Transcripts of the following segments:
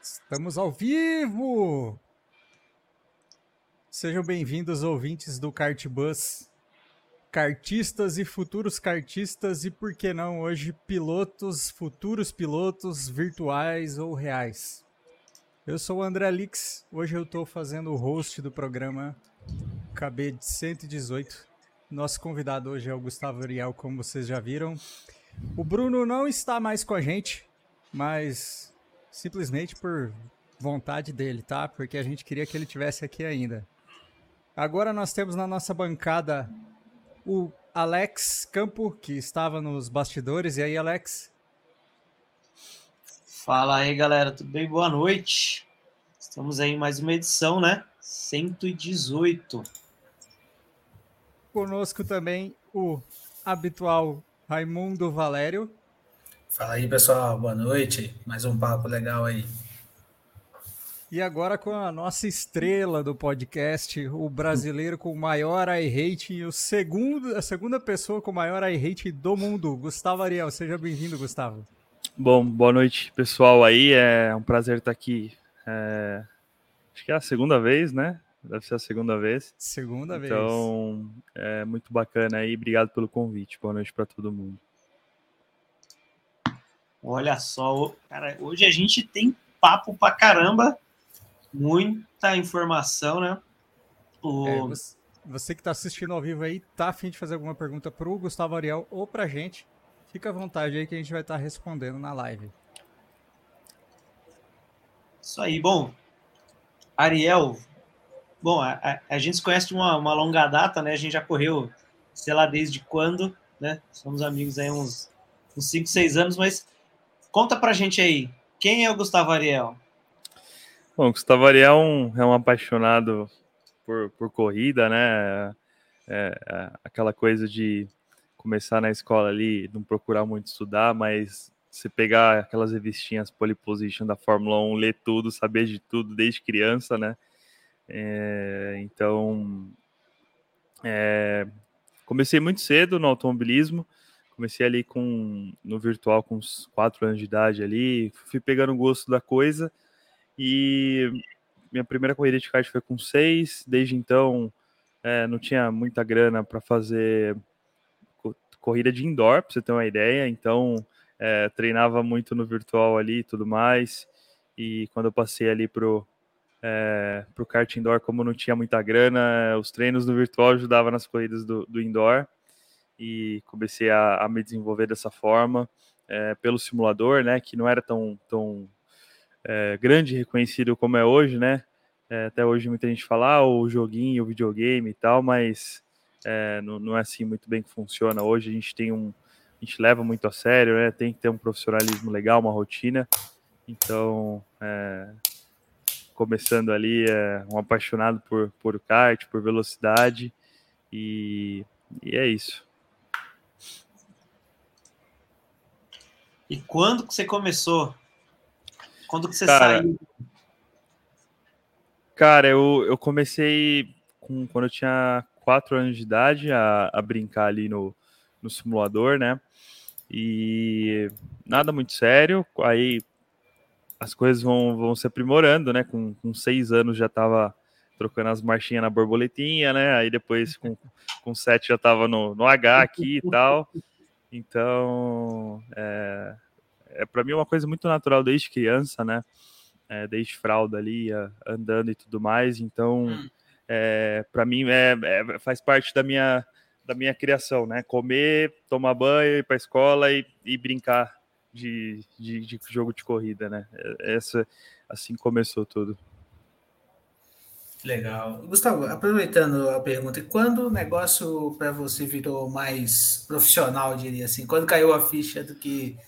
Estamos ao vivo! Sejam bem-vindos, ouvintes do Cartbus, cartistas e futuros cartistas, e por que não hoje pilotos, futuros pilotos virtuais ou reais. Eu sou o André Lix, hoje eu estou fazendo o host do programa KB de 118. Nosso convidado hoje é o Gustavo Ariel, como vocês já viram. O Bruno não está mais com a gente, mas simplesmente por vontade dele, tá? Porque a gente queria que ele tivesse aqui ainda. Agora nós temos na nossa bancada o Alex Campo, que estava nos bastidores. E aí, Alex? Fala aí, galera, tudo bem? Boa noite. Estamos aí em mais uma edição, né? 118. Conosco também o habitual Raimundo Valério. Fala aí, pessoal. Boa noite. Mais um papo legal aí. E agora com a nossa estrela do podcast, o brasileiro com maior iRate e o segundo, a segunda pessoa com maior iRate do mundo, Gustavo Ariel. Seja bem-vindo, Gustavo. Bom, boa noite, pessoal aí. É um prazer estar aqui. É... Acho que é a segunda vez, né? Deve ser a segunda vez. Segunda então, vez. Então, é muito bacana aí. Obrigado pelo convite. Boa noite para todo mundo. Olha só, cara, hoje a gente tem papo pra caramba, muita informação, né? O... É, você, você, que está assistindo ao vivo aí, tá afim de fazer alguma pergunta pro Gustavo Ariel ou pra gente, fica à vontade aí que a gente vai estar tá respondendo na live. Isso aí, bom. Ariel, bom, a, a, a gente se conhece de uma, uma longa data, né? A gente já correu, sei lá, desde quando, né? Somos amigos aí uns, uns 5, 6 anos, mas Conta pra gente aí, quem é o Gustavo Ariel? Bom, o Gustavo Ariel é um, é um apaixonado por, por corrida, né? É, é, aquela coisa de começar na escola ali, não procurar muito estudar, mas você pegar aquelas revistinhas pole position da Fórmula 1, ler tudo, saber de tudo desde criança, né? É, então, é, comecei muito cedo no automobilismo, Comecei ali com no virtual com uns quatro anos de idade ali, fui pegando gosto da coisa e minha primeira corrida de kart foi com seis. Desde então é, não tinha muita grana para fazer corrida de indoor, para você ter uma ideia. Então é, treinava muito no virtual ali e tudo mais. E quando eu passei ali pro é, pro kart indoor, como não tinha muita grana, os treinos no virtual ajudavam nas corridas do, do indoor e comecei a, a me desenvolver dessa forma é, pelo simulador, né, que não era tão, tão é, grande e reconhecido como é hoje, né, é, até hoje muita gente fala ah, o joguinho, o videogame e tal, mas é, não, não, é assim muito bem que funciona. Hoje a gente tem um, a gente leva muito a sério, né, tem que ter um profissionalismo legal, uma rotina, então é, começando ali, é, um apaixonado por, por kart, por velocidade, e, e é isso. E quando que você começou? Quando que você cara, saiu? Cara, eu, eu comecei com, quando eu tinha quatro anos de idade a, a brincar ali no, no simulador, né? E nada muito sério. Aí as coisas vão, vão se aprimorando, né? Com, com seis anos já estava trocando as marchinhas na borboletinha, né? Aí depois com, com sete já estava no, no H aqui e tal. Então, é, é para mim uma coisa muito natural desde criança, né? É, desde fralda ali, andando e tudo mais. Então, hum. é, para mim é, é, faz parte da minha da minha criação, né? Comer, tomar banho, ir para a escola e, e brincar de, de, de, jogo de corrida, né? É, essa assim começou tudo. Legal. Gustavo, aproveitando a pergunta, quando o negócio para você virou mais profissional, diria assim? Quando caiu a ficha do que,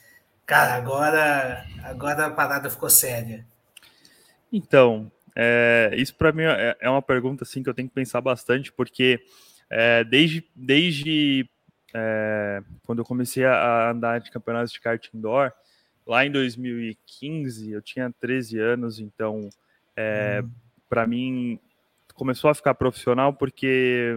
cara, agora, agora a parada ficou séria? Então, é, isso para mim é, é, uma pergunta assim que eu tenho que pensar bastante, porque é, desde, desde é, quando eu comecei a andar de campeonatos de kart indoor, lá em 2015, eu tinha 13 anos, então é, hum para mim começou a ficar profissional porque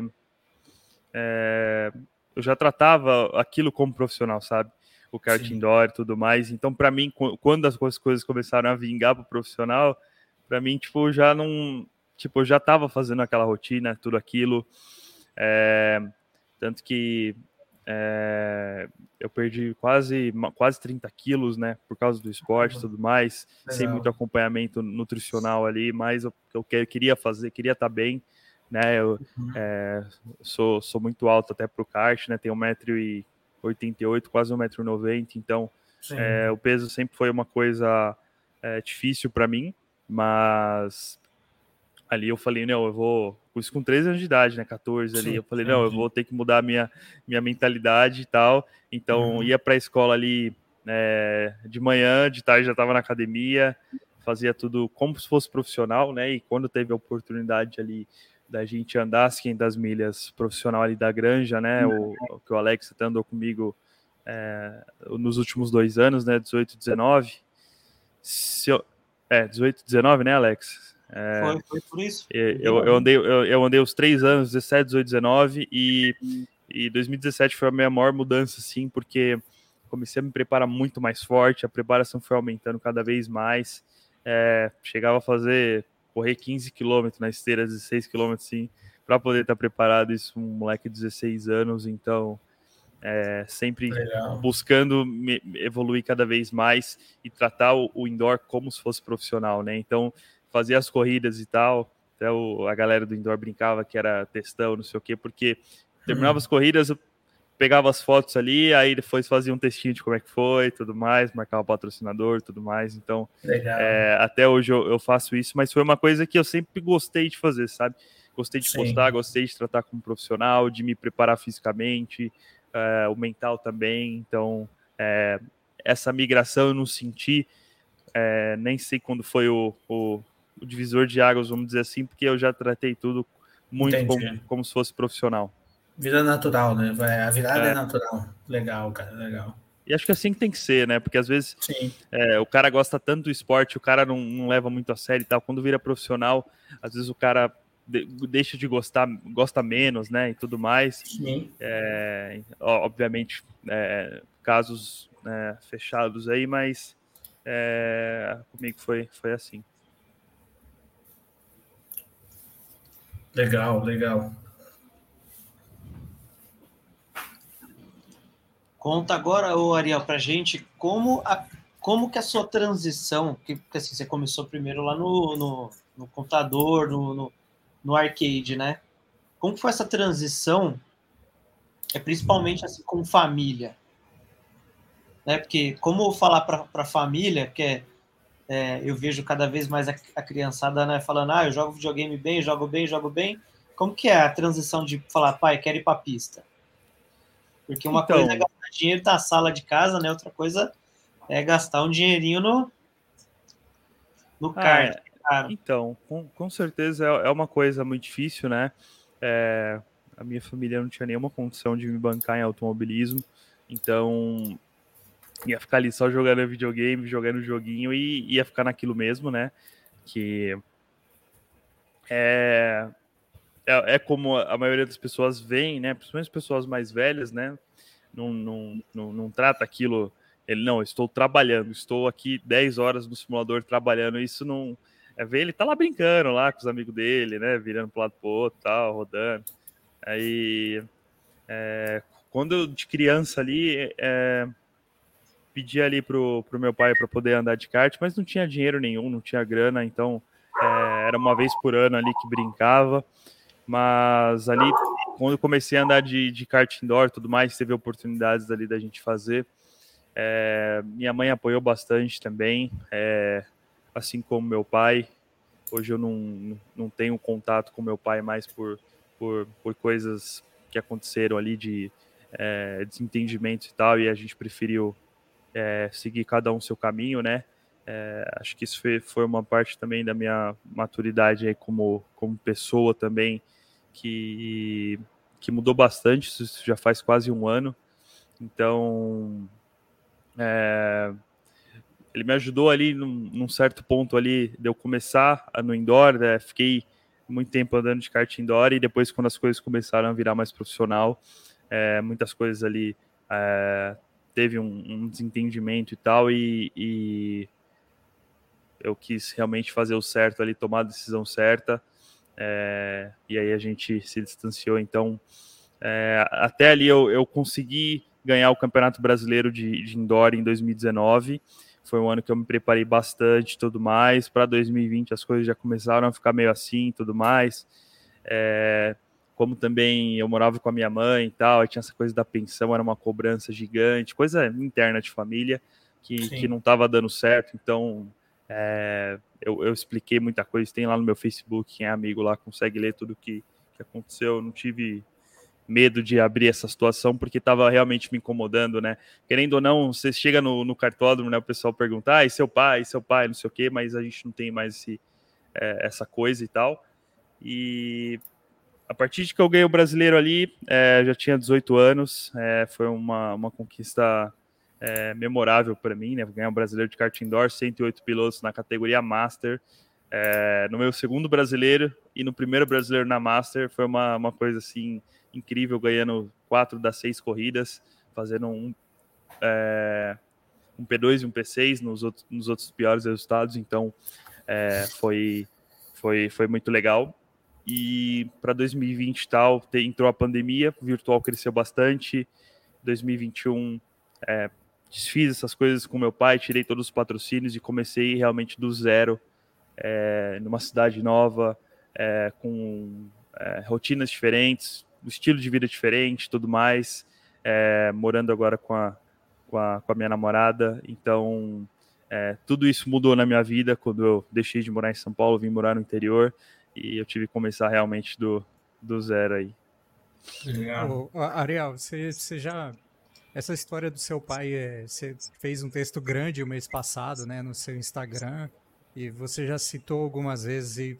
é, eu já tratava aquilo como profissional, sabe? o kart Sim. indoor e tudo mais. Então, para mim, quando as coisas começaram a vingar para o profissional, para mim, tipo, já não. Tipo, eu já estava fazendo aquela rotina, tudo aquilo. É, tanto que é, eu perdi quase, quase 30 quilos, né? Por causa do esporte e tudo mais, Legal. sem muito acompanhamento nutricional ali, mas eu, eu queria fazer, queria estar tá bem, né? Eu uhum. é, sou, sou muito alto até pro kart, né? Tenho 1,88m, quase 1,90m, então é, o peso sempre foi uma coisa é, difícil para mim, mas ali eu falei, não, eu vou, isso com 13 anos de idade, né, 14 ali, eu falei, não, eu vou ter que mudar minha, minha mentalidade e tal, então uhum. ia para a escola ali né, de manhã, de tarde já estava na academia, fazia tudo como se fosse profissional, né, e quando teve a oportunidade ali da gente andar as 500 milhas profissional ali da granja, né, o, o que o Alex andou comigo é, nos últimos dois anos, né, 18, 19, se eu, é, 18, 19, né, Alex? É, foi, foi por isso. Eu, eu, andei, eu, eu, andei os três anos, 17, 18, 19, e, e 2017 foi a minha maior mudança, sim, porque comecei a me preparar muito mais forte, a preparação foi aumentando cada vez mais. É, chegava a fazer correr 15 quilômetros na esteira, 16 quilômetros, sim, para poder estar preparado. Isso, um moleque de 16 anos, então é, sempre Legal. buscando me, evoluir cada vez mais e tratar o, o, indoor como se fosse profissional, né? Então, fazia as corridas e tal. Até o, a galera do indoor brincava que era testão, não sei o quê, porque terminava uhum. as corridas, eu pegava as fotos ali, aí depois fazia um textinho de como é que foi, tudo mais, marcava o patrocinador, tudo mais. Então, é, até hoje eu, eu, faço isso, mas foi uma coisa que eu sempre gostei de fazer, sabe? Gostei de Sim. postar, gostei de tratar como profissional, de me preparar fisicamente, é, o mental também. Então, é, essa migração eu não senti, é, nem sei quando foi o, o, o, divisor de águas, vamos dizer assim, porque eu já tratei tudo muito como, como, se fosse profissional. Vida natural, né? A virada é. é, natural. Legal, cara, legal. E acho que é assim que tem que ser, né? Porque às vezes é, o cara gosta tanto do esporte, o cara não, não leva muito a sério e tal. Quando vira profissional, às vezes o cara de, deixa de gostar, gosta menos, né, e tudo mais. Sim. É, obviamente, é, casos né, fechados aí, mas é, comigo foi, foi assim. Legal, legal. Conta agora, ô Ariel, pra gente como, a, como que a sua transição, que, assim, você começou primeiro lá no, no, no computador, no, no, no arcade, né? Como foi essa transição, é principalmente assim com família, né? Porque como falar para família, que é, é, eu vejo cada vez mais a, a, criançada né, falando, ah, eu jogo videogame bem, jogo bem, jogo bem. Como que é a transição de falar, pai, quero ir para pista? Porque uma então... coisa é gastar dinheiro na sala de casa, né? Outra coisa é gastar um dinheirinho no no ah, kart. É caro. Então, com, com certeza é, é uma coisa muito difícil, né? É, a minha família não tinha nenhuma condição de me bancar em automobilismo, então ia ficar ali só jogando videogame, jogando joguinho e ia ficar naquilo mesmo, né? Que é, é, é como a maioria das pessoas veem, né? Principalmente as pessoas mais velhas, né? Não, não, não, não trata aquilo. Ele, não, estou trabalhando, estou aqui 10 horas no simulador trabalhando. Isso não, é ver ele tá lá brincando lá com os amigos dele, né? Virando pro lado pro outro, tal, rodando. Aí, é, quando de criança ali, é, pedi ali pro, pro meu pai para poder andar de kart, mas não tinha dinheiro nenhum, não tinha grana, então é, era uma vez por ano ali que brincava. Mas ali, quando comecei a andar de, de kart indoor tudo mais, teve oportunidades ali da gente fazer. É, minha mãe apoiou bastante também. É, assim como meu pai. Hoje eu não, não tenho contato com meu pai mais por, por, por coisas que aconteceram ali de é, desentendimentos e tal, e a gente preferiu é, seguir cada um seu caminho, né? É, acho que isso foi, foi uma parte também da minha maturidade aí como, como pessoa também, que, que mudou bastante, isso já faz quase um ano. Então, é, ele me ajudou ali num, num, certo ponto ali de eu começar no indoor, né? fiquei muito tempo andando de kart indoor e depois quando as coisas começaram a virar mais profissional, é, muitas coisas ali é, teve um, um, desentendimento e tal, e, e, eu quis realmente fazer o certo ali, tomar a decisão certa, é, e aí a gente se distanciou. Então, é, até ali eu, eu consegui ganhar o Campeonato Brasileiro de, de Indoor em 2019. Foi um ano que eu me preparei bastante tudo mais. Para 2020 as coisas já começaram a ficar meio assim tudo mais. É, como também eu morava com a minha mãe e tal, tinha essa coisa da pensão, era uma cobrança gigante, coisa interna de família que, que não estava dando certo. Então é, eu, eu, expliquei muita coisa, tem lá no meu Facebook, quem é amigo lá consegue ler tudo que, que aconteceu. Eu não tive medo de abrir essa situação, porque estava realmente me incomodando, né? Querendo ou não, você chega no, no cartódromo, né? O pessoal pergunta, ah, e seu pai, e seu pai, não sei o quê, mas a gente não tem mais esse, é, essa coisa e tal. E a partir de que eu ganhei o brasileiro ali, é, já tinha 18 anos, é, foi uma, uma conquista é, memorável para mim, né? Ganhar o brasileiro de kart indoor, 108 pilotos na categoria Master. É, no meu segundo brasileiro e no primeiro brasileiro na Master foi uma, uma coisa assim incrível, ganhando quatro das seis corridas, fazendo um, é, um P2 e um P6 nos outros, nos outros piores resultados, então é, foi, foi, foi muito legal. E para 2020 e tal, entrou a pandemia, o virtual cresceu bastante. 2021 é, desfiz essas coisas com meu pai, tirei todos os patrocínios e comecei realmente do zero, é, numa cidade nova, é, com é, rotinas diferentes, estilo de vida diferente, tudo mais. É, morando agora com a, com a, com a minha namorada, então é, tudo isso mudou na minha vida quando eu deixei de morar em São Paulo, vim morar no interior e eu tive que começar realmente do, do zero aí. Legal. Ariel, você, você já. Essa história do seu pai, é, você fez um texto grande o mês passado, né, no seu Instagram, e você já citou algumas vezes, e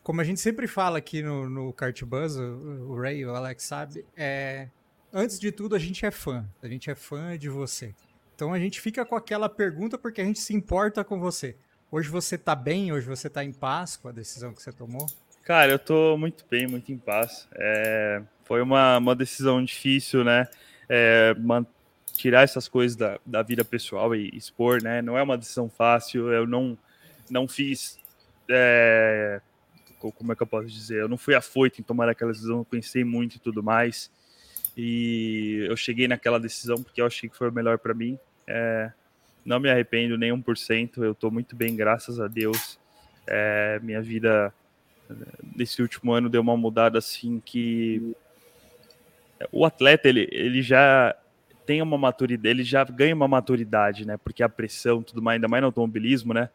como a gente sempre fala aqui no, no Kart Buzz, o, o Ray, o Alex sabe, é, antes de tudo a gente é fã, a gente é fã de você. Então a gente fica com aquela pergunta porque a gente se importa com você. Hoje você tá bem? Hoje você tá em paz com a decisão que você tomou? Cara, eu tô muito bem, muito em paz. É, foi uma, uma decisão difícil, né? É, tirar essas coisas da, da vida pessoal e expor, né? Não é uma decisão fácil. Eu não, não fiz é, como é que eu posso dizer? Eu não fui afoito em tomar aquela decisão, eu pensei muito e tudo mais. E eu cheguei naquela decisão porque eu achei que foi o melhor para mim. É, não me arrependo nem 1%, eu estou muito bem, graças a Deus. É, minha vida nesse último ano deu uma mudada assim que o atleta ele, ele já tem uma maturidade, ele já ganha uma maturidade, né? Porque a pressão, tudo mais, ainda mais no automobilismo, né?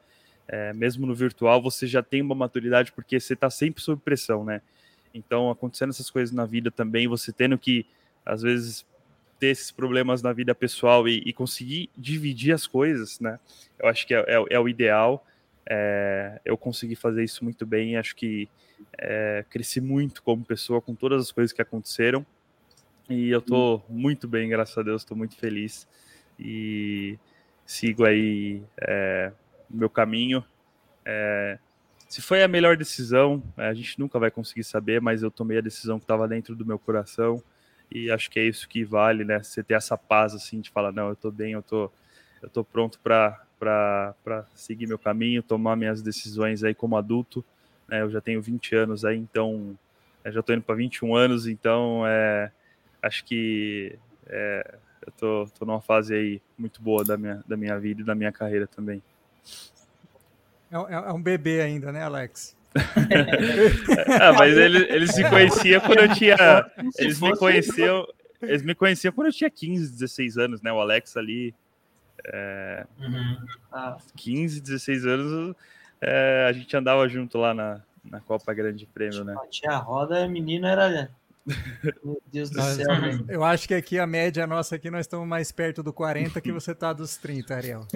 é, mesmo no virtual, você já tem uma maturidade porque você está sempre sob pressão, né? Então, acontecendo essas coisas na vida também, você tendo que, às vezes, ter esses problemas na vida pessoal e, e conseguir dividir as coisas, né? Eu acho que é, é, é o ideal. É, eu consegui fazer isso muito bem. Acho que é, cresci muito como pessoa com todas as coisas que aconteceram. E eu tô muito bem, graças a Deus, estou muito feliz. E sigo aí é, meu caminho. É, se foi a melhor decisão, a gente nunca vai conseguir saber, mas eu tomei a decisão que estava dentro do meu coração e acho que é isso que vale, né? Você ter essa paz assim de falar, não, eu tô bem, eu tô, eu tô pronto para seguir meu caminho, tomar minhas decisões aí como adulto. Né? Eu já tenho 20 anos aí, então já estou indo para 21 anos, então é, acho que é, eu tô, tô numa fase aí muito boa da minha, da minha vida e da minha carreira também. É, é, é um bebê ainda, né, Alex? ah, mas eles, eles se conheciam quando eu tinha. Eles me conheciam. Eles me conheciam quando eu tinha 15, 16 anos, né? O Alex ali. É, uhum. 15, 16 anos, é, a gente andava junto lá na, na Copa Grande Prêmio, né? Tinha a roda, a menina era. Meu Deus do nós, céu, né? Eu acho que aqui a média nossa aqui nós estamos mais perto do 40 que você tá dos 30, Ariel.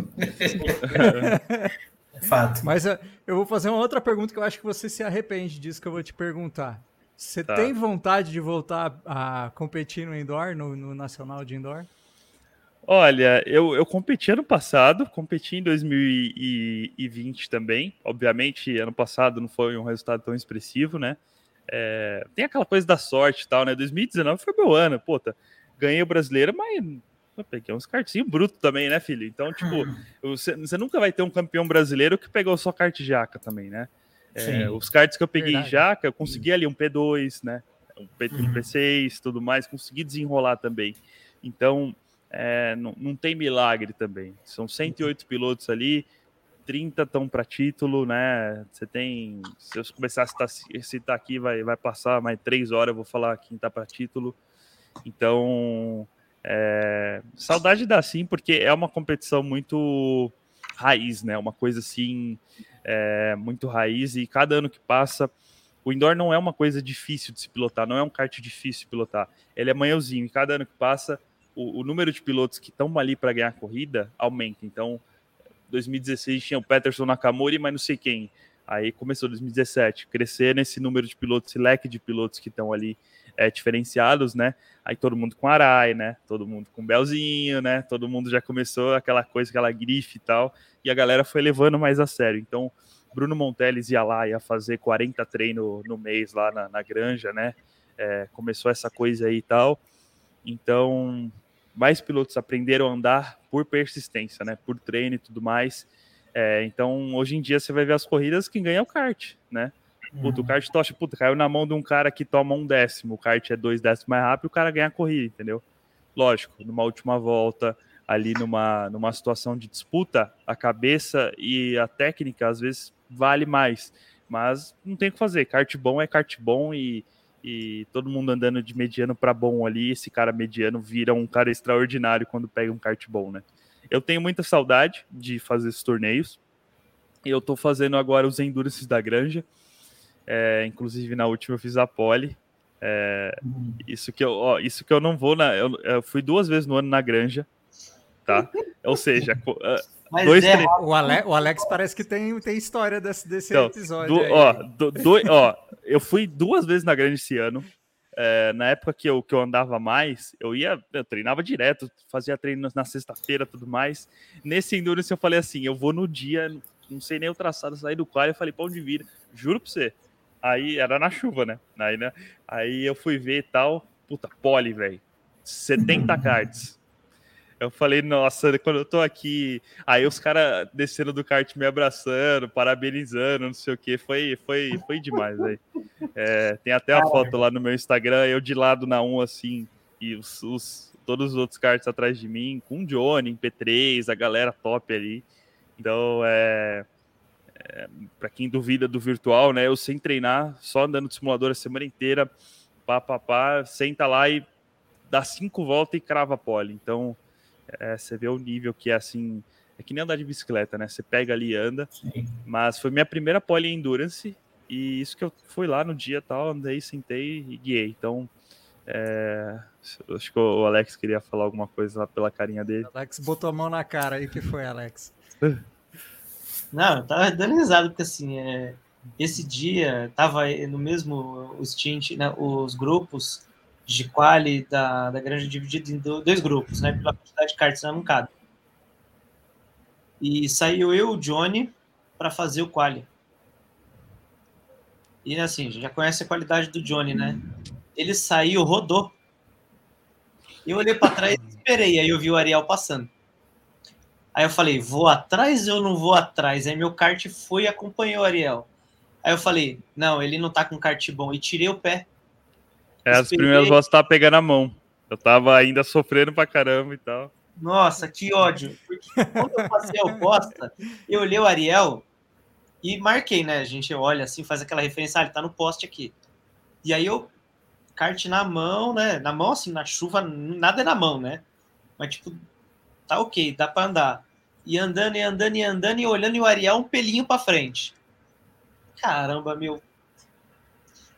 Fato. Mas uh, eu vou fazer uma outra pergunta que eu acho que você se arrepende disso que eu vou te perguntar. Você tá. tem vontade de voltar a competir no indoor, no, no nacional de indoor? Olha, eu, eu competi ano passado, competi em 2020 também. Obviamente, ano passado não foi um resultado tão expressivo, né? É, tem aquela coisa da sorte e tal, né? 2019 foi meu ano, puta. Ganhei o brasileiro, mas peguei uns kartzinhos brutos também, né, filho? Então, tipo, hum. você, você, nunca vai ter um campeão brasileiro que pegou só kart jaca também, né? É, os karts que eu peguei Verdade. jaca, eu consegui ali um P2, né? Um, P, um P6, tudo mais, consegui desenrolar também. Então, é, não, não tem milagre também. São 108 pilotos ali, 30 estão para título, né? Você tem. Se eu começar a citar, citar aqui, vai, vai passar mais três horas, eu vou falar quem está para título. Então, é, saudade dá sim, porque é uma competição muito raiz, né? Uma coisa assim, é, muito raiz, e cada ano que passa. O indoor não é uma coisa difícil de se pilotar, não é um kart difícil de pilotar. Ele é manhãozinho, e cada ano que passa, o, o número de pilotos que estão ali para ganhar a corrida aumenta. Então, 2016 tinha o Peterson Nakamura, mas não sei quem. Aí começou 2017, crescer nesse número de pilotos, esse leque de pilotos que estão ali é, diferenciados, né? Aí todo mundo com Arai, né? Todo mundo com Belzinho, né? Todo mundo já começou aquela coisa, aquela grife e tal, e a galera foi levando mais a sério. Então, Bruno Monteles ia lá, ia fazer 40 treinos no mês lá na, na granja, né? É, começou essa coisa aí e tal. Então, mais pilotos aprenderam a andar por persistência, né? Por treino e tudo mais. É, então, hoje em dia, você vai ver as corridas, quem ganha é o kart, né? Puta, o uhum. kart tocha, puta, caiu na mão de um cara que toma um décimo, o kart é dois décimos mais rápido, o cara ganha a corrida, entendeu? Lógico, numa última volta, ali numa, numa situação de disputa, a cabeça e a técnica às vezes vale mais, mas não tem o que fazer, kart bom é kart bom e e todo mundo andando de mediano para bom ali, esse cara mediano vira um cara extraordinário quando pega um kart bom, né? Eu tenho muita saudade de fazer esses torneios. Eu tô fazendo agora os Endurances da Granja. É, inclusive na última eu fiz a pole. É, isso que eu, ó, isso que eu não vou na, eu, eu, fui duas vezes no ano na Granja, tá? Ou seja, mas dois, é, o, Alex, o, Alex, parece que tem, tem história desse, desse então, episódio. Do, ó, do, do, ó, eu fui duas vezes na Grande esse ano. É, na época que eu, que eu andava mais, eu ia, eu treinava direto, fazia treino na sexta-feira tudo mais. Nesse Endurance eu falei assim: eu vou no dia, não sei nem o traçado, sair do qual, eu falei, pra onde vira? Juro pra você. Aí era na chuva, né? Aí, né? Aí eu fui ver e tal, puta, pole, velho. 70 cards. Eu falei, nossa, quando eu tô aqui, aí os caras descendo do kart me abraçando, parabenizando, não sei o que, foi, foi, foi demais aí. É, tem até a foto lá no meu Instagram, eu de lado na 1, assim, e os, os, todos os outros karts atrás de mim, com o Johnny, em P3, a galera top ali. Então, é, é para quem duvida do virtual, né, eu sem treinar, só andando de simulador a semana inteira, pá, pá, pá, senta lá e dá cinco voltas e crava a pole. Então, é, você vê o nível que é assim. É que nem andar de bicicleta, né? Você pega ali e anda. Sim. Mas foi minha primeira pole endurance. E isso que eu fui lá no dia tal, andei, sentei e guiei. Então, é, acho que o Alex queria falar alguma coisa lá pela carinha dele. Alex botou a mão na cara aí, que foi, Alex? Não, eu tava dando risada, porque assim, é, esse dia tava no mesmo os teams, né, os grupos de quali da, da granja dividida em dois grupos, né? Pela quantidade de cartas não cabe. E saiu eu o Johnny para fazer o quali. E assim, já conhece a qualidade do Johnny, né? Ele saiu, rodou. Eu olhei para trás e esperei. Aí eu vi o Ariel passando. Aí eu falei, vou atrás ou não vou atrás? Aí meu kart foi e acompanhou o Ariel. Aí eu falei, não, ele não tá com kart bom. E tirei o pé. É, as primeiras voltas tava pegando a mão. Eu tava ainda sofrendo pra caramba e tal. Nossa, que ódio. Porque quando eu passei ao Costa, eu olhei o Ariel e marquei, né? A gente olha assim, faz aquela referência, ah, ele tá no poste aqui. E aí eu, kart na mão, né? Na mão, assim, na chuva, nada é na mão, né? Mas, tipo, tá ok, dá pra andar. E andando, e andando, e andando, e olhando, e o Ariel um pelinho pra frente. Caramba, meu,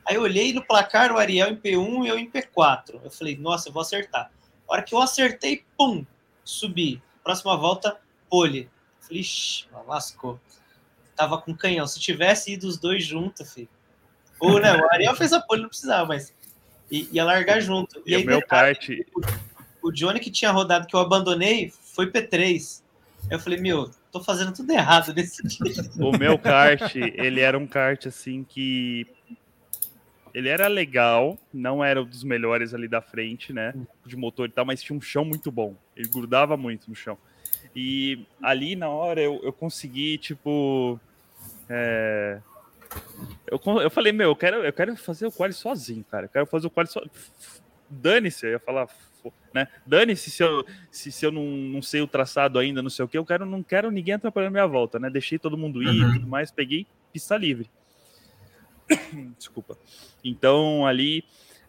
Aí eu olhei no placar o Ariel em P1 e eu em P4. Eu falei, nossa, eu vou acertar. A hora que eu acertei, pum, subi. Próxima volta, pole. Falei, lascou. Tava com canhão. Se tivesse ido os dois juntos, filho. Ou não, o Ariel fez a pole, não precisava, mas ia largar junto. E, e aí, o meu kart. O, o Johnny que tinha rodado que eu abandonei foi P3. Eu falei, meu, tô fazendo tudo errado nesse dia. O meu kart, ele era um kart assim que ele era legal, não era um dos melhores ali da frente, né? De motor e tal, mas tinha um chão muito bom. Ele grudava muito no chão. E ali na hora eu, eu consegui, tipo. É... Eu, eu falei, meu, eu quero, eu quero fazer o quali sozinho, cara. Eu quero fazer o quali sozinho. Dane-se, eu ia falar, né? Dane-se se eu, se, se eu não, não sei o traçado ainda, não sei o que, eu quero, não quero ninguém atrapalhando minha volta, né? Deixei todo mundo ir e uhum. tudo mais, peguei pista livre. Desculpa. Então ali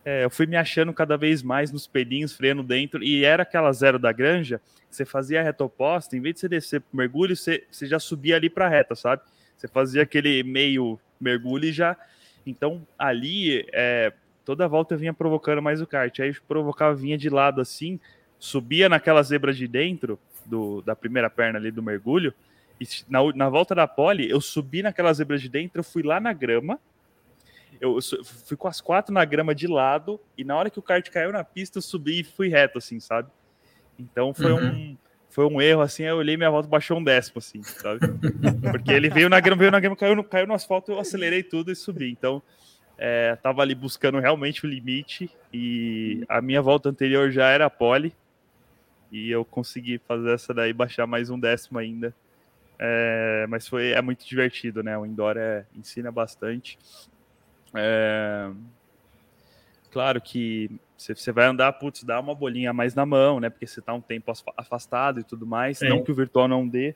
é, eu fui me achando cada vez mais nos pelinhos, freando dentro, e era aquela zero da granja, você fazia a reta oposta, em vez de você descer pro mergulho, você, você já subia ali para reta, sabe? Você fazia aquele meio mergulho e já. Então ali, é, toda volta eu vinha provocando mais o kart, aí eu provocava, vinha de lado assim, subia naquela zebra de dentro, do, da primeira perna ali do mergulho, e na, na volta da pole, eu subi naquela zebra de dentro, eu fui lá na grama, eu fui com as quatro na grama de lado e na hora que o kart caiu na pista, eu subi e fui reto, assim, sabe? Então foi uhum. um foi um erro, assim, eu olhei minha volta baixou um décimo, assim, sabe? Porque ele veio na grama, veio na grama, caiu no, caiu no asfalto, eu acelerei tudo e subi. Então, é, tava ali buscando realmente o limite e a minha volta anterior já era pole e eu consegui fazer essa daí, baixar mais um décimo ainda. É, mas foi é muito divertido, né? O indoor é, ensina bastante. É... Claro que você vai andar, putz, dá uma bolinha mais na mão, né? Porque você tá um tempo afastado e tudo mais. Sim. Não que o virtual não dê.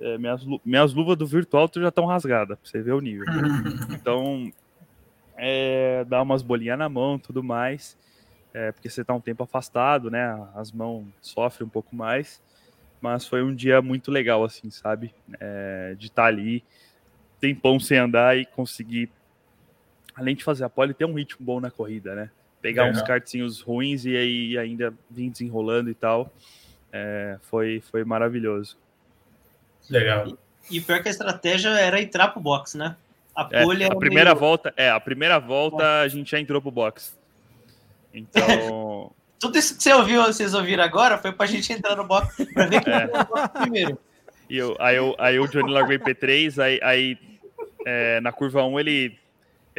É, minhas, minhas luvas do virtual já estão rasgadas, pra você ver o nível. então, é, dá umas bolinhas na mão tudo mais. É, porque você tá um tempo afastado, né? As mãos sofrem um pouco mais. Mas foi um dia muito legal, assim, sabe? É, de estar tá ali, tempão sem andar e conseguir além de fazer a pole, ter um ritmo bom na corrida, né? Pegar é. uns kartzinhos ruins e aí ainda vir desenrolando e tal. É, foi, foi maravilhoso. Legal. E, e pior que a estratégia era entrar pro box, né? A pole é, a primeira meio... volta, é, a primeira volta a gente já entrou pro box. Então. Tudo isso que você ouviu, vocês ouviram agora, foi pra gente entrar no box pra ver quem é. primeiro. E eu, aí, eu, aí o Johnny largou em P3, aí, aí é, na curva 1 ele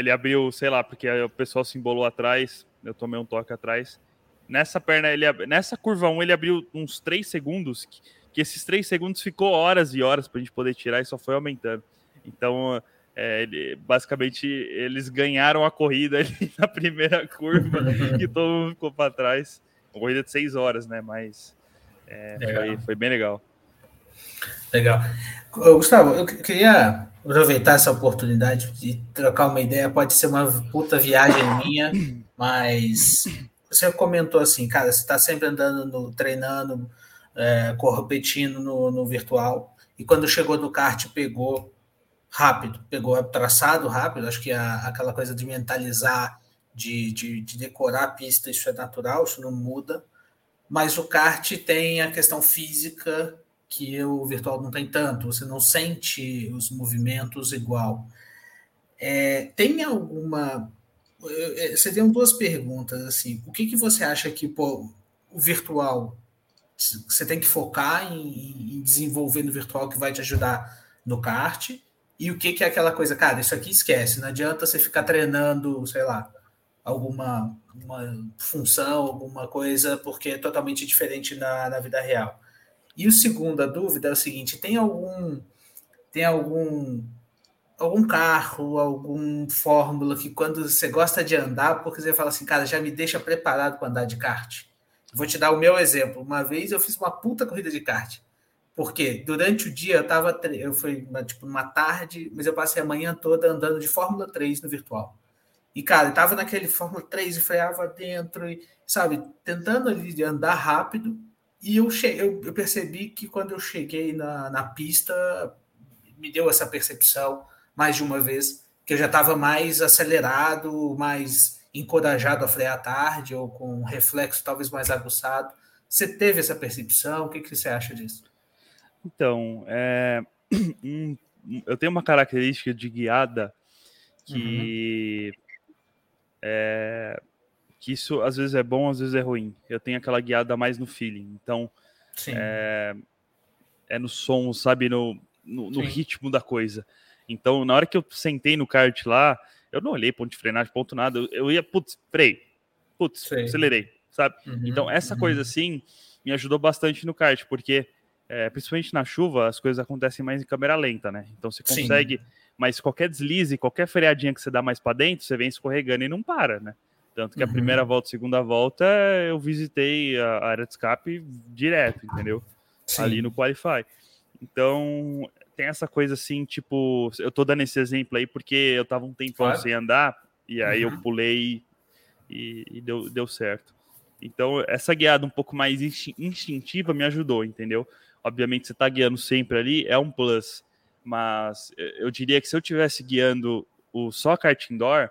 ele abriu, sei lá, porque o pessoal se embolou atrás, eu tomei um toque atrás. Nessa perna, ele nessa curva 1, ele abriu uns 3 segundos, que, que esses 3 segundos ficou horas e horas para a gente poder tirar e só foi aumentando. Então, é, ele, basicamente, eles ganharam a corrida ali na primeira curva e todo mundo ficou para trás. Uma corrida de 6 horas, né? Mas é, foi, foi bem legal. Legal. Gustavo, eu queria aproveitar essa oportunidade de trocar uma ideia. Pode ser uma puta viagem minha, mas você comentou assim, cara, você está sempre andando, no, treinando, é, competindo no, no virtual, e quando chegou no kart pegou rápido, pegou traçado rápido. Acho que a, aquela coisa de mentalizar, de, de, de decorar a pista, isso é natural, isso não muda. Mas o kart tem a questão física que o virtual não tem tanto, você não sente os movimentos igual. É, tem alguma. É, você tem duas perguntas assim. O que, que você acha que pô, o virtual você tem que focar em, em, desenvolver no virtual que vai te ajudar no kart? E o que, que é aquela coisa, cara, isso aqui esquece, não adianta você ficar treinando, sei lá, alguma uma função, alguma coisa, porque é totalmente diferente na, na vida real. E o segundo, a dúvida é o seguinte: tem algum tem algum algum carro, algum fórmula que quando você gosta de andar, porque você fala assim, cara, já me deixa preparado para andar de kart. Vou te dar o meu exemplo. Uma vez eu fiz uma puta corrida de kart. Porque durante o dia eu tava, eu fui tipo numa tarde, mas eu passei a manhã toda andando de Fórmula 3 no virtual. E cara, eu tava naquele Fórmula 3 e freava dentro e, sabe, tentando ali andar rápido e eu, eu, eu, percebi que quando eu cheguei na, na pista, me deu essa percepção mais de uma vez, que eu já estava mais acelerado, mais encorajado a frear tarde, ou com um reflexo talvez mais aguçado. Você teve essa percepção? O que, que você acha disso? Então, é, eu tenho uma característica de guiada que uhum. é, que isso às vezes é bom, às vezes é ruim. Eu tenho aquela guiada mais no feeling. Então, é, é, no som, sabe, no, no, no ritmo da coisa. Então, na hora que eu sentei no kart lá, Eu não olhei ponto de frenagem, ponto nada. Eu, eu ia, putz, freio, putz, Sei. acelerei, sabe? Uhum, então, essa uhum. coisa assim me ajudou bastante no kart, porque é, principalmente na chuva, as coisas acontecem mais em câmera lenta, né? Então você consegue, Sim. mas qualquer deslize, qualquer freadinha que você dá mais para dentro, você vem escorregando e não para, né? Tanto que uhum. a primeira volta, segunda volta, eu visitei a área de escape direto, entendeu? Sim. Ali no Qualify. Então, tem essa coisa assim, tipo, eu tô dando esse exemplo aí porque eu tava um tempão claro. sem andar, e aí uhum. eu pulei e, e, deu, deu certo. Então, essa guiada um pouco mais instintiva me ajudou, entendeu? Obviamente, você tá guiando sempre ali, é um plus, mas eu diria que se eu tivesse guiando o só kart indoor,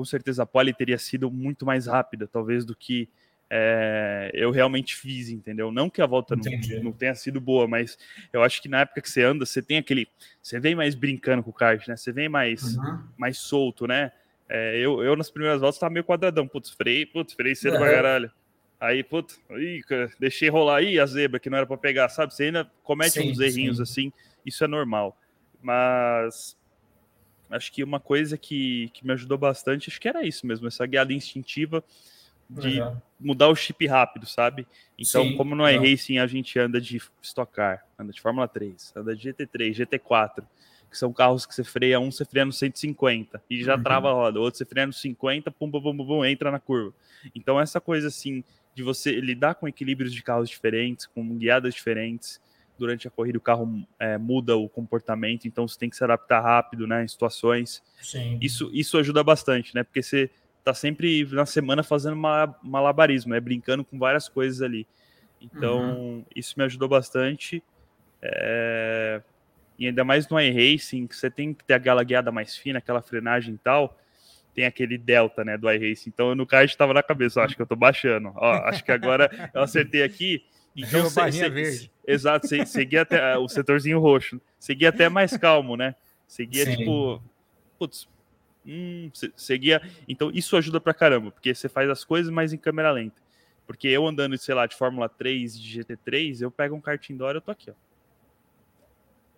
com certeza a pole teria sido muito mais rápida, talvez, do que é, eu realmente fiz, entendeu? Não que a volta não, não, tenha sido boa, mas eu acho que na época que você anda, você tem aquele. Você vem mais brincando com o kart, né? Você vem mais, uhum. mais solto, né? É, eu, eu nas primeiras voltas tava meio quadradão, putz, freio, putz, freio cedo uhum. pra caralho. Aí, putz, ih, deixei rolar aí a zebra que não era para pegar, sabe? Você ainda comete sim, uns errinhos sim. assim, isso é normal. Mas acho que uma coisa que, que me ajudou bastante, acho que era isso mesmo, essa guiada instintiva de uhum. mudar o chip rápido, sabe? Então, Sim, como no iRacing a gente anda de Stock Car, anda de Fórmula 3, anda de GT3, GT4, que são carros que você freia um, você freia no 150 e já uhum. trava a roda, outro você freia no 50, pum, pum, pum, pum, pum, entra na curva. Então, essa coisa assim, de você lidar com equilíbrios de carros diferentes, com guiadas diferentes, durante a corrida o carro é, muda o comportamento, então você tem que se adaptar rápido, né, em situações. Sim. Isso, isso ajuda bastante, né, porque você tá sempre na semana fazendo malabarismo, é brincando com várias coisas ali. Então, uhum. isso me ajudou bastante. É... E ainda mais no iRacing, que você tem que ter aquela guiada mais fina, aquela frenagem e tal, tem aquele delta, né, do iRacing. Então, no kart estava na cabeça, ó, acho que eu tô baixando. Ó, acho que agora eu acertei aqui. Então, cê, cê, verde. Exato, seguia até o setorzinho roxo. Seguia até mais calmo, né? Seguia, Sim. tipo, putz, Hum, seguia. Então, isso ajuda pra caramba, porque você faz as coisas, mas em câmera lenta. Porque eu andando, sei lá, de Fórmula 3, de GT3, eu pego um kart indoor, eu tô aqui, ó.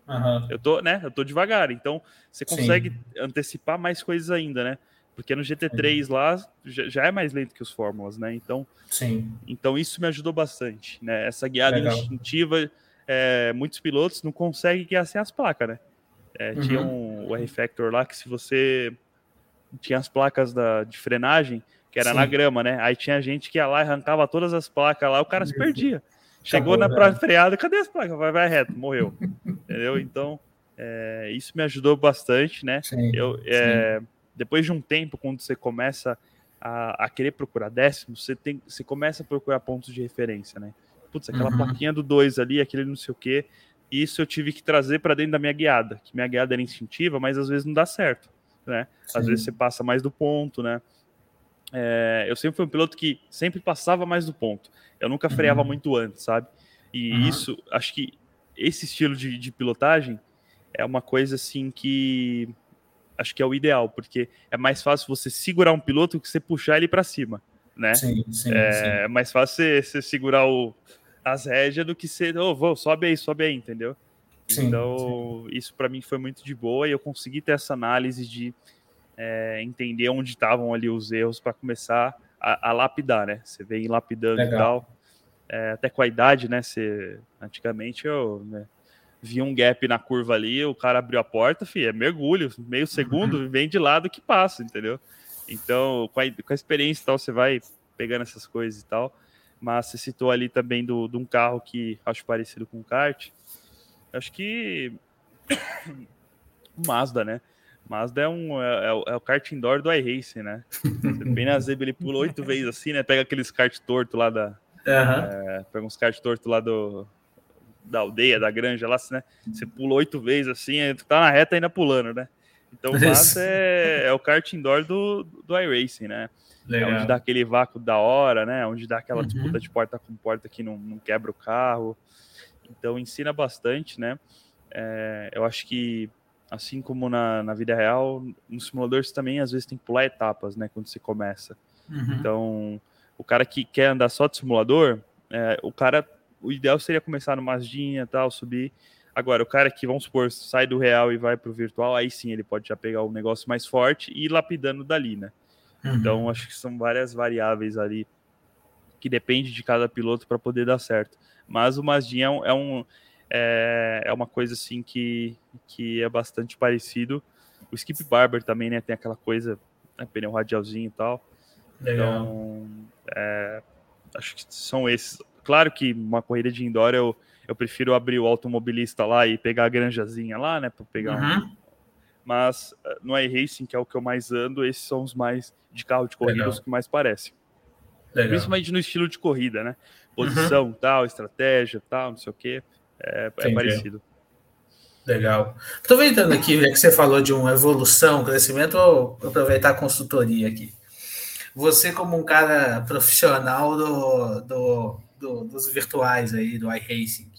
Uhum. Eu tô, né? Eu tô devagar. Então, você consegue Sim. antecipar mais coisas ainda, né? Porque no GT3 Sim. lá já, é mais lento que os Fórmulas, né? Então, Sim. então isso me ajudou bastante, né? Essa guiada Legal. instintiva, é, muitos pilotos não conseguem guiar sem as placas, né? É, uhum. Tinha um, o R-Factor lá que se você tinha as placas da, de frenagem, que era Sim. na grama, né? Aí tinha gente que ia lá e arrancava todas as placas lá, o cara se perdia. Chegou Acabou, na né? freada, cadê as placas? Vai, vai reto, morreu. Entendeu? Então, é, isso me ajudou bastante, né? Sim, eu, é, depois de um tempo, quando você começa a, a, querer procurar décimos, você, tem, você começa a procurar pontos de referência, né? Putz, aquela uhum. plaquinha do 2 ali, aquele não sei o quê. Isso eu tive que trazer para dentro da minha guiada, que minha guiada era instintiva, mas às vezes não dá certo né? Sim. Às vezes você passa mais do ponto, né? É, eu sempre fui um piloto que sempre passava mais do ponto. Eu nunca freava uhum. muito antes, sabe? E uhum. isso, acho que esse estilo de, de, pilotagem é uma coisa assim que acho que é o ideal, porque é mais fácil você segurar um piloto que você puxar ele para cima, né? Sim, sim, é, sim. é mais fácil você, você segurar o, as rédeas do que você, oh, vou, sobe aí, sobe aí, entendeu? Sim, então, sim. isso para mim foi muito de boa e eu consegui ter essa análise de é, entender onde estavam ali os erros para começar a, a, lapidar, né? Você vem lapidando Legal. e tal. É, até com a idade, né? Você, antigamente eu né, vi um gap na curva ali, o cara abriu a porta, filho, é mergulho, meio segundo, uhum. vem de lado que passa, entendeu? Então, com a, com a experiência e tal, você vai pegando essas coisas e tal. Mas você citou ali também do, de um carro que acho parecido com o kart. Acho que o Mazda, né? Mazda é, um, é, é, é o kart indoor do iRacing, né? Bem na Zebra, ele pula oito vezes assim, né? Pega aqueles kart torto lá da. Uhum. É, pega uns kart torto lá do, da aldeia, da granja lá, né? Você pula oito vezes assim, tá na reta ainda pulando, né? Então o Mazda é, é, o kart indoor do, do iRacing, né? Legal. É onde dá aquele vácuo da hora, né? Onde dá aquela uhum. disputa de porta com porta que não, não quebra o carro. Então ensina bastante, né? É, eu acho que assim como na, na vida real, no simulador você também às vezes tem que pular etapas, né? Quando você começa. Uhum. Então, o cara que quer andar só de simulador, é, o cara, o ideal seria começar no Mazdinha tal, subir. Agora, o cara que, vamos supor, sai do real e vai para o virtual, aí sim ele pode já pegar um negócio mais forte e ir lapidando dali, né? Uhum. Então, acho que são várias variáveis ali que depende de cada piloto para poder dar certo. Mas o Mazda é, é, um, é, é uma coisa assim que, que é bastante parecido. O Skip Barber também, né? Tem aquela coisa, né, pneu radialzinho e tal. Legal. Então, é, acho que são esses. Claro que uma corrida de indoor eu, eu prefiro abrir o automobilista lá e pegar a granjazinha lá, né? Para pegar uhum. um... Mas eh, no iRacing, que é o que eu mais ando, esses são os mais de carro de corrida, os que mais parecem. Legal. Principalmente no estilo de corrida, né? Posição, uhum. tal, estratégia, tal, não sei o quê. É, é parecido. Legal. Aproveitando aqui, já que você falou de uma evolução, crescimento, vou aproveitar a consultoria aqui. Você, como um cara profissional do, do, do dos virtuais aí, do iRacing,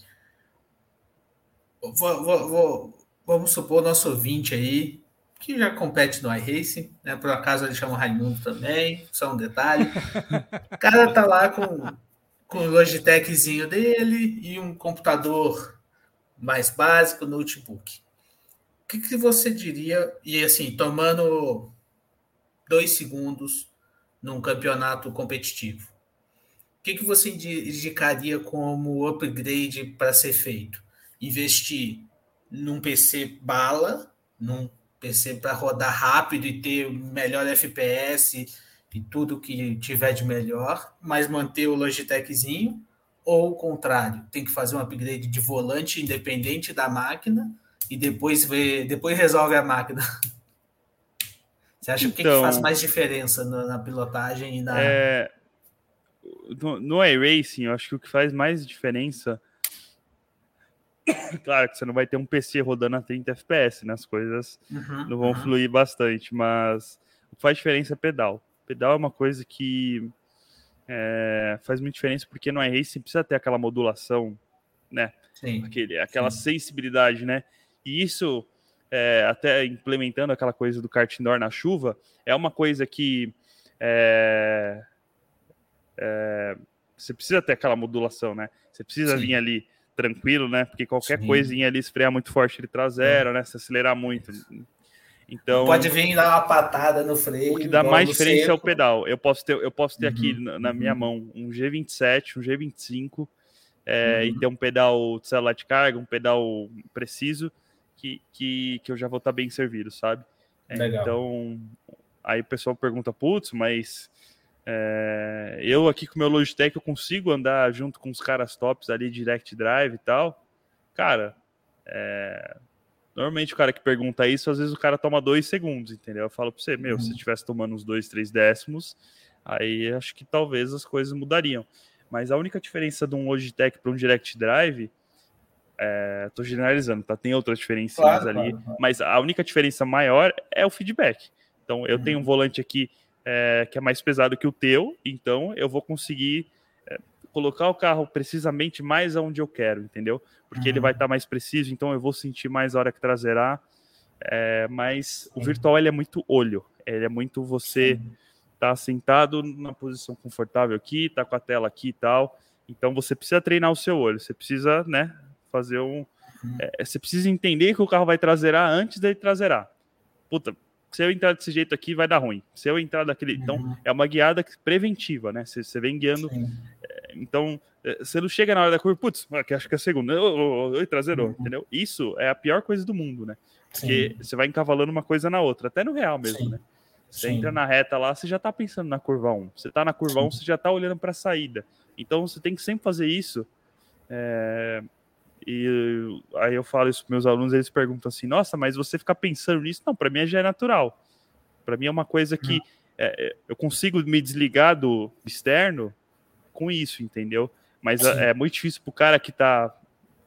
vou, vou, vou, vamos supor nosso ouvinte aí, que já compete no iRacing, né? Por acaso ele chama Raimundo também, só um detalhe. O cara tá lá com, com o Logitechzinho dele e um computador mais básico, notebook. O que, que você diria, e assim, tomando dois segundos num campeonato competitivo, que, que você indicaria como upgrade para ser feito? Investir num PC bala, num PC para rodar rápido e ter melhor FPS e tudo que tiver de melhor, mas manter o Logitechzinho, ou o contrário, tem que fazer um upgrade de volante independente da máquina e depois ver, depois resolve a máquina. Você acha então, que, que faz então mais diferença na, na pilotagem e na. É, no, no iRacing, eu acho que o que faz mais diferença Claro que você não vai ter um PC rodando a 30 FPS, né? As coisas uhum, não vão uhum. fluir bastante, mas o que faz diferença é pedal. Pedal é uma coisa que é, faz muita diferença porque no iRacing precisa ter aquela modulação, né? Sim, Aquele, aquela sim. sensibilidade, né? E isso, é, até implementando aquela coisa do kart indoor na chuva, é uma coisa que é, é você precisa ter aquela modulação, né? Você precisa sim. vir ali tranquilo, né? Porque qualquer Sim. coisinha ali esfriar muito forte ele traz zero, né? Se acelerar muito. Então pode vir dar uma patada no freio. O que dá mais diferença seco. é o pedal. Eu posso ter, eu posso ter uhum. aqui na, na, minha uhum. mão um G27, um G25 é, uhum. e ter um pedal de celular de carga, um pedal preciso que, que, que eu já vou estar bem servido, sabe? É, então aí o pessoal pergunta, putz, mas é, eu aqui com o meu Logitech eu consigo andar junto com os caras tops ali, Direct Drive e tal. Cara, é, normalmente o cara que pergunta isso, às vezes o cara toma dois segundos, entendeu? Eu falo para você, meu, uhum. se estivesse tomando uns dois, três décimos, aí acho que talvez as coisas mudariam. Mas a única diferença de um Logitech para um Direct Drive, é, tô generalizando, tá? Tem outras diferenças claro, ali, claro, claro. mas a única diferença maior é o feedback. Então, eu uhum. tenho um volante aqui é, que é mais pesado que o teu, então eu vou conseguir é, colocar o carro precisamente mais aonde eu quero, entendeu? Porque uhum. ele vai estar tá mais preciso, então eu vou sentir mais a hora que traseirar. É, mas o virtual ele é muito olho, ele é muito você tá sentado na posição confortável aqui, tá com a tela aqui e tal. Então você precisa treinar o seu olho, você precisa, né, fazer um. Uhum. É, você precisa entender que o carro vai traseirar antes dele traseirar. Puta, se eu entrar desse jeito aqui, vai dar ruim. Se eu entrar daquele. Então, uhum. Então, é uma guiada preventiva, né? Você, você vem guiando. Sim. É, então, é, você não chega na hora da curva, putz, acho que é a segunda. Oi, traseiro, uhum. entendeu? Isso é a pior coisa do mundo, né? Porque Sim. você vai encavalando uma coisa na outra, até no real mesmo, Sim. né? Você Sim. entra na reta lá, você já tá pensando na curva 1. Você tá na curva 1, você já tá olhando para a saída. Então você tem que sempre fazer isso. É, e aí eu falo isso para meus alunos, eles perguntam assim: "Nossa, mas você fica pensando nisso?" Não, para mim já é natural. Para mim é uma coisa que é, é, eu consigo me desligar do externo com isso, entendeu? Mas é, é muito difícil pro cara que está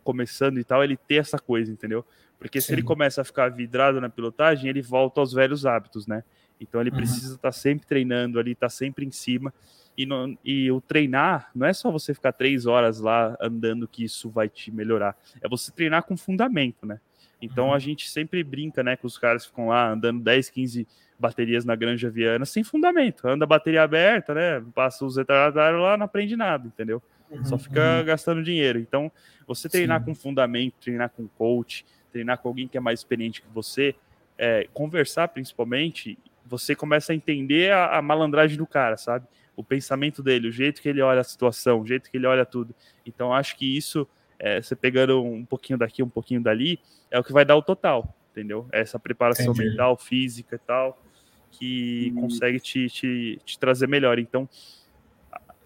começando e tal, ele ter essa coisa, entendeu? Porque Sim. se ele começa a ficar vidrado na pilotagem, ele volta aos velhos hábitos, né? Então ele uhum. precisa estar tá sempre treinando ali, estar tá sempre em cima. E, e o treinar não é só você ficar três horas lá andando que isso vai te melhorar. É você treinar com fundamento, né? Então uhum. a gente sempre brinca, né? Com os caras que ficam lá andando 10, 15 baterias na Granja Viana sem fundamento. Anda a bateria aberta, né? Passa os retardatários lá, não aprende nada, entendeu? Uhum, Só fica uhum. gastando dinheiro. Então, você treinar Sim. com fundamento, treinar com coach, treinar com alguém que é mais experiente que você, é, conversar principalmente, você começa a entender a, a, malandragem do cara, sabe? O pensamento dele, o jeito que ele olha a situação, o jeito que ele olha tudo. Então, acho que isso, é, você pegando um pouquinho daqui, um pouquinho dali, é o que vai dar o total, entendeu? Essa preparação Entendi. mental, física e tal, que hum. consegue te, te, te trazer melhor. Então,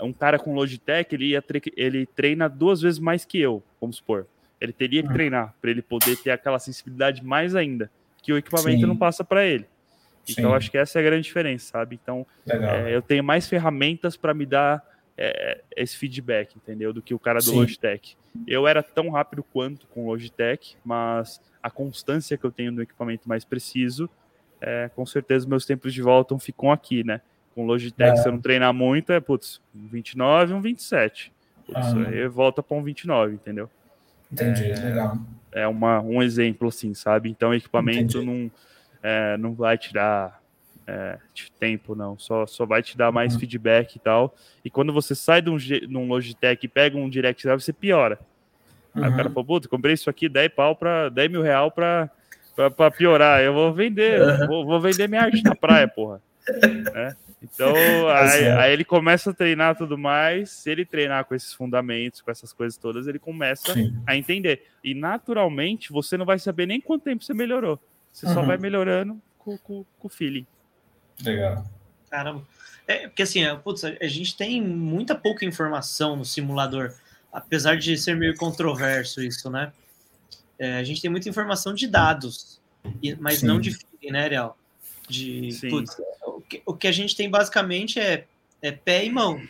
um cara com Logitech, ele, ia ele treina duas vezes mais que eu, vamos supor. Ele teria que uhum. treinar para ele poder ter aquela sensibilidade mais ainda, que o equipamento Sim. não passa para ele. Então, Sim. acho que essa é a grande diferença, sabe? Então, é, eu tenho mais ferramentas para me dar é, esse feedback, entendeu? Do que o cara do Sim. Logitech. Eu era tão rápido quanto com o Logitech, mas a constância que eu tenho no equipamento mais preciso, é, com certeza meus tempos de volta ficam aqui, né? Com Logitech, é. se eu não treinar muito, é, putz, um 29 um 27. Putz, ah. aí volta para um 29, entendeu? Entendi, é, legal. É uma, um exemplo, assim, sabe? Então, o equipamento não, é, não vai tirar é, tempo, não. Só, só vai te dar mais uhum. feedback e tal. E quando você sai de um, de um Logitech e pega um Direct você piora. Uhum. Aí o cara uhum. falou, puta, comprei isso aqui 10 pau para 10 mil real para para piorar. Eu vou vender, uhum. vou, vou, vender minha arte na praia, porra. É? Então, aí, aí, ele começa a treinar tudo mais. Se ele treinar com esses fundamentos, com essas coisas todas, ele começa Sim. a entender. E naturalmente, você não vai saber nem quanto tempo você melhorou. Você uhum. só vai melhorando com, com, com o feeling. Legal. Caramba. É, porque assim, é, putz, a gente tem muita pouca informação no simulador, apesar de ser meio controverso isso, né? É, a gente tem muita informação de dados, mas Sim. não de feeling, né, Ariel? De, putz, que, o que a gente tem basicamente é, é pé e mão.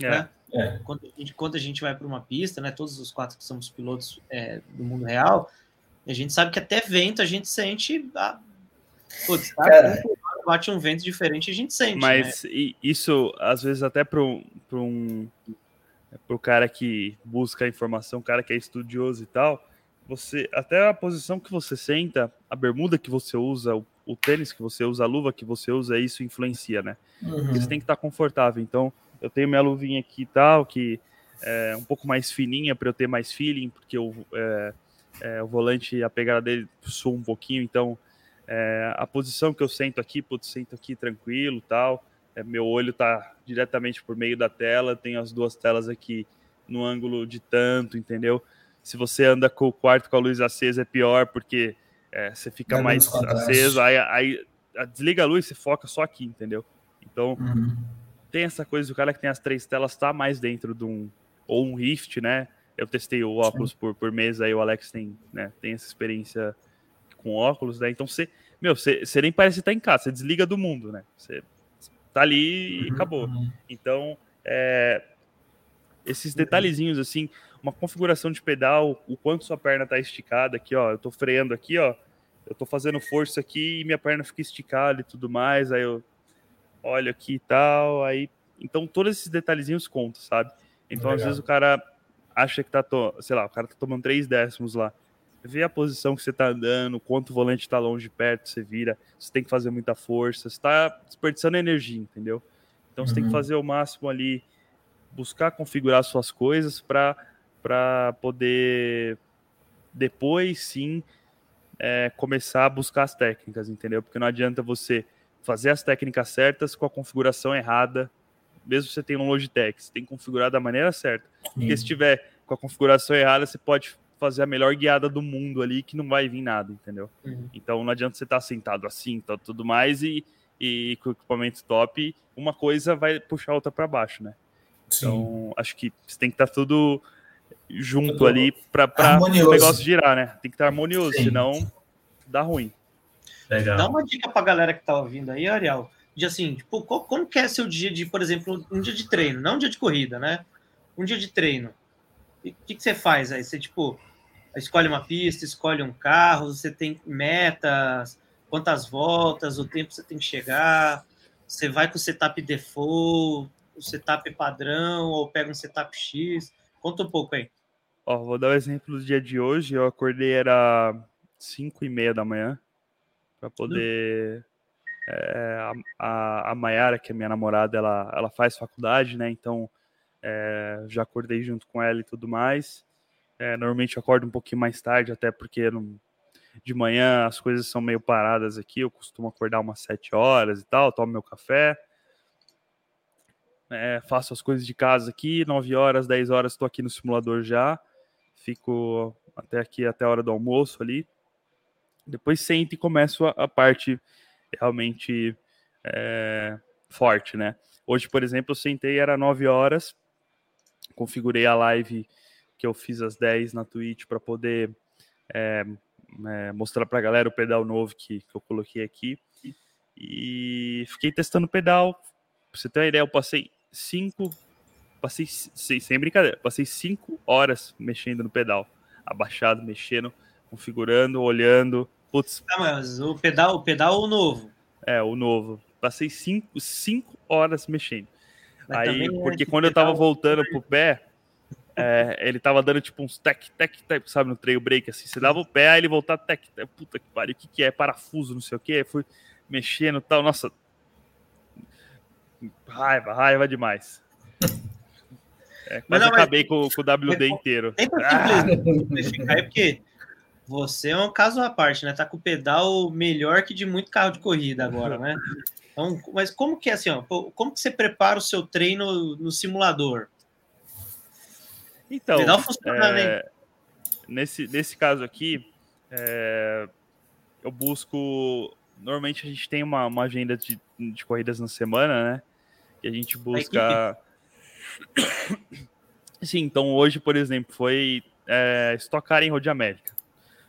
É. Né? É. Quando, a gente, quando a gente vai para uma pista, né, todos os quatro que somos pilotos é, do mundo real, a gente sabe que até vento a gente sente. A, putz, tá? bate um vento diferente a gente sente. Mas né? isso, às vezes, até para um, pro cara que busca a informação, cara que é estudioso e tal, você até a posição que você senta, a bermuda que você usa, o o tênis que você usa, a luva que você usa, isso influencia, né? Uhum. Você tem que estar confortável. Então, eu tenho minha luvinha aqui e tal, que é um pouco mais fininha para eu ter mais feeling, porque o, é, é, o volante, a pegada dele sua um pouquinho, então é, a posição que eu sento aqui, putz, sento aqui tranquilo tal. É, meu olho tá diretamente por meio da tela, tenho as duas telas aqui no ângulo de tanto, entendeu? Se você anda com o quarto com a luz acesa é pior, porque é, você fica mais aceso, aí, aí desliga a luz e você foca só aqui, entendeu? Então, uhum. tem essa coisa, o cara que tem as três telas tá mais dentro de um, ou um Rift, né? Eu testei o óculos por, por mês, aí o Alex tem, né, tem essa experiência com óculos, né? Então você, meu, você, você nem parece estar em casa, você desliga do mundo, né? Você tá ali e uhum. acabou. Então, é, esses detalhezinhos assim, uma configuração de pedal, o quanto sua perna tá esticada aqui, ó, eu tô freando aqui, ó, eu tô fazendo força aqui e minha perna fica esticada e tudo mais, aí eu olho aqui e tal, aí então todos esses detalhezinhos contam, sabe? Então Legal. às vezes o cara acha que tá, to... sei lá, o cara tá tomando três décimos lá, vê a posição que você tá andando, quanto o volante tá longe, perto, você vira, você tem que fazer muita força, você tá desperdiçando energia, entendeu? Então uhum. você tem que uhum. fazer o máximo ali, buscar configurar suas coisas para para poder depois sim é, começar a buscar as técnicas, entendeu? Porque não adianta você fazer as técnicas certas com a configuração errada, mesmo que você tenha um Logitech, você tem que configurar da maneira certa. Porque se tiver com a configuração errada, você pode fazer a melhor guiada do mundo ali que não vai vir nada, entendeu? Uhum. Então não adianta você estar sentado assim, tá, tudo mais e, e com o equipamento top, uma coisa vai puxar a outra para baixo, né? Sim. Então acho que você tem que estar tudo junto Tudo ali para o negócio girar, né? Tem que estar harmonioso, Sim. senão dá ruim. Legal. Dá uma dica para a galera que tá ouvindo aí, Ariel, de assim, tipo, qual, como que é seu dia de, por exemplo, um dia de treino, não um dia de corrida, né? Um dia de treino. O que, que você faz aí? Você, tipo, escolhe uma pista, escolhe um carro, você tem metas, quantas voltas, o tempo que você tem que chegar, você vai com o setup default, o setup padrão, ou pega um setup X. Conta um pouco aí. Ó, vou dar o um exemplo do dia de hoje. Eu acordei, era 5 e meia da manhã, para poder. É, a, a, a Mayara, que é minha namorada, ela, ela faz faculdade, né? Então é, já acordei junto com ela e tudo mais. É, normalmente eu acordo um pouquinho mais tarde, até porque não, de manhã as coisas são meio paradas aqui. Eu costumo acordar umas 7 horas e tal, tomo meu café, é, faço as coisas de casa aqui, 9 horas, 10 horas estou aqui no simulador já. Fico até aqui, até a hora do almoço ali. Depois sento e começo a, a parte realmente é, forte, né? Hoje, por exemplo, eu sentei, era 9 horas, configurei a live que eu fiz às 10 na Twitch para poder é, é, mostrar para a galera o pedal novo que, que eu coloquei aqui. E fiquei testando o pedal. Pra você ter uma ideia, eu passei 5. Passei, sem brincadeira, passei 5 horas mexendo no pedal. Abaixado, mexendo, configurando, olhando. Putz. Ah, mas o pedal, o pedal novo. É, o novo. Passei 5 horas mexendo. Mas Aí, é porque é quando eu tava voltando pro pé, é, ele tava dando tipo uns tec, tec, tec, sabe, no trail break, assim. Você dava o pé, aí ele voltava tec, tec, puta que pariu, o que que é? Parafuso, não sei o que. Aí fui mexendo e tal, nossa. Raiva, raiva demais. É, mas não, acabei mas... com, com, o WD inteiro. Simplificar, ah. porque você é um caso à parte, né? Tá com o pedal melhor que de muito carro de corrida agora, né? Então, mas como que é assim, ó, como que você prepara o seu treino no simulador? Então, é, nesse, nesse caso aqui, é, eu busco. Normalmente a gente tem uma, uma agenda de, de corridas na semana, né? E a gente busca. Sim, então hoje, por exemplo, foi é, estocar em Road América.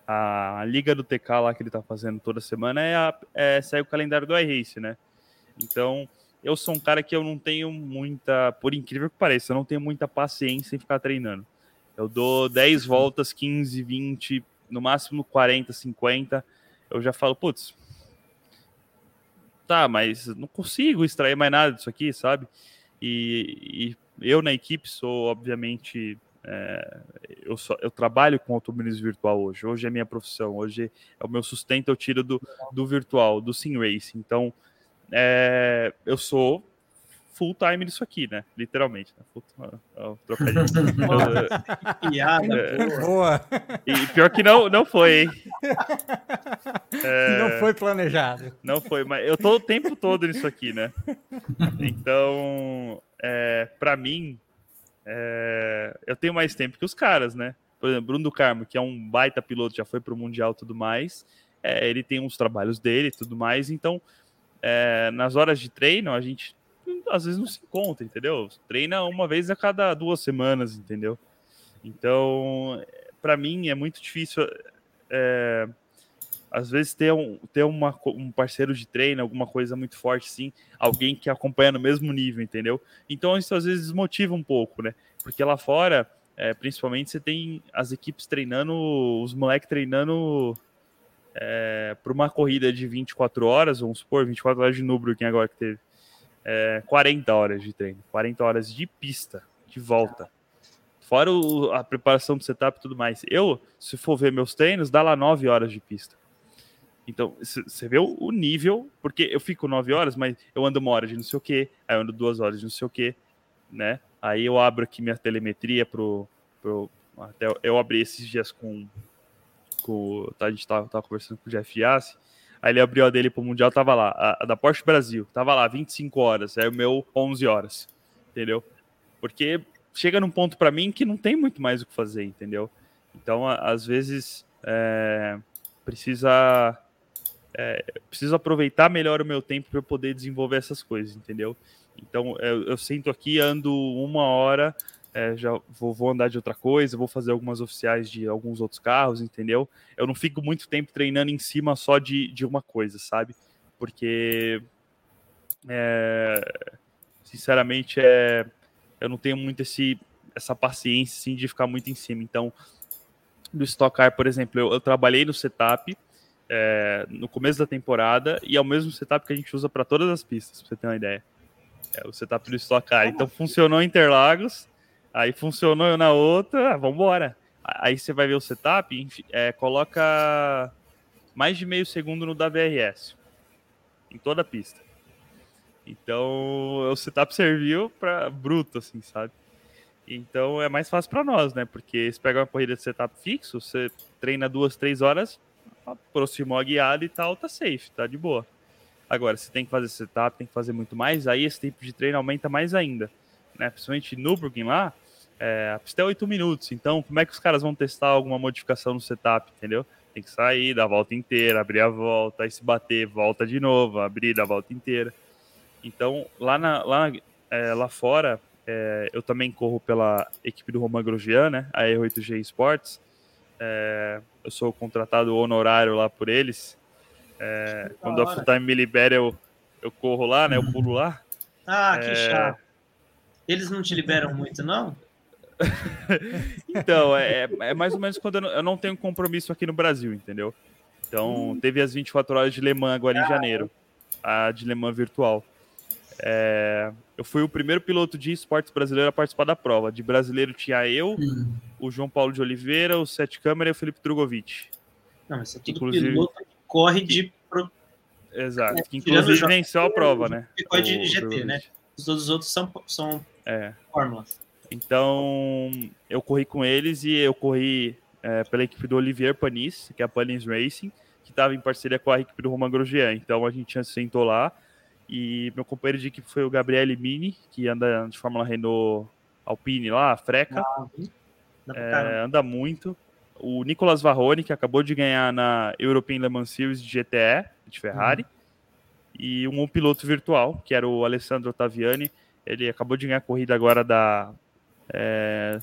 A, a, liga do TK lá que ele tá fazendo toda semana é, a, é sai o calendário do iRace, né? Então, eu sou um cara que eu não tenho muita, por incrível que pareça, eu não tenho muita paciência em ficar treinando. Eu dou 10 voltas, 15, 20, no máximo 40, 50. Eu já falo, putz, tá, mas não consigo extrair mais nada disso aqui, sabe? E, e eu na equipe sou, obviamente, é, eu, só, eu trabalho com automobilismo virtual hoje. Hoje é minha profissão, hoje é o meu sustento, eu tiro do, do virtual, do sim race. Então, é, eu sou full time nisso aqui, né? Literalmente. Né? Full, trocadilho. Piada, é, boa. E pior que não, não foi, hein? É, não foi planejado. Não foi, mas eu tô o tempo todo nisso aqui, né? Então, é, para mim, é, eu tenho mais tempo que os caras, né? Por exemplo, Bruno do Carmo, que é um baita piloto, já foi pro Mundial e tudo mais. É, ele tem uns trabalhos dele e tudo mais, então é, nas horas de treino, a gente às vezes não se encontra, entendeu? Treina uma vez a cada duas semanas, entendeu? Então, para mim é muito difícil, é, às vezes, ter, um, ter uma, um parceiro de treino, alguma coisa muito forte, sim, alguém que acompanha no mesmo nível, entendeu? Então, isso às vezes desmotiva um pouco, né? Porque lá fora, é, principalmente, você tem as equipes treinando, os moleques treinando é, para uma corrida de 24 horas, vamos supor, 24 horas de Nürburgring agora que teve, é, 40 horas de treino, 40 horas de pista, de volta. Fora o, a preparação do setup e tudo mais. Eu, se for ver meus treinos, dá lá 9 horas de pista. Então, você vê o, nível, porque eu fico 9 horas, mas eu ando uma hora de não sei o que, aí eu ando duas horas de não sei o que, né? Aí eu abro aqui minha telemetria pro. pro até eu abri esses dias com com. Tá, a gente tava, tava conversando com o Jeff Yassi. Aí ele abriu a dele pro Mundial, tava lá. A, a, da Porsche Brasil, tava lá, 25 horas. Aí o meu, 11 horas. Entendeu? Porque chega num ponto para mim que não tem muito mais o que fazer, entendeu? Então, a, às vezes, é, precisa. É, aproveitar melhor o meu tempo para poder desenvolver essas coisas, entendeu? Então, eu, eu sento aqui, ando uma hora, é, já vou, vou, andar de outra coisa, vou fazer algumas oficiais de alguns outros carros, entendeu? Eu não fico muito tempo treinando em cima só de, de uma coisa, sabe? Porque, é, sinceramente, é, eu não tenho muito esse, essa paciência assim, de ficar muito em cima. Então, do Stock Car, por exemplo, eu, eu trabalhei no setup é, no começo da temporada e é o mesmo setup que a gente usa para todas as pistas, para você ter uma ideia. É o setup do Stock Car. Então, funcionou em Interlagos Aí funcionou na outra, ah, vamos embora. Aí você vai ver o setup, é, coloca mais de meio segundo no WRS em toda a pista. Então o setup serviu para bruto, assim, sabe? Então é mais fácil para nós, né? Porque se pega uma corrida de setup fixo, você treina duas, três horas, aproximou a guiada e tal, tá safe, tá de boa. Agora, se tem que fazer setup, tem que fazer muito mais, aí esse tempo de treino aumenta mais ainda. Né? Principalmente no Brooklyn lá, é, a pista é 8 minutos, então como é que os caras vão testar alguma modificação no setup, entendeu? Tem que sair, dar a volta inteira, abrir a volta, aí se bater, volta de novo, abrir, dar a volta inteira. Então, lá, na, lá, é, lá fora, é, eu também corro pela equipe do Roman Grosjean, né? A R8G Sports. É, eu sou contratado honorário lá por eles. É, quando a Full Time me libera, eu, eu corro lá, né? Eu pulo lá. Ah, que é. chato. Eles não te liberam muito, não? então, é, é, mais ou menos quando eu não, eu não, tenho compromisso aqui no Brasil, entendeu? Então, hum. teve as 24 horas de Le Mans agora em ah. janeiro, a de Le Mans virtual. É, eu fui o primeiro piloto de esportes brasileiro a participar da prova. De brasileiro tinha eu, hum. o João Paulo de Oliveira, o Sete Câmara e o Felipe Drogovic. Não, mas é tudo inclusive, piloto que corre de. Exato, é, que inclusive venceu a prova, né? Corre de GT, né? Todos os outros são, são é. fórmulas. Então, eu corri com eles e eu corri é, pela equipe do Olivier Panis, que é a Panis Racing, que estava em parceria com a equipe do Roman Grosjean. Então, a gente sentou lá e meu companheiro de equipe foi o Gabriele Mini, que anda de Fórmula Renault Alpine lá, a Freca. Ah, é, anda muito. O Nicolas Varrone, que acabou de ganhar na European Le Mans Series de GTE, de Ferrari. Uhum. E um, piloto virtual, que era o Alessandro Ottaviani. Ele acabou de ganhar a corrida agora da é,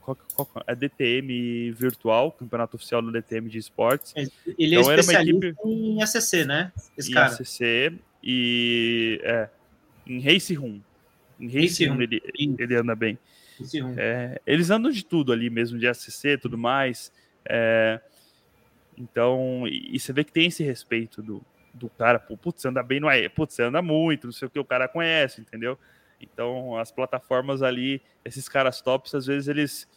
qual, qual, é DTM virtual, campeonato oficial do DTM de esportes. Ele é então, é especialista equipe... em ACC, né? Esse em cara. ACC e é, em Race Room. Em Race, Race Room, ele, ele anda bem. É, eles andam de tudo ali mesmo, de ACC e tudo mais. É, então, e, e, você vê que tem esse respeito do, do cara, putz, você anda bem, não é? Putz, você anda muito, não sei o que, o cara conhece, entendeu? Então, as plataformas ali, esses caras tops, às vezes eles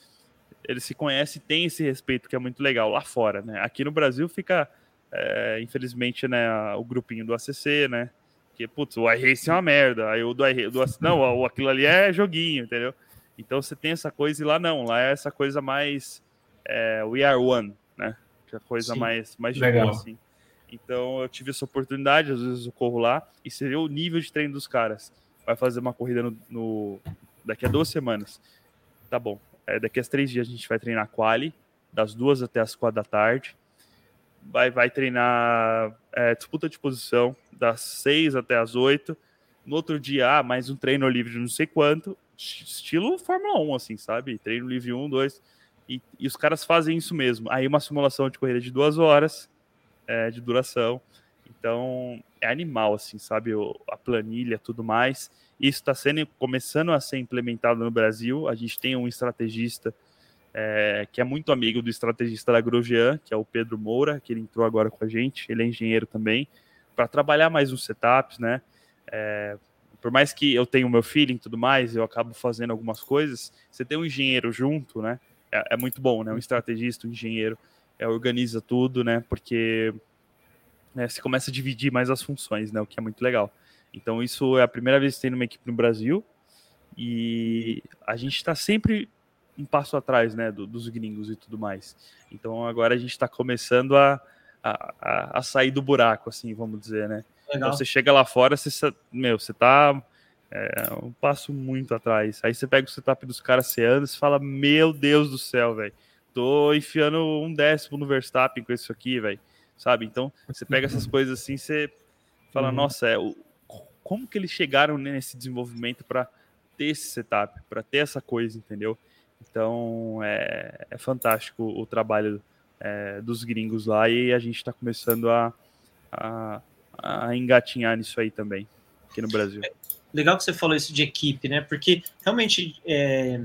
eles se conhecem e têm esse respeito que é muito legal lá fora, né? Aqui no Brasil fica, é, infelizmente, né, o grupinho do ACC, né? Que, putz, o iRace é uma merda, aí o do, do não, aquilo ali é joguinho, entendeu? Então você tem essa coisa e lá não, lá é essa coisa mais é, we are one, né? Que é a coisa Sim. mais, mais legal. assim. Então eu tive essa oportunidade, às vezes eu corro lá e você vê o nível de treino dos caras vai fazer uma corrida no, no, daqui a duas semanas. Tá bom. É, daqui a três dias a gente vai treinar quali, das duas até as quatro da tarde. Vai, vai treinar é, disputa de posição, das seis até as oito. No outro dia, ah, mais um treino livre de não sei quanto. Estilo Fórmula 1, assim, sabe? Treino livre um, dois. E, e os caras fazem isso mesmo. Aí uma simulação de corrida de duas horas é, de duração. Então, é animal, assim, sabe? A planilha, tudo mais. Isso está sendo começando a ser implementado no Brasil. A gente tem um estrategista é, que é muito amigo do estrategista da Grosjean, que é o Pedro Moura, que ele entrou agora com a gente. Ele é engenheiro também, para trabalhar mais nos setups, né? É, por mais que eu tenha o meu feeling e tudo mais, eu acabo fazendo algumas coisas. Você tem um engenheiro junto, né? É, é muito bom, né? Um estrategista, um engenheiro, é, organiza tudo, né? Porque né, você começa a dividir mais as funções, né, o que é muito legal. Então, isso é a primeira vez que tem uma equipe no Brasil e a gente está sempre um passo atrás né, do, dos gringos e tudo mais. Então, agora a gente está começando a, a, a, sair do buraco, assim, vamos dizer, né? Então, você chega lá fora, você, meu, você tá é, um passo muito atrás. Aí você pega o setup dos caras, você anda e fala, meu Deus do céu, velho. Tô enfiando um décimo no Verstappen com isso aqui, velho sabe? Então, você pega essas coisas assim, você fala, uhum. nossa, é, o, como que eles chegaram nesse desenvolvimento para ter esse setup, para ter essa coisa, entendeu? Então, é, é fantástico o trabalho é, dos gringos lá e a gente está começando a, a, a, engatinhar nisso aí também, aqui no Brasil. É legal que você falou isso de equipe, né? Porque realmente, é,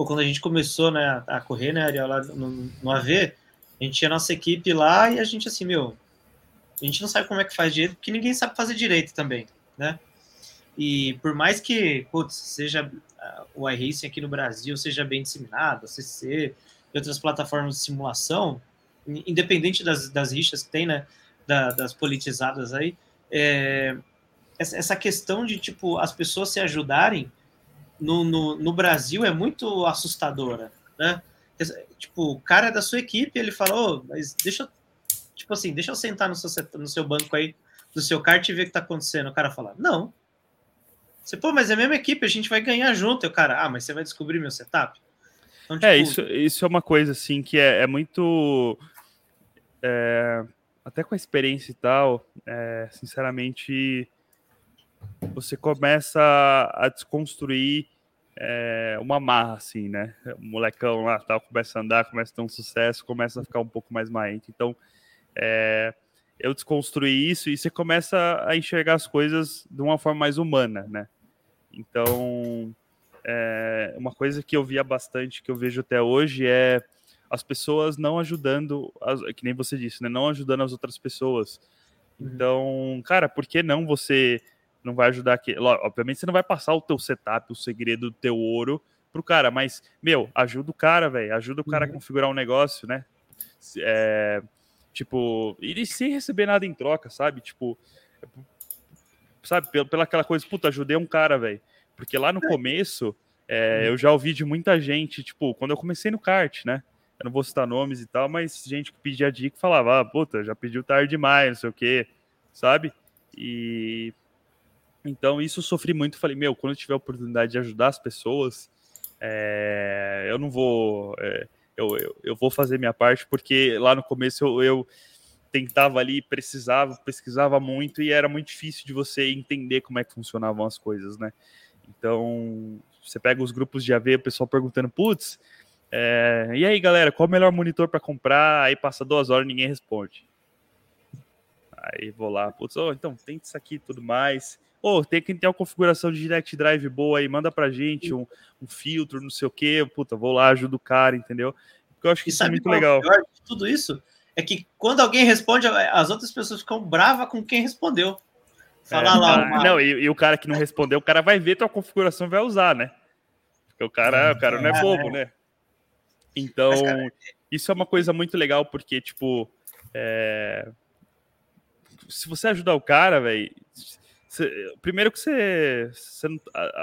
pô, quando a gente começou né, a correr, né, Ariel, lá no, no AV, a gente tinha a nossa equipe lá e a gente, assim, meu, a gente não sabe como é que faz direito, porque ninguém sabe fazer direito também, né? E por mais que, putz, seja uh, o iRacing aqui no Brasil seja bem disseminado, a CC e outras plataformas de simulação, independente das, das rixas que tem, né, da, das politizadas aí, é, essa questão de, tipo, as pessoas se ajudarem no, no, no Brasil é muito assustadora, né? Tipo, o cara é da sua equipe, ele falou, oh, mas deixa eu, tipo assim, deixa eu sentar no seu, no seu banco aí, do seu kart e ver o que tá acontecendo. O cara fala, não. Você, pô, mas é a mesma equipe, a gente vai ganhar junto. E o cara, ah, mas você vai descobrir meu setup? Então, é, tipo... É, isso, isso é uma coisa, assim, que é, é muito... É, até com a experiência e tal, é, sinceramente, você começa a desconstruir é, uma marra, assim, né? O molecão lá tal, começa a andar, começa a ter um sucesso, começa a ficar um pouco mais maente. Então, é, eu desconstruí isso e você começa a enxergar as coisas de uma forma mais humana, né? Então, é, uma coisa que eu via bastante, que eu vejo até hoje, é as pessoas não ajudando, as, que nem você disse, né? Não ajudando as outras pessoas. Uhum. Então, cara, por que não você não vai ajudar aqui? Obviamente você não vai passar o teu setup, o segredo do teu ouro pro cara, mas, meu, ajuda o cara, velho. Ajuda o cara uhum. a configurar um negócio, né? É, tipo, e sem receber nada em troca, sabe? Tipo, sabe, pela aquela coisa, puta, ajudei um cara, velho. Porque lá no é. começo, é, eu já ouvi de muita gente, tipo, quando eu comecei no kart, né? Eu não vou citar nomes e tal, mas gente que pedia dica falava, ah, puta, já pediu tarde demais, não sei o quê, sabe? E então isso eu sofri muito. Falei, meu, quando eu tiver a oportunidade de ajudar as pessoas, é, eu não vou. É, eu, eu, eu, vou fazer minha parte, porque lá no começo eu, eu tentava ali, precisava, pesquisava muito e era muito difícil de você entender como é que funcionavam as coisas, né? Então, você pega os grupos de AV, o pessoal perguntando, putz, é, e aí galera, qual é o melhor monitor para comprar? Aí passa duas horas e ninguém responde. Aí vou lá, putz, oh, então tem isso aqui e tudo mais. Ô, oh, tem que ter uma configuração de Direct Drive boa aí, manda pra gente um, um filtro, não sei o quê. Puta, vou lá, ajudo o cara, entendeu? Porque eu acho que e isso é muito é legal. Pior de tudo isso é que quando alguém responde, as outras pessoas ficam bravas com quem respondeu. Fala é, lá. Uma... Não, e, e, o cara que não respondeu, o cara vai ver tua configuração e vai usar, né? Porque o cara, o cara não é bobo, é. né? Então, Mas, cara, isso é uma coisa muito legal, porque, tipo, é... se você ajudar o cara, velho. Primeiro que você, você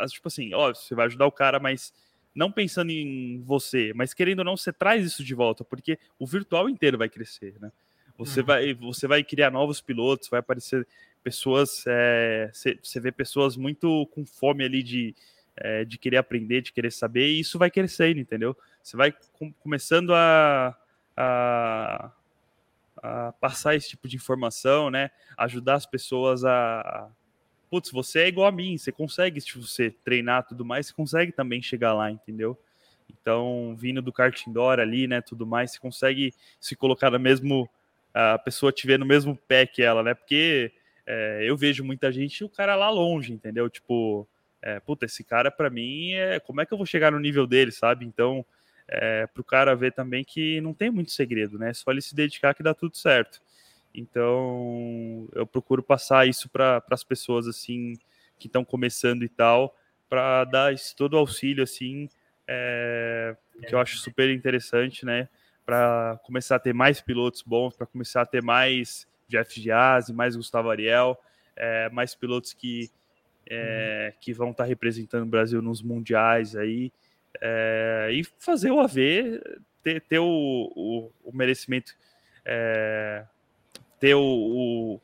tipo assim, ó, você vai ajudar o cara, mas não pensando em você, mas querendo ou não, você traz isso de volta, porque o virtual inteiro vai crescer, né? Você, uhum. vai, você vai criar novos pilotos, vai aparecer pessoas, é, você vê pessoas muito com fome ali de, é, de querer aprender, de querer saber, e isso vai crescendo, entendeu? Você vai com, começando a, a, a, passar esse tipo de informação, né? Ajudar as pessoas a. Putz, você é igual a mim, você consegue, se você treinar tudo mais, você consegue também chegar lá, entendeu? Então, vindo do kart indoor ali, né, tudo mais, você consegue se colocar no mesmo, a pessoa te ver no mesmo pé que ela, né? Porque é, eu vejo muita gente o cara lá longe, entendeu? Tipo, é, puta, esse cara para mim é como é que eu vou chegar no nível dele, sabe? Então, é, para o cara ver também que não tem muito segredo, né? É só ele se dedicar que dá tudo certo. Então, eu procuro passar isso para as pessoas assim que estão começando e tal, para dar esse todo auxílio assim, é, que eu acho super interessante, né? Para começar a ter mais pilotos bons, para começar a ter mais Jeff Giazzi, mais Gustavo Ariel, é, mais pilotos que é, que vão estar tá representando o Brasil nos mundiais aí e fazer o AV ter, ter o, o, o merecimento, ter o, o,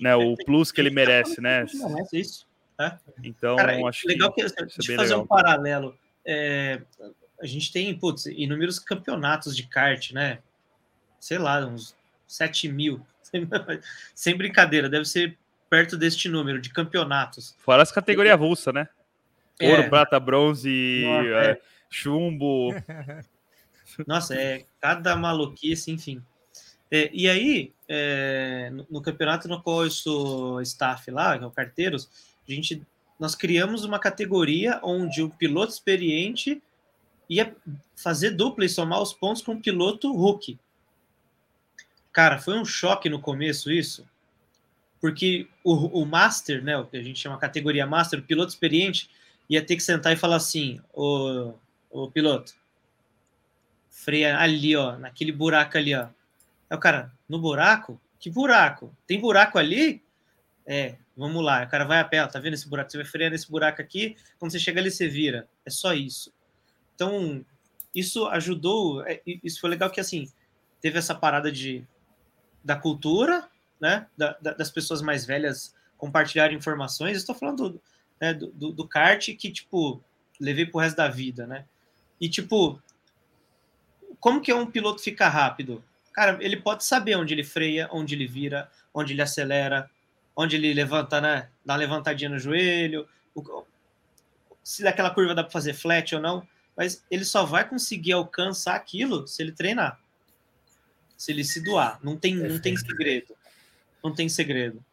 né, o plus que ele merece, né? Isso. É. Então, Cara, acho legal que, que deixa eu fazer legal. um paralelo. É, a gente tem, putz, inúmeros campeonatos de kart, né? Sei lá, uns 7 mil. Sem brincadeira, deve ser perto deste número de campeonatos. Fora as categorias avulsa, né? Ouro, é. prata, bronze, Nossa, é. é. chumbo. Nossa, é cada maluquice, enfim. É, e aí, é, no, no, campeonato no qual eu sou staff lá, que é o Carteiros, a gente, nós criamos uma categoria onde o piloto experiente ia fazer dupla e somar os pontos com o piloto rookie. Cara, foi um choque no começo isso, porque o, o Master, né, o que a gente chama categoria Master, o piloto experiente, ia ter que sentar e falar assim, o piloto, freia ali, ó, naquele buraco ali, ó. É o cara, no buraco? Que buraco? Tem buraco ali? É, Vamos lá, o cara vai a pé, tá vendo esse buraco? Você vai frear nesse buraco aqui, quando você chega ali, você vira. É só isso. Então, isso ajudou, é, isso foi legal que, assim, teve essa parada de, da cultura, né, da, da, das pessoas mais velhas compartilhar informações. Estou falando né, do, do, do kart que, tipo, levei pro resto da vida, né? E, tipo, como que é um piloto ficar rápido? Cara, ele pode saber onde ele freia, onde ele vira, onde ele acelera, onde ele levanta, né? Dá uma levantadinha no joelho, o, se daquela curva dá para fazer flat ou não, mas ele só vai conseguir alcançar aquilo se ele treinar. Se ele se doar. Não tem, não tem segredo. Não tem segredo.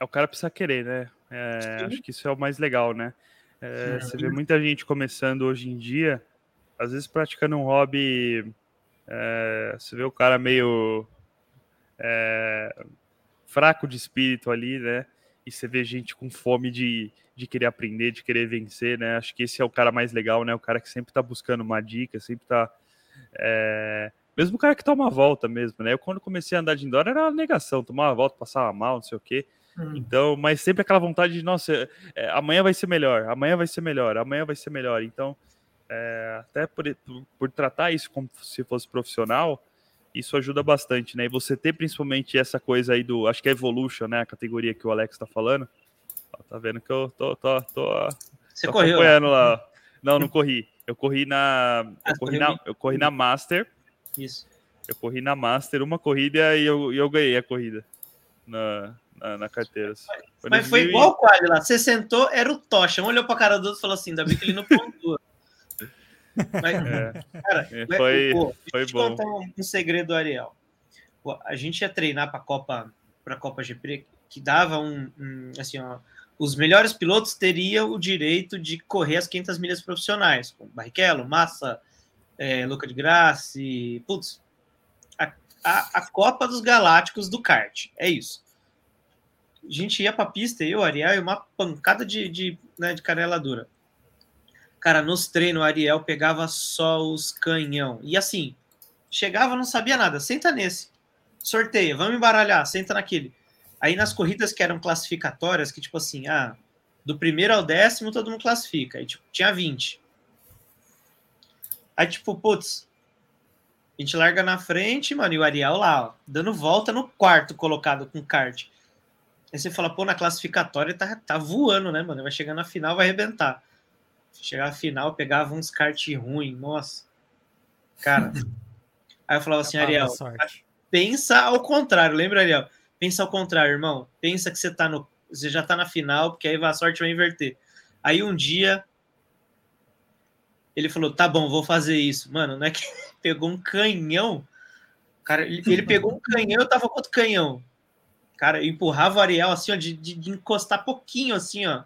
É, o cara precisa querer, né? É, acho que isso é o mais legal, né? É, você vê muita gente começando hoje em dia, às vezes praticando um hobby. É, você vê o cara meio é, fraco de espírito ali, né? E você vê gente com fome de, de querer aprender, de querer vencer, né? Acho que esse é o cara mais legal, né? O cara que sempre tá buscando uma dica, sempre tá. É... Mesmo o cara que toma uma volta mesmo, né? Eu, quando comecei a andar de indoor, era uma negação, tomar uma volta, passava mal, não sei o quê. Hum. Então, mas sempre aquela vontade de, nossa, é, amanhã vai ser melhor, amanhã vai ser melhor, amanhã vai ser melhor. Então, é, até por, por, tratar isso como se fosse profissional, isso ajuda bastante, né? E você ter principalmente essa coisa aí do, acho que é Evolution, né? A categoria que o Alex tá falando. Ó, tá vendo que eu tô, tô, tô, você tô correu, acompanhando lá. Não, não corri. Eu corri na, eu ah, corri na, eu corri na Master. Isso. Eu corri na Master uma corrida e eu, eu ganhei a corrida na, na, na carteira. Foi Mas foi igual o Quali lá. Você sentou, era o Tocha. Um olhou pra cara do outro e falou assim: ainda bem que ele não pontua. Mas, é. cara, é, foi, pô, foi bom. contar um, um segredo, Ariel. Pô, a gente ia treinar para a Copa, para Copa GP, que dava um, um, assim, ó, os melhores pilotos teriam o direito de correr as 500 milhas profissionais, com Barrichello, Massa, é, Luca de Graça, putz, a, a, a, Copa dos Galácticos do kart, é isso. A gente ia para a pista, eu, Ariel, e uma pancada de, de, né, de canela dura. Cara, nos treinos, o Ariel pegava só os canhão. E assim, chegava, não sabia nada. Senta nesse. Sorteia, vamos embaralhar, senta naquele. Aí nas corridas que eram classificatórias, que tipo assim, ah, do primeiro ao décimo todo mundo classifica. Aí tipo, tinha 20. Aí tipo, putz, a gente larga na frente, mano, e o Ariel lá, ó, dando volta no quarto colocado com kart. Aí você fala, pô, na classificatória tá, tá voando, né, mano? Vai chegar na final, vai arrebentar. Chegar à final, pegava uns kart ruim, nossa. Cara. Aí eu falava assim, Ariel, pensa ao contrário, lembra, Ariel? Pensa ao contrário, irmão. Pensa que você tá no. Você já tá na final, porque aí a sorte vai inverter. Aí um dia ele falou: tá bom, vou fazer isso. Mano, não é que pegou um canhão. Cara, ele, ele pegou um canhão, eu tava com outro canhão. Cara, eu empurrava o Ariel assim, ó, de, de, de encostar pouquinho, assim, ó.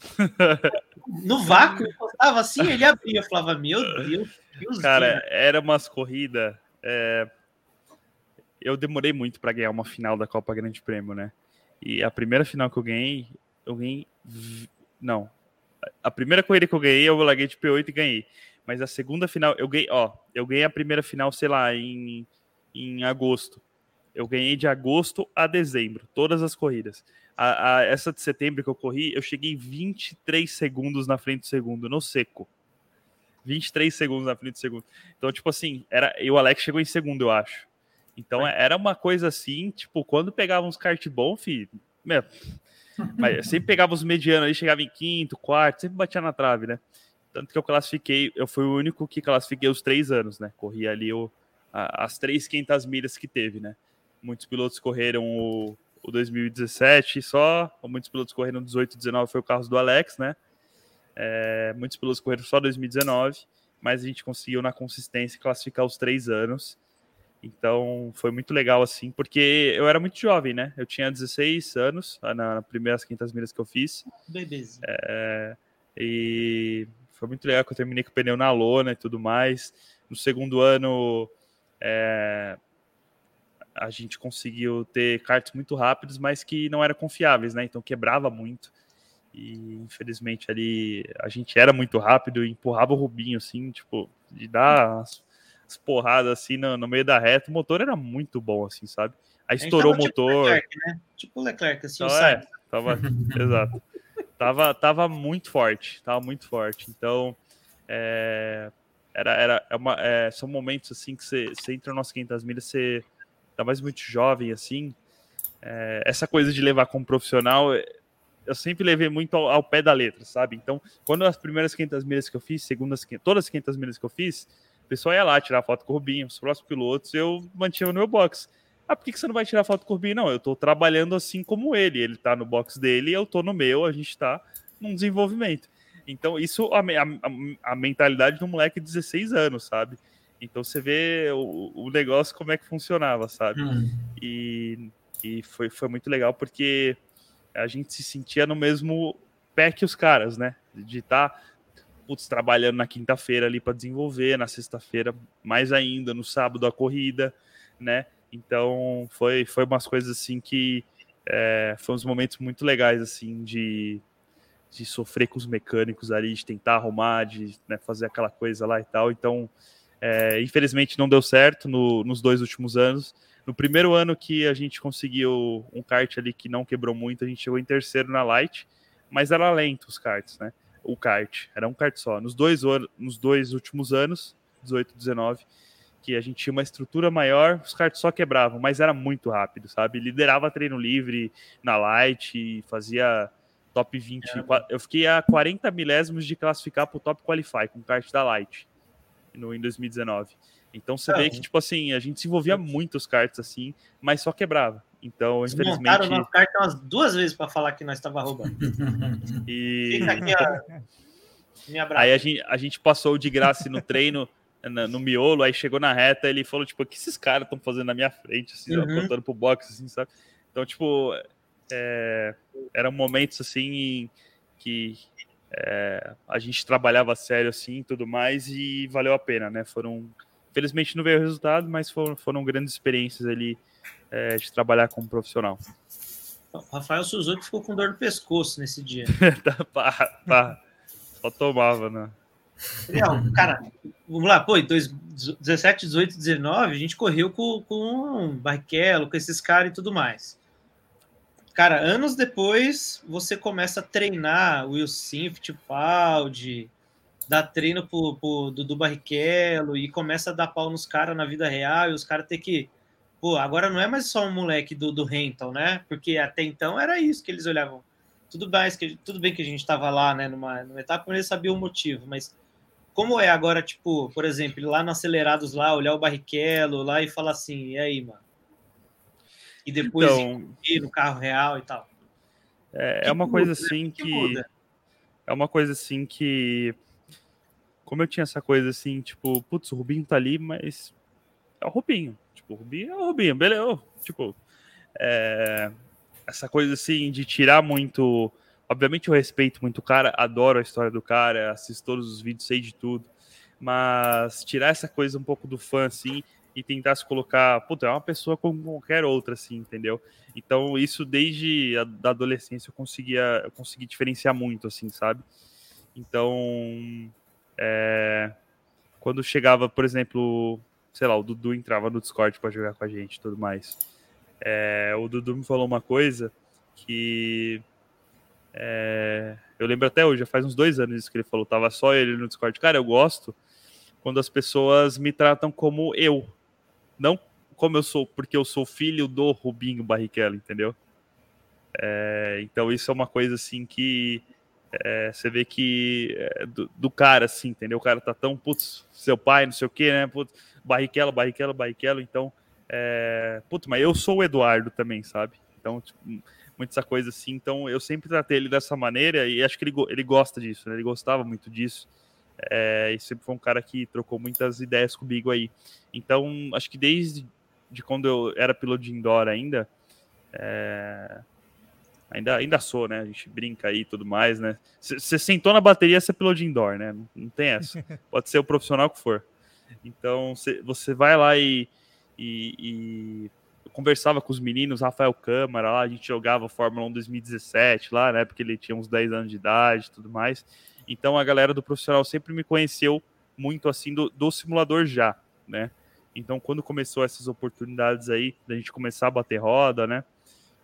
no vácuo, estava assim, ele abria. Eu falava, meu Deus, Deus Cara, Deus. era umas corridas. É... Eu demorei muito para ganhar uma final da Copa Grande Prêmio, né? E a primeira final que eu ganhei, eu ganhei. Não. A primeira corrida que eu ganhei, eu larguei de P8 e ganhei. Mas a segunda final, eu ganhei, ó, eu ganhei a primeira final, sei lá, em, em agosto. Eu ganhei de agosto a dezembro, todas as corridas. A, a, essa de setembro que eu corri, eu cheguei 23 segundos na frente do segundo, no seco. 23 segundos na frente do segundo. Então, tipo assim, era, e o Alex chegou em segundo, eu acho. Então era uma coisa assim, tipo, quando pegava uns kart bom, filho, meu, mas sempre pegava os medianos aí, chegava em quinto, quarto, sempre batia na trave, né? Tanto que eu classifiquei, eu fui o único que classifiquei os três anos, né? Corri ali o, a, as três quintas milhas que teve, né? Muitos pilotos correram o, o 2017 só, muitos pilotos correram 18 19, foi o carro do Alex, né? É, muitos pilotos correram só 2019, mas a gente conseguiu na consistência classificar os três anos. Então foi muito legal assim, porque eu era muito jovem, né? Eu tinha 16 anos na, na primeiras 500 milhas que eu fiz. Bebezinho. É, e foi muito legal que eu terminei com o pneu na lona e tudo mais. No segundo ano, é, a gente conseguiu ter cartas muito rápidos, mas que não eram confiáveis, né? Então quebrava muito. E infelizmente ali a gente era muito rápido e empurrava o Rubinho, assim, tipo, de dar as, as porradas assim no, no, meio da reta. O motor era muito bom, assim, sabe? Aí estourou o motor. Tipo Leclerc, né? Tipo Leclerc, assim, então, é, tava, exato. Tava, tava muito forte, tava muito forte. Então, é, era, era é uma, é, são momentos assim que você, você entra nas 500 milhas, você tá mais muito jovem, assim. É, essa coisa de levar como profissional, eu sempre levei muito ao, ao, pé da letra, sabe? Então, quando as primeiras 500 milhas que eu fiz, segundas, todas as 500 milhas que eu fiz, o pessoal ia lá tirar foto com o Rubinho, os próximos pilotos, eu mantinha no meu box. Ah, por que você não vai tirar foto com o Rubinho? Não, eu tô trabalhando assim como ele. Ele tá no box dele, eu tô no meu, a gente tá num desenvolvimento. Então, isso a, a, a mentalidade de um moleque de 16 anos, sabe? Então você vê o, o negócio como é que funcionava, sabe? Hum. E, e foi, foi muito legal porque a gente se sentia no mesmo pé que os caras, né? De estar tá, putz, trabalhando na quinta-feira ali para desenvolver, na sexta-feira mais ainda, no sábado a corrida, né? Então foi, foi umas coisas assim que é, foram uns momentos muito legais assim de, de sofrer com os mecânicos ali, de tentar arrumar, de né, fazer aquela coisa lá e tal. Então, é, infelizmente não deu certo no, nos dois últimos anos. No primeiro ano que a gente conseguiu um kart ali que não quebrou muito, a gente chegou em terceiro na Light, mas era lento os karts, né? O kart, era um kart só. Nos dois, nos dois últimos anos, 18, 19, que a gente tinha uma estrutura maior, os karts só quebravam, mas era muito rápido, sabe? Liderava treino livre na Light, fazia top 20. É. Eu fiquei a 40 milésimos de classificar para o top qualify com o kart da Light no, em 2019. Então você é. vê que, tipo assim, a gente se envolvia muito os karts assim, mas só quebrava. Então, infelizmente. Montaram kart umas duas vezes para falar que nós estava roubando. e. Ó. Aí a gente, a gente passou de graça no treino no miolo, aí chegou na reta, ele falou, tipo, o que esses caras estão fazendo na minha frente, assim, uhum. apontando pro box, assim, sabe? Então, tipo, é, eram momentos, assim, que é, a gente trabalhava sério, assim, tudo mais, e valeu a pena, né? Foram, felizmente não veio o resultado, mas foram, foram grandes experiências ali é, de trabalhar como profissional. Rafael Suzuki ficou com dor no pescoço nesse dia. tá, pá, pá. Só tomava, né? cara, vamos lá, pô, 17, 18, 19, a gente correu com, com Barrichello, com esses caras e tudo mais. Cara, anos depois, você começa a treinar Wilson, Fittipaldi, dar treino pro, pro Dudu Barrichello e começa a dar pau nos caras na vida real e os caras ter que. Pô, agora não é mais só um moleque do, do Rental, né? Porque até então era isso que eles olhavam. Tudo bem que, tudo bem que a gente estava lá, né, numa, numa etapa, mas eles sabiam o motivo, mas como é agora, tipo, por exemplo, lá no Acelerados lá, olhar o Barrichello lá e falar assim, e aí, mano? E depois então, no carro real e tal. É, é uma muda, coisa assim que, que é uma coisa assim que como eu tinha essa coisa assim, tipo, putz, o Rubinho tá ali, mas é o Rubinho. Tipo, o Rubinho é o Rubinho, beleza. Tipo, é, essa coisa assim de tirar muito Obviamente eu respeito muito o cara, adoro a história do cara, assisto todos os vídeos, sei de tudo. Mas tirar essa coisa um pouco do fã, assim, e tentar se colocar, puta, é uma pessoa como qualquer outra, assim, entendeu? Então, isso desde a da adolescência eu conseguia, eu consegui diferenciar muito, assim, sabe? Então, é, quando chegava, por exemplo, sei lá, o Dudu entrava no Discord para jogar com a gente e tudo mais. É, o Dudu me falou uma coisa que é, eu lembro até hoje, já faz uns dois anos isso que ele falou, tava só ele no Discord. Cara, eu gosto quando as pessoas me tratam como eu, não como eu sou, porque eu sou filho do Rubinho Barrichello, entendeu? É, então isso é uma coisa assim que é, você vê que é, do, do, cara, assim, entendeu? O cara tá tão, putz, seu pai, não sei o que, né? Putz, Barrichello, Barrichello, Barrichello, então, é, putz, mas eu sou o Eduardo também, sabe? Então, tipo, muito essa coisa assim. Então eu sempre tratei ele dessa maneira e acho que ele, ele gosta disso, né? Ele gostava muito disso. É, e sempre foi um cara que trocou muitas ideias comigo aí. Então, acho que desde de quando eu era piloto de indoor ainda, é, ainda, ainda sou, né? A gente brinca aí e tudo mais, né? Você sentou na bateria, você é piloto de indoor, né? Não, não tem essa. Pode ser o profissional que for. Então, você vai lá e, e, e conversava com os meninos, Rafael Câmara, lá a gente jogava Fórmula 1 2017, lá, né? Porque ele tinha uns 10 anos de idade e tudo mais. Então a galera do profissional sempre me conheceu muito assim do, do simulador já, né? Então, quando começou essas oportunidades aí, da gente começar a bater roda, né?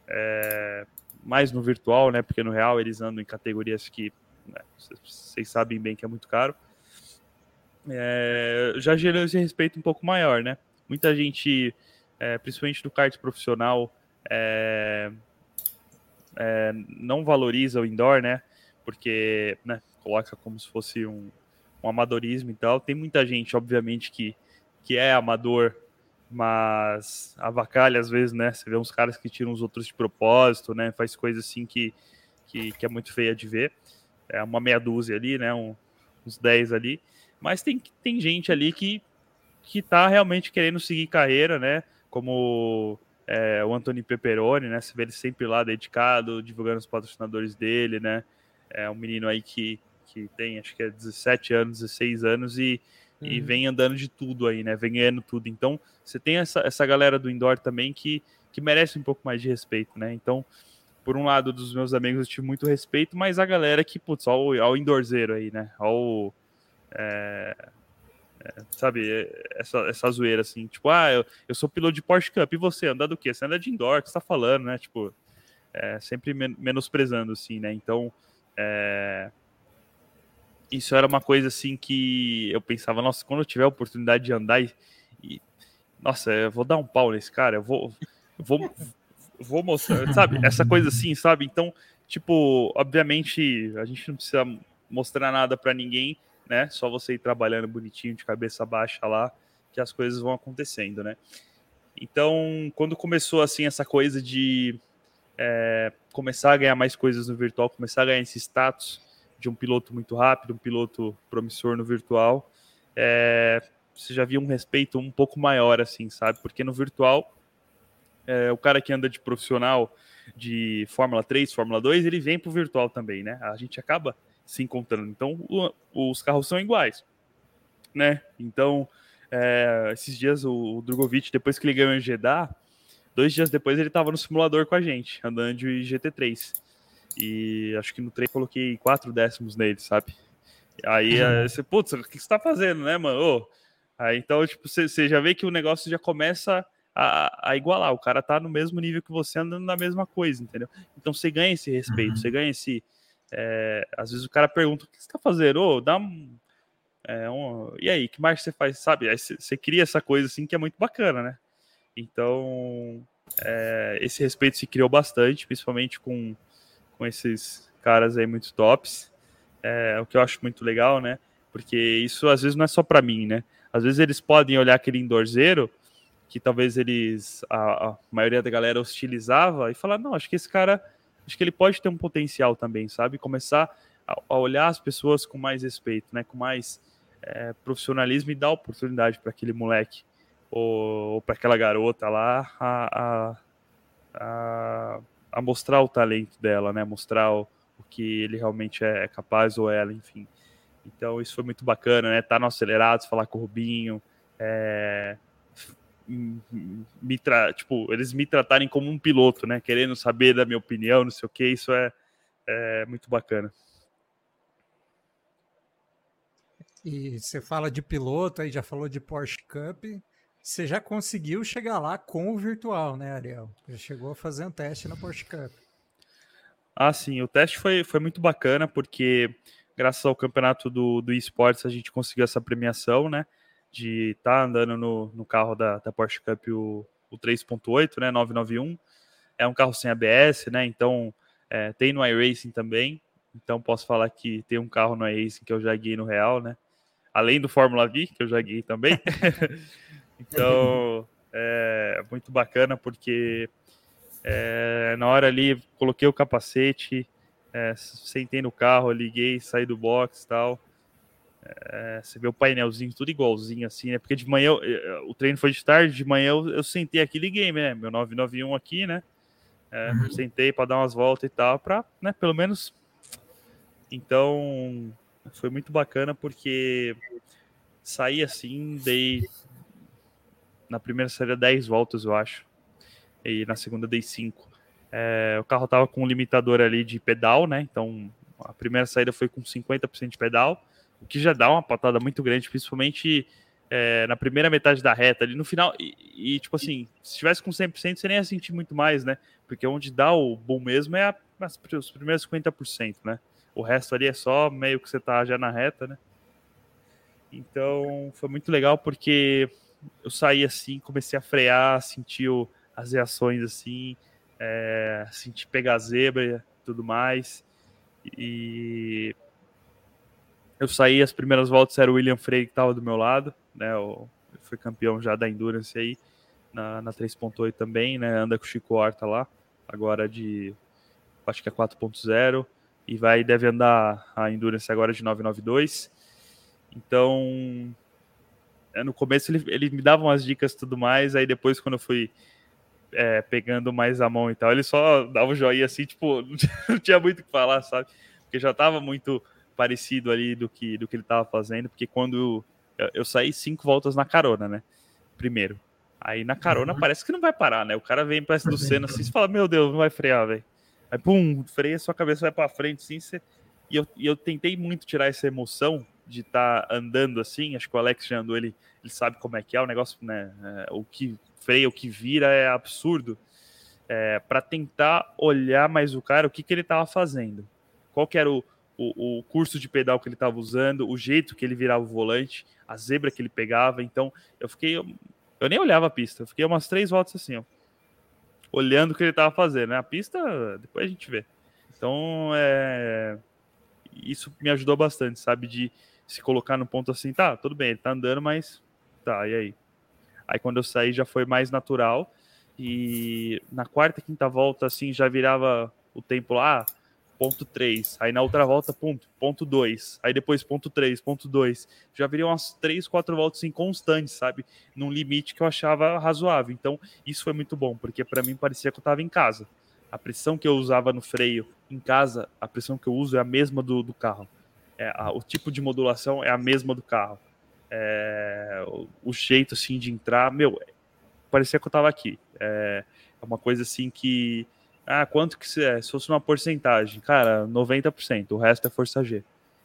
É, mais no virtual, né? Porque no real eles andam em categorias que né, vocês sabem bem que é muito caro. É, já gerou esse respeito um pouco maior, né? Muita gente, é, principalmente do kart profissional, é, é, não valoriza o indoor, né? Porque né, coloca como se fosse um, um amadorismo e tal. Tem muita gente, obviamente, que, que é amador, mas avacalha às vezes, né? Você vê uns caras que tiram os outros de propósito, né? Faz coisa assim que, que, que é muito feia de ver. É uma meia dúzia ali, né? Um, uns 10 ali. Mas tem, tem gente ali que, que tá realmente querendo seguir carreira, né? Como é, o Anthony Peperoni, né? Você vê ele sempre lá dedicado, divulgando os patrocinadores dele, né? É um menino aí que, que tem, acho que é 17 anos, 16 anos e uhum. e vem andando de tudo aí, né? Vem ganhando tudo. Então, você tem essa, essa galera do indoor também que, que merece um pouco mais de respeito, né? Então, por um lado, dos meus amigos eu tive muito respeito, mas a galera que, putz, ao, ao indoorzeiro aí, né? Ao. É, é, sabe, essa, essa zoeira assim, tipo, ah, eu, eu sou piloto de Porsche Cup, e você anda do quê? Você anda de indoor, que você tá falando, né? Tipo, é, sempre men menosprezando, assim, né? Então, é, isso era uma coisa assim que eu pensava, nossa, quando eu tiver a oportunidade de andar e, e nossa, eu vou dar um pau nesse cara, eu vou, eu vou, vou mostrar, sabe? Essa coisa assim, sabe? Então, tipo, obviamente a gente não precisa mostrar nada para ninguém, né? Só você ir trabalhando bonitinho, de cabeça baixa lá, que as coisas vão acontecendo, né? Então, quando começou assim essa coisa de é, começar a ganhar mais coisas no virtual, começar a ganhar esse status, de um piloto muito rápido, um piloto promissor no virtual, é, você já via um respeito um pouco maior, assim, sabe? Porque no virtual, é, o cara que anda de profissional de Fórmula 3, Fórmula 2, ele vem pro virtual também, né? A gente acaba se encontrando. Então, o, os carros são iguais, né? Então, é, esses dias o, o Drogovic, depois que ele ganhou em Jeddah, dois dias depois ele estava no simulador com a gente, andando de GT3. E acho que no treino coloquei quatro décimos nele, sabe? Aí uhum. você, putz, o que você tá fazendo, né, mano? Ô, aí então, tipo, você já vê que o negócio já começa a, a, igualar. O cara tá no mesmo nível que você andando na mesma coisa, entendeu? Então você ganha esse respeito, uhum. você ganha esse. É, às vezes o cara pergunta: o que você tá fazendo? Ô, dá um. É, um e aí, que mais você faz? Sabe? Aí você cria essa coisa assim que é muito bacana, né? Então, é, esse respeito se criou bastante, principalmente com com esses caras aí muito tops. É, o que eu acho muito legal, né? Porque isso às vezes não é só para mim, né? Às vezes eles podem olhar aquele endorzeiro que talvez eles a, a, maioria da galera hostilizava e falar, não, acho que esse cara, acho que ele pode ter um potencial também, sabe? Começar a, a olhar as pessoas com mais respeito, né? Com mais é, profissionalismo e dar oportunidade para aquele moleque ou, ou para aquela garota lá a, a, a mostrar o talento dela, né? Mostrar o, o que ele realmente é capaz ou ela, enfim. Então isso foi muito bacana, né? Tá no acelerados, falar com o Rubinho, é, me tra... tipo, eles me tratarem como um piloto, né? Querendo saber da minha opinião, não sei o que, isso é, é muito bacana. E você fala de piloto, aí já falou de Porsche Cup. Você já conseguiu chegar lá com o virtual, né, Ariel? Já chegou a fazer um teste na Porsche Cup. Ah, sim. O teste foi, foi muito bacana, porque graças ao campeonato do, do esportes a gente conseguiu essa premiação, né? De estar tá andando no, no carro da, da Porsche Cup, o, o 3.8, né? 991. É um carro sem ABS, né? Então, é, tem no iRacing também. Então, posso falar que tem um carro no iRacing que eu já guiei no Real, né? Além do Fórmula V, que eu já guiei também. Então, é muito bacana porque é, na hora ali coloquei o capacete, é, sentei no carro, liguei, saí do box e tal. É, você vê o painelzinho tudo igualzinho assim, né? Porque de manhã eu, o treino foi de tarde, de manhã eu, eu sentei aqui, liguei, né? Meu 991 aqui, né? É, uhum. Sentei para dar umas voltas e tal, para, né? Pelo menos. Então foi muito bacana porque saí assim, dei na primeira saída 10 voltas, eu acho. E na segunda dei 5. É, o carro tava com um limitador ali de pedal, né? Então a primeira saída foi com 50% de pedal, o que já dá uma patada muito grande, principalmente é, na primeira metade da reta, ali no final, e, e, tipo assim, se tivesse com 100%, você nem ia sentir muito mais, né? Porque onde dá o bom mesmo é a, as, os primeiros 50%, né? O resto ali é só meio que você tá já na reta, né? Então foi muito legal porque eu saí assim, comecei a frear, senti o, as reações assim, é, senti pegar a zebra e tudo mais. E eu saí, as primeiras voltas era o William Frey que estava do meu lado, né? O, foi campeão já da Endurance aí, na, na 3.8 também, né? Anda com o Chico Horta lá, agora de acho que é 4.0 e vai deve andar a Endurance agora de 992. Então, no começo ele, ele me dava umas dicas e tudo mais, aí depois quando eu fui é, pegando mais a mão e tal, ele só dava um joinha assim, tipo, não tinha muito o que falar, sabe? Porque já tava muito parecido ali do que, do que ele estava fazendo, porque quando eu, eu, saí cinco voltas na carona, né? Primeiro. Aí na carona uhum. parece que não vai parar, né? O cara vem para do Senna assim e fala: Meu Deus, não vai frear, velho. Aí pum, freia, sua cabeça vai para frente, assim. Você... E, eu, e eu tentei muito tirar essa emoção de estar tá andando assim. Acho que o Alex já andou, ele, ele sabe como é que é o negócio, né? É, o que freia, o que vira é absurdo. É, para tentar olhar mais o cara, o que, que ele estava fazendo. Qual que era o, o, o curso de pedal que ele estava usando, o jeito que ele virava o volante, a zebra que ele pegava. Então, eu fiquei. Eu nem olhava a pista, eu fiquei umas três voltas assim, ó, olhando o que ele estava fazendo. Né? A pista, depois a gente vê. Então, é, isso me ajudou bastante, sabe? De se colocar no ponto assim, tá, tudo bem, ele tá andando, mas tá, e aí? Aí quando eu saí já foi mais natural. E na quarta, quinta volta, assim, já virava o tempo lá, ponto 3. Aí na outra volta, ponto, ponto 2. Aí depois ponto 3, ponto 2. Já viriam umas 3, 4 voltas inconstantes, sabe? Num limite que eu achava razoável. Então, isso foi muito bom, porque para mim parecia que eu estava em casa. A pressão que eu usava no freio em casa, a pressão que eu uso é a mesma do, do carro. É, a, o tipo de modulação é a mesma do carro. É, o, o, jeito assim de entrar, meu, parecia que eu estava aqui. É, é uma coisa assim que ah, quanto que se é? Se fosse uma porcentagem, cara, 90%, o resto é força G,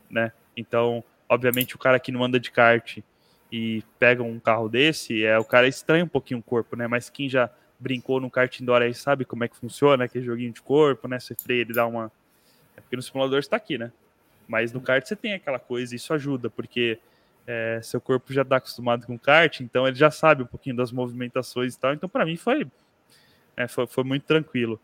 né? Então, obviamente, o cara que não anda de kart e pega um carro desse, é o cara estranha um pouquinho o corpo, né? Mas quem já brincou no kart indoor aí sabe como é que funciona, aquele joguinho de corpo, né? Você freia, ele dá uma. É porque no simulador está aqui, né? Mas no kart você tem aquela coisa, e isso ajuda, porque é, seu corpo já está acostumado com kart, então ele já sabe um pouquinho das movimentações e tal. Então, para mim, foi, é, foi, foi muito tranquilo.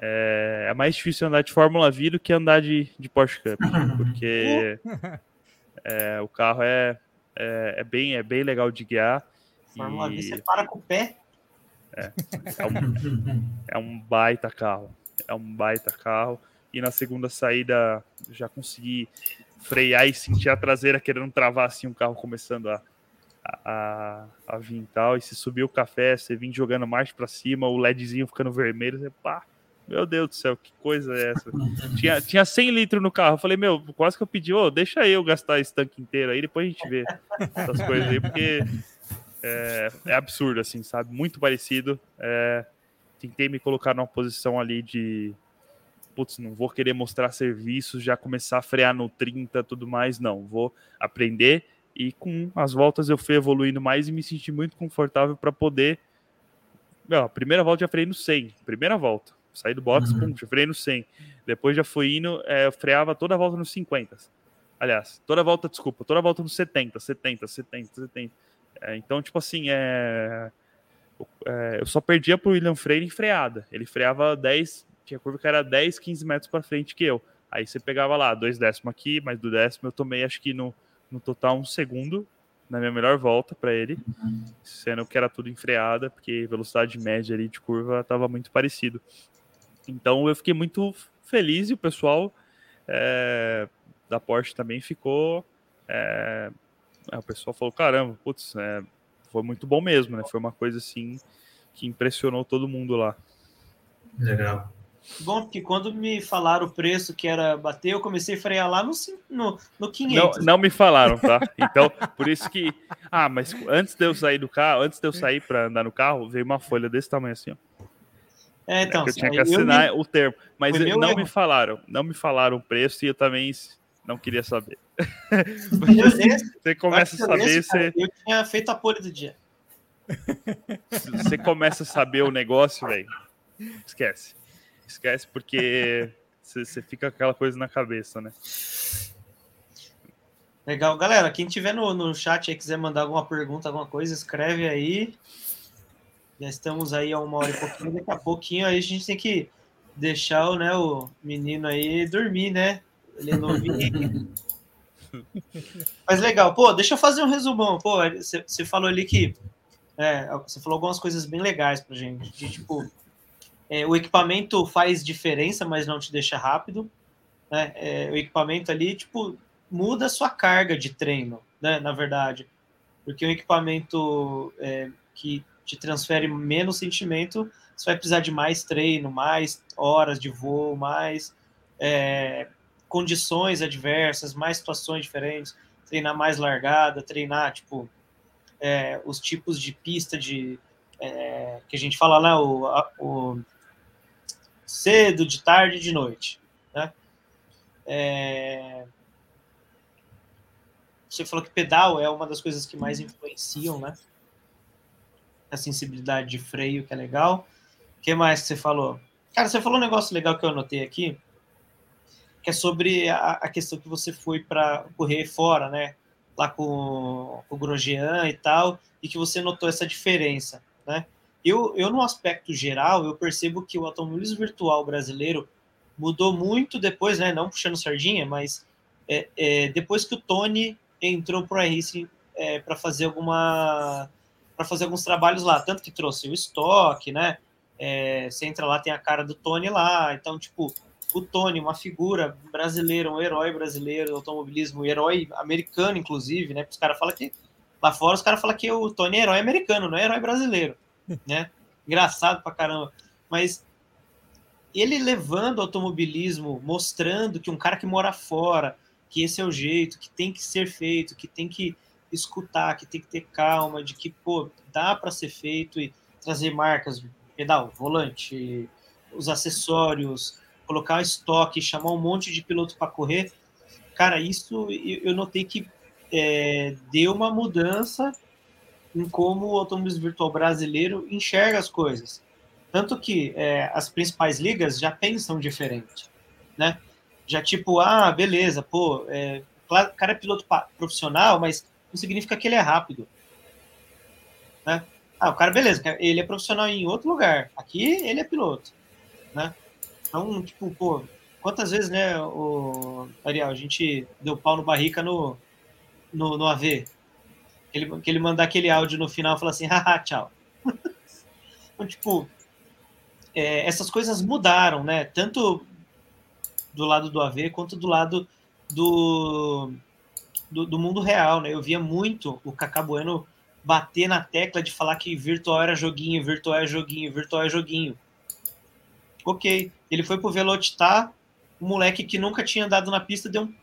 É, é, mais difícil andar de Fórmula V do que andar de, de Porsche Cup, porque é, o carro é, é, é, bem, é bem legal de guiar. Fórmula e... V você para com o pé. É, é, um, é um baita carro. É um baita carro. E na segunda saída já consegui frear e sentir a traseira querendo travar assim um carro começando a, a, a vir e tal. E se subir o café, você vem jogando marcha para cima, o LEDzinho ficando vermelho, você pá, meu Deus do céu, que coisa é essa? tinha, tinha 100 litros no carro. Eu falei, meu, quase que eu pedi, ô, deixa eu gastar esse tanque inteiro aí, depois a gente vê essas coisas aí, porque é, é absurdo, assim, sabe? Muito parecido. É, tentei me colocar numa posição ali de, putz, não vou querer mostrar serviços, já começar a frear no 30 tudo mais, não. Vou aprender e com as voltas eu fui evoluindo mais e me senti muito confortável para poder. Meu, a primeira volta já freiei no 100, primeira volta. Saí do box, uhum. pum, já freio no 100. Depois já fui indo, é, eu freava toda a volta nos 50. Aliás, toda a volta, desculpa, toda a volta nos 70, 70, 70, 70. É, então, tipo assim, é, é, eu só perdia pro William Freire em freada. Ele freava 10, tinha curva que era 10, 15 metros para frente que eu. Aí você pegava lá, dois décimos aqui, mais do décimo eu tomei, acho que no, no total um segundo na minha melhor volta para ele, sendo que era tudo em freada, porque velocidade média ali de curva estava muito parecido. Então eu fiquei muito feliz e o pessoal é, da Porsche também ficou. É, o pessoal falou: caramba, putz, é, foi muito bom mesmo, né? Foi uma coisa assim que impressionou todo mundo lá. Legal. Bom, porque quando me falaram o preço que era bater, eu comecei a frear lá no, no, no 500. Não, não me falaram, tá? Então, por isso que. Ah, mas antes de eu sair do carro, antes de eu sair para andar no carro, veio uma folha desse tamanho assim, ó. É, então, é eu tinha que assinar me... o termo, mas não me falaram, não me falaram o preço e eu também Não queria saber. Nesse, você começa a saber, você, Eu tinha feito a pole do dia. você começa a saber o negócio, velho. Esquece. Esquece porque você, fica com aquela coisa na cabeça, né? Legal. Galera, quem tiver no, no chat e quiser mandar alguma pergunta, alguma coisa, escreve aí. Já estamos aí a uma hora e pouquinho. Daqui a pouquinho aí a gente tem que deixar o, né, o menino aí dormir, né? Ele é novinho. Mas legal. Pô, deixa eu fazer um resumão. Pô, você você falou ali que... é, você falou algumas coisas bem legais pra gente. De, tipo, é, o equipamento faz diferença, mas não te deixa rápido. Né? É, o equipamento ali, tipo, muda a sua carga de treino, né? Na verdade. Porque o equipamento é, que te transfere menos sentimento, você vai precisar de mais treino, mais horas de voo, mais é, condições adversas, mais situações diferentes, treinar mais largada, treinar, tipo, é, os tipos de pista de é, que a gente fala lá, o, o cedo, de tarde e de noite, né? É, você falou que pedal é uma das coisas que mais influenciam, né? A sensibilidade de freio, que é legal. O que mais que você falou? Cara, você falou um negócio legal que eu anotei aqui, que é sobre a, a questão que você foi para correr fora, né? Lá com, com o Grosjean e tal, e que você notou essa diferença, né? Eu, eu, no aspecto geral, eu percebo que o automobilismo virtual brasileiro mudou muito depois, né? Não puxando sardinha, mas é, é, depois que o Tony entrou para iRacing é, para fazer alguma para fazer alguns trabalhos lá, tanto que trouxe o estoque, né? É, você entra lá, tem a cara do Tony lá, então, tipo, o Tony, uma figura brasileira, um herói brasileiro do automobilismo, um herói americano, inclusive, né? Os caras falam que lá fora os caras falam que o Tony é herói americano, não é herói brasileiro, né? Engraçado pra caramba. Mas ele levando o automobilismo, mostrando que um cara que mora fora, que esse é o jeito, que tem que ser feito, que tem que escutar, que tem que ter calma, de que, pô, dá para ser feito e trazer marcas, pedal, volante, os acessórios, colocar estoque, chamar um monte de piloto para correr. Cara, isso eu notei que é, deu uma mudança em como o automobilismo virtual brasileiro enxerga as coisas. Tanto que é, as principais ligas já pensam diferente, né? Já tipo, ah, beleza, pô, é, o cara é piloto profissional, mas não significa que ele é rápido. Né? Ah, o cara, beleza, ele é profissional em outro lugar. Aqui ele é piloto. Né? Então, tipo, pô, quantas vezes, né, o Ariel, a gente deu pau no barrica no, no, no AV? Que ele, que ele mandar aquele áudio no final e falar assim, haha, tchau. então, tipo, é, essas coisas mudaram, né? Tanto do lado do AV quanto do lado do, do, do, mundo real, né? Eu via muito o Cacá bater na tecla de falar que virtual era joguinho, virtual é joguinho, virtual é joguinho. Ok, ele foi pro Velocitar, o moleque que nunca tinha andado na pista deu um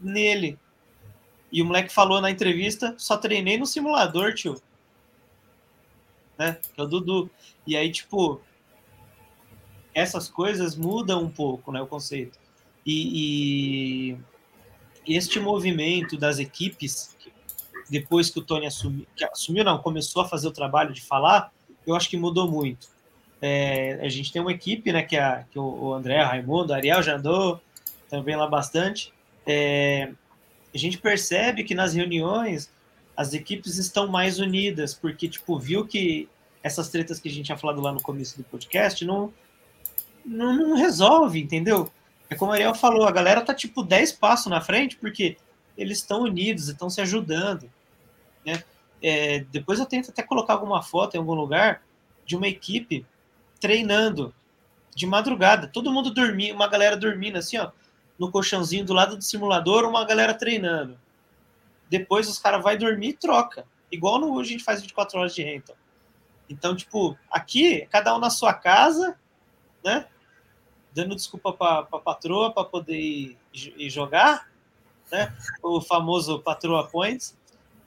nele. E o moleque falou na entrevista, só treinei no simulador, tio. Né? Que é o Dudu. E aí, tipo, essas coisas mudam um pouco, né, o conceito. E, e este movimento das equipes, depois que o Tony assumiu, que assumiu não, começou a fazer o trabalho de falar, eu acho que mudou muito. É, a gente tem uma equipe, né, que, a, que o André, o Raimundo, o Ariel já andou também lá bastante. É, a gente percebe que nas reuniões as equipes estão mais unidas, porque, tipo, viu que essas tretas que a gente tinha falado lá no começo do podcast não, não, não resolve, entendeu? É como a Ariel falou, a galera tá tipo 10 passos na frente, porque eles estão unidos, estão se ajudando. Né? É, depois eu tento até colocar alguma foto em algum lugar de uma equipe treinando de madrugada, todo mundo dormindo, uma galera dormindo assim, ó, no colchãozinho do lado do simulador, uma galera treinando. Depois os caras vai dormir e troca, igual no a gente faz 24 horas de rental. Então, tipo, aqui, cada um na sua casa, né? Dando desculpa para a patroa para poder ir, ir, jogar, né? O famoso patroa points.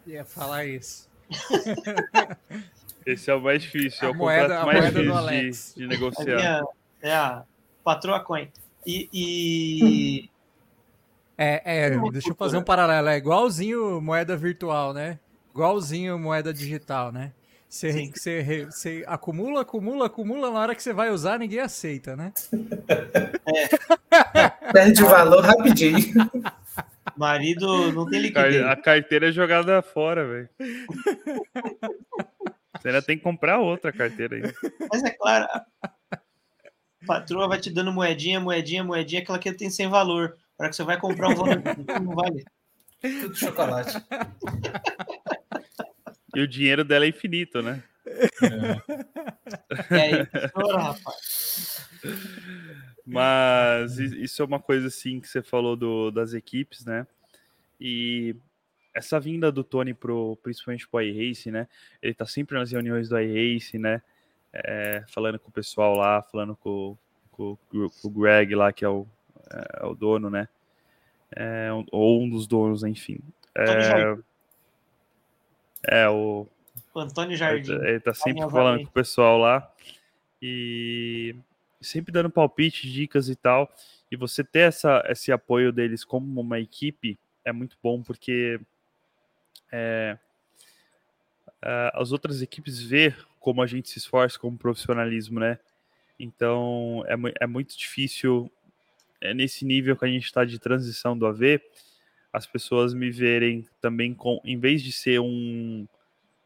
Ia falar isso. Esse é o mais difícil, A é o moeda- contrato a mais moeda do difícil Alex. de, de A negociar. minha, é a patroa coin. E, e, É, é deixa eu fazer um paralelo. É igualzinho moeda virtual, né? Igualzinho moeda digital, né? Você, você, você acumula, acumula, acumula, na hora que você vai usar, ninguém aceita, né? É. Perde valor rapidinho. Marido não tem liquidez. A carteira é jogada fora, velho. Você ainda tem que comprar outra carteira aí. Mas é claro, patroa vai te dando moedinha, moedinha, moedinha, aquela que tem sem valor. Para que você vai comprar um valor não vale. Tudo chocolate. E o dinheiro dela é infinito, né? É. aí, rapaz. Mas isso é uma coisa assim que você falou do, das equipes, né? E essa vinda do Tony pro, principalmente pro iRace, né? Ele tá sempre nas reuniões do iRace, né? É, falando com o pessoal lá, falando com, com, com, o Greg lá, que é o, é, o dono, né? É, ou um dos donos, enfim. É, é o, Antônio Jardim. Ele, ele tá sempre falando com o pessoal lá e sempre dando palpite, dicas e tal. E você ter essa, esse apoio deles como uma equipe é muito bom porque é, é as outras equipes ver como a gente se esforça como profissionalismo, né? Então é, é muito difícil é nesse nível que a gente está de transição do AV, as pessoas me verem também com, em vez de ser um,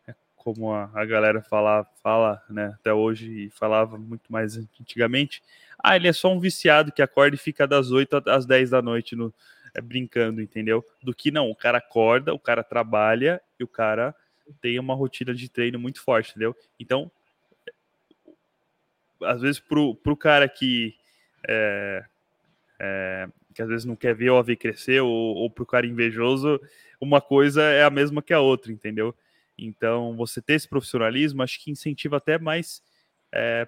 é, como a, a galera fala, fala, né, até hoje e falava muito mais antigamente, ah, ele é só um viciado que acorda e fica das 8 às 10 da noite no, é, brincando, entendeu? Do que não, o cara acorda, o cara trabalha e o cara tem uma rotina de treino muito forte, entendeu? Então, às vezes pro, pro cara que é, é, que às vezes não quer ver o AV crescer, ou, ou pro cara invejoso, uma coisa é a mesma que a outra, entendeu? Então, você ter esse profissionalismo, acho que incentiva até mais é,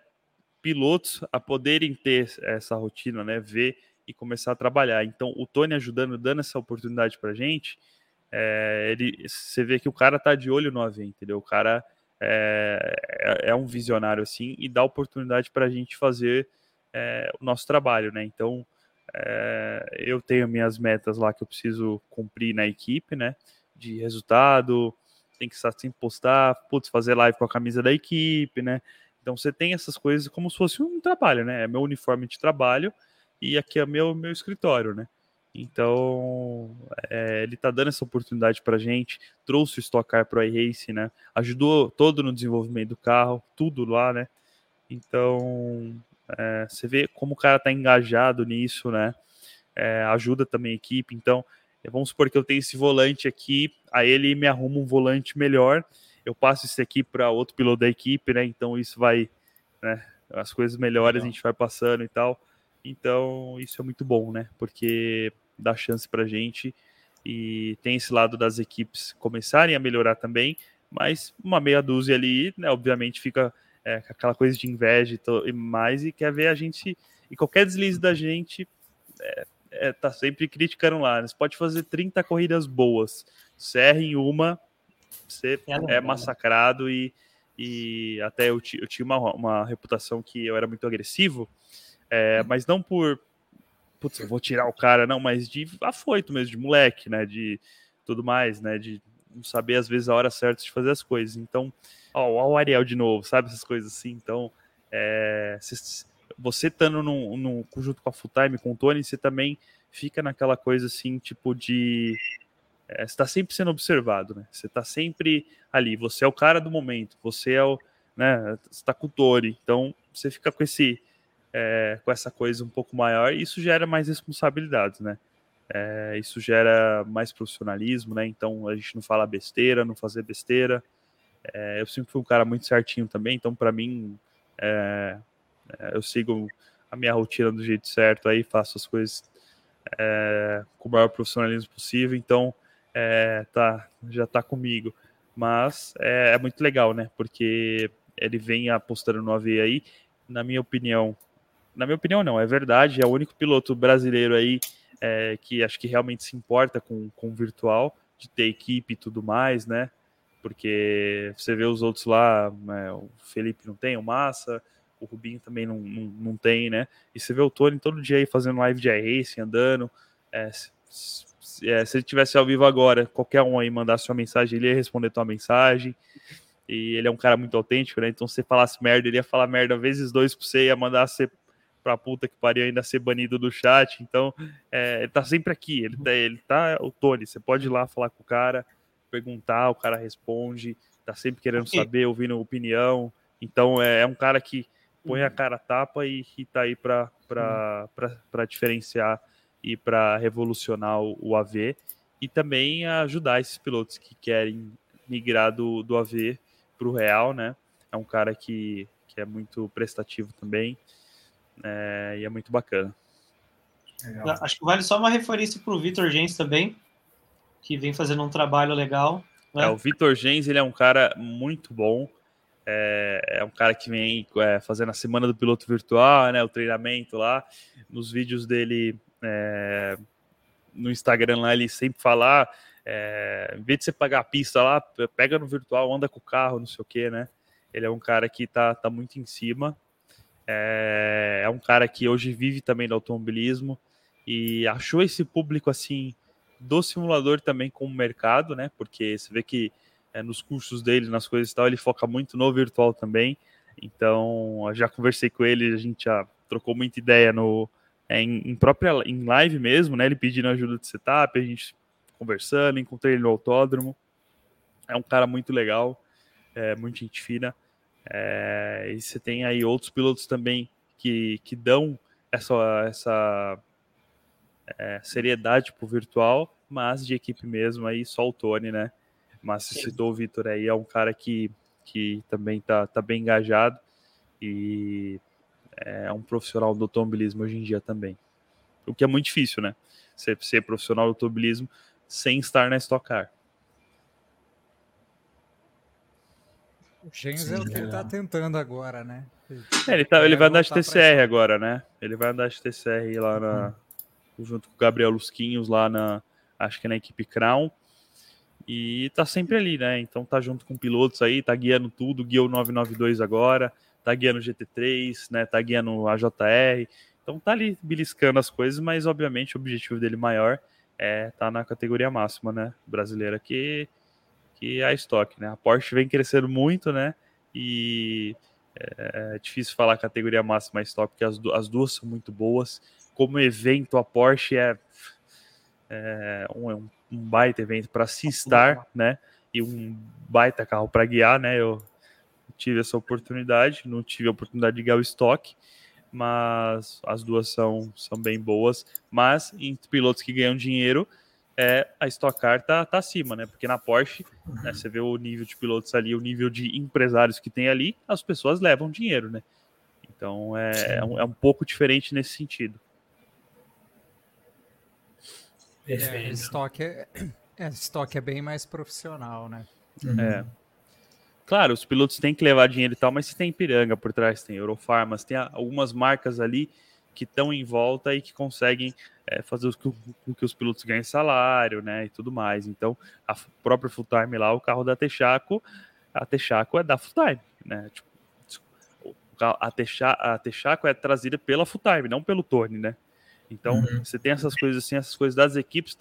pilotos a poderem ter essa rotina, né? Ver e começar a trabalhar. Então, o Tony ajudando, dando essa oportunidade pra gente, é, ele, você vê que o cara tá de olho no AV, entendeu? O cara é, é, é um visionário assim e dá oportunidade para a gente fazer é, o nosso trabalho, né? Então, é, eu tenho minhas metas lá que eu preciso cumprir na equipe, né? De resultado, tem que estar sempre postar, putz, fazer live com a camisa da equipe, né? Então você tem essas coisas como se fosse um trabalho, né? É meu uniforme de trabalho e aqui é meu, meu escritório, né? Então, é, ele tá dando essa oportunidade pra gente, trouxe o Stock Car pro iRace, né? Ajudou todo no desenvolvimento do carro, tudo lá, né? Então, é, você vê como o cara está engajado nisso, né? É, ajuda também a equipe. Então, vamos supor que eu tenho esse volante aqui, aí ele me arruma um volante melhor. Eu passo isso aqui para outro piloto da equipe, né? Então isso vai, né? As coisas melhores a gente vai passando e tal. Então isso é muito bom, né? Porque dá chance para gente e tem esse lado das equipes começarem a melhorar também. Mas uma meia dúzia ali, né? Obviamente fica é, aquela coisa de inveja e, mais, e quer ver a gente. E qualquer deslize da gente é, é, tá sempre criticando lá. Né? Você pode fazer 30 corridas boas. Você erra em uma, você é, é massacrado e, e até eu, eu tinha uma, uma reputação que eu era muito agressivo, é, mas não por putz, eu vou tirar o cara, não, mas de afoito mesmo, de moleque, né? De tudo mais, né? De saber às vezes a hora certa de fazer as coisas. Então, ó, ó o Ariel de novo, sabe? Essas coisas assim. Então, é, você estando no, no, junto com a Full Time, com o Tony, você também fica naquela coisa assim, tipo de. É, você está sempre sendo observado, né? Você está sempre ali. Você é o cara do momento, você é o. Né, você está com o Tony. Então, você fica com esse. É, com essa coisa um pouco maior isso gera mais responsabilidades, né? É, isso gera mais profissionalismo, né? Então a gente não fala besteira, não fazer besteira. É, eu sempre fui um cara muito certinho também, então para mim é, é, eu sigo a minha rotina do jeito certo aí, faço as coisas é, com o maior profissionalismo possível, então é, tá, já tá comigo. Mas é, muito legal, né? Porque ele vem apostando no AV aí, na minha opinião. Na minha opinião, não, é verdade, é o único piloto brasileiro aí é, que acho que realmente se importa com, com o virtual, de ter equipe e tudo mais, né? Porque você vê os outros lá, né, o Felipe não tem, o Massa, o Rubinho também não, não, não tem, né? E você vê o Tony todo dia aí fazendo live de iRacing, andando. É, se, é, se ele tivesse ao vivo agora, qualquer um aí mandasse uma mensagem, ele ia responder tua mensagem. E ele é um cara muito autêntico, né? Então, se você falasse merda, ele ia falar merda vezes dois pra você, ia mandar você pra puta que pariu ainda ser banido do chat. Então, é, ele tá sempre aqui. Ele tá, ele tá o Tony. Você pode ir lá falar com o cara, perguntar, o cara responde, tá sempre querendo saber, ouvindo opinião. Então, é, é um cara que põe a cara a tapa e, e tá aí para diferenciar e para revolucionar o, o, AV e também ajudar esses pilotos que querem migrar do, do AV para o Real, né? É um cara que, que é muito prestativo também é, e é muito bacana. Legal. Acho que vale só uma referência para o Vitor Gens também, que vem fazendo um trabalho legal. Né? É, o Vitor Gens ele é um cara muito bom. É, é um cara que vem é, fazendo a semana do piloto virtual, né, o treinamento lá. Nos vídeos dele é, no Instagram lá, ele sempre fala: é, em vez de você pagar a pista lá, pega no virtual, anda com o carro, não sei o que, né? Ele é um cara que tá, tá muito em cima. É, é um cara que hoje vive também do automobilismo e achou esse público assim do simulador também como mercado, né? Porque você vê que é, nos cursos dele, nas coisas e tal, ele foca muito no virtual também. Então, já conversei com ele, a gente já trocou muita ideia no, é, em, em, própria em live mesmo, né? Ele pedindo ajuda de setup, a gente conversando, encontrei ele no autódromo. É um cara muito legal, é, muito gente fina. É, e você tem aí outros pilotos também que, que dão essa, essa é, seriedade pro virtual, mas de equipe mesmo aí, só o Tony, né? Mas se citou o Vitor aí, é um cara que, que também tá, tá bem engajado e é um profissional do automobilismo hoje em dia também. O que é muito difícil, né? Ser, ser profissional do automobilismo sem estar na Stock Car. O Gens é o que ele tá tentando agora, né? É, ele, tá, ele vai andar de TCR agora, né? Ele vai andar de TCR lá na, uhum. junto com o Gabriel Lusquinhos lá na, acho que na equipe Crown. E tá sempre ali, né? Então tá junto com pilotos aí, tá guiando tudo, guiou o 992 agora, tá guiando o GT3, né? Tá guiando a JR. Então tá ali beliscando as coisas, mas obviamente o objetivo dele maior é tá na categoria máxima, né? Brasileira que que a Stock, né? A Porsche vem crescendo muito, né? E é, é difícil falar categoria máxima Stock, porque as, as duas são muito boas. Como evento, a Porsche é, é um, é um um baita evento para se estar, né? E um baita carro para guiar, né? Eu tive essa oportunidade, não tive a oportunidade de guiar o estoque, mas as duas são, são bem boas. Mas em pilotos que ganham dinheiro, é, a Stock Car tá, tá acima, né? Porque na Porsche, né, você vê o nível de pilotos ali, o nível de empresários que tem ali, as pessoas levam dinheiro, né? Então é, é um, é um pouco diferente nesse sentido. É, estoque é, é, estoque é bem mais profissional, né? Uhum. É. Claro, os pilotos têm que levar dinheiro e tal, mas se tem Piranga por trás, tem Eurofarmas, tem algumas marcas ali que estão em volta e que conseguem é, fazer com que os pilotos ganhem salário, né, e tudo mais. Então, a própria Full Time lá, o carro da Texaco, a Texaco é da Full Time, né? Tipo, a Texaco é trazida pela Full Time, não pelo Tony, né? Então, uhum. você tem essas coisas assim, essas coisas das equipes,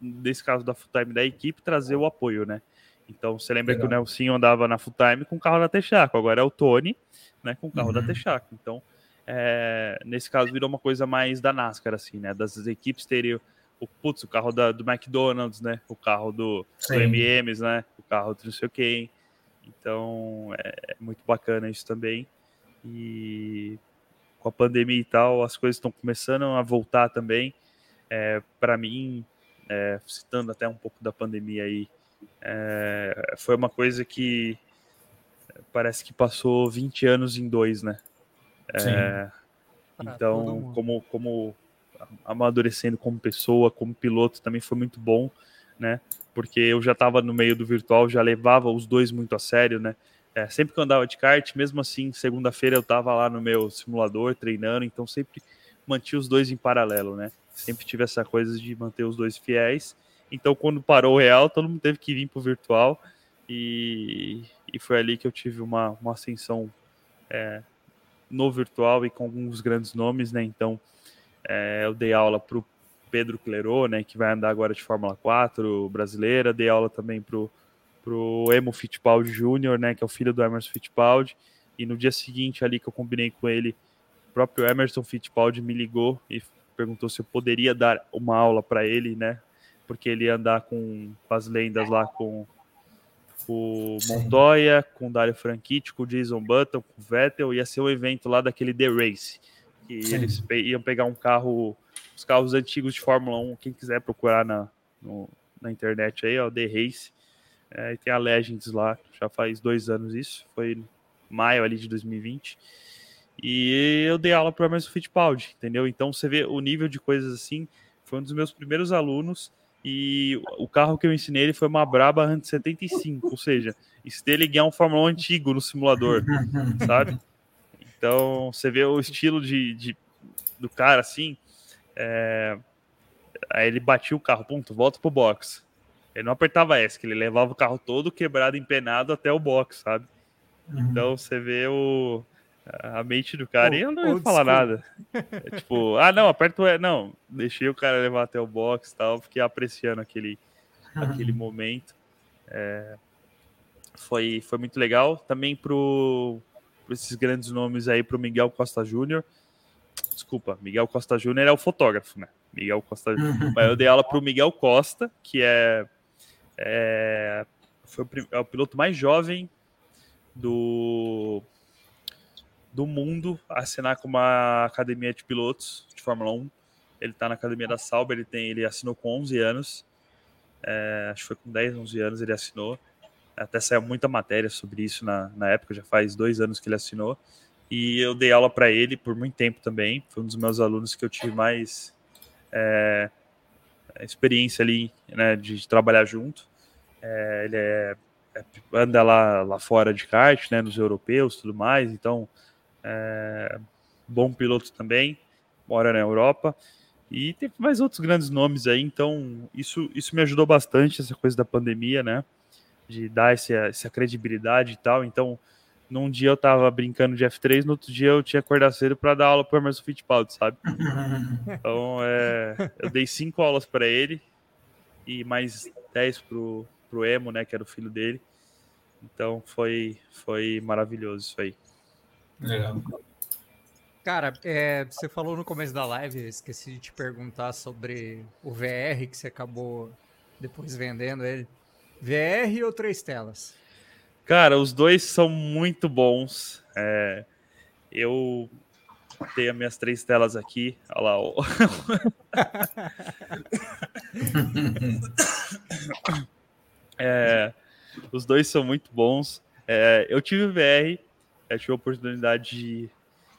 nesse caso da full time da equipe, trazer o apoio, né? Então, você lembra Legal. que o Nelson andava na full time com o carro da Texaco, agora é o Tony, né, com o carro uhum. da Texaco. Então, é, nesse caso, virou uma coisa mais da NASCAR, assim, né? Das equipes terem o, putz, o carro da, do McDonald's, né? O carro do, do MMs, né? O carro do não sei o quem. Então, é, é muito bacana isso também. E com a pandemia e tal, as coisas estão começando a voltar também. É, para mim, é, citando até um pouco da pandemia aí, é, foi uma coisa que parece que passou 20 anos em dois, né? É, então, como, como amadurecendo como pessoa, como piloto, também foi muito bom, né? Porque eu já estava no meio do virtual, já levava os dois muito a sério, né? É, sempre que eu andava de kart, mesmo assim, segunda-feira eu estava lá no meu simulador treinando, então sempre mantive os dois em paralelo, né? Sempre tive essa coisa de manter os dois fiéis. Então, quando parou o real, todo mundo teve que vir para o virtual e, e foi ali que eu tive uma, uma ascensão é, no virtual e com alguns grandes nomes, né? Então, é, eu dei aula para o Pedro Clerô, né, que vai andar agora de Fórmula 4 brasileira. Dei aula também pro, pro Emo Fittipaldi Júnior, né, que é o filho do Emerson Fittipaldi. E no dia seguinte ali que eu combinei com ele, o próprio Emerson Fittipaldi me ligou e perguntou se eu poderia dar uma aula para ele, né, porque ele ia andar com, com as lendas lá com o Montoya, com o Dario Franchitti, com o Jason Button, com o Vettel, ia ser um evento lá daquele The Race, que Sim. eles pe iam pegar um carro os carros antigos de Fórmula 1, quem quiser procurar na, no, na internet aí, ó, The Race. É, e tem a Legends lá, já faz dois anos isso, foi maio ali de 2020. E eu dei aula para o Emerson Fittipaldi, entendeu? Então você vê o nível de coisas assim. Foi um dos meus primeiros alunos e o carro que eu ensinei ele foi uma Brabham 175, ou seja, isso dele guiar um Fórmula 1 antigo no simulador, sabe? Então você vê o estilo de, de do cara assim. É... Aí ele batia o carro, ponto, volta pro box. Ele não apertava S, que ele levava o carro todo quebrado, empenado até o box, sabe? Uhum. Então você vê o, a mente do cara oh, e eu não ia falar nada. É, tipo, ah, não, aperta o. Não, deixei o cara levar até o box e tal, fiquei apreciando aquele, uhum. aquele momento. É, foi, foi muito legal. Também pro, pro esses grandes nomes aí, pro Miguel Costa Júnior desculpa, Miguel Costa Júnior é o fotógrafo, né? Miguel Costa Mas eu dei aula para o Miguel Costa, que é, é, foi o, é o piloto mais jovem do, do mundo assinar com uma academia de pilotos de Fórmula 1. Ele está na academia da Sauber, ele, tem, ele assinou com 11 anos. É, acho que foi com 10, 11 anos ele assinou. Até saiu muita matéria sobre isso na, na época, já faz dois anos que ele assinou. E eu dei aula para ele por muito tempo também. Foi um dos meus alunos que eu tive mais é, experiência ali, né, de trabalhar junto. É, ele é, é, anda lá, lá fora de kart, né, nos europeus tudo mais. Então, é, bom piloto também, mora na Europa. E tem mais outros grandes nomes aí, então isso, isso me ajudou bastante, essa coisa da pandemia, né? De dar essa, essa credibilidade e tal. Então, num dia eu tava brincando de F3, no outro dia eu tinha acordado cedo para dar aula pro Emerson Fittipaldi, sabe? Então, é, eu dei cinco aulas para ele e mais dez pro, pro Emo, né, que era o filho dele. Então, foi, foi maravilhoso isso aí. Legal. Cara, é, você falou no começo da live, esqueci de te perguntar sobre o VR que você acabou depois vendendo ele. VR ou três telas? Cara, os dois são muito bons. É, eu tenho as minhas três telas aqui. Olha lá. Ó. é, os dois são muito bons. É, eu tive VR, eu tive a oportunidade de,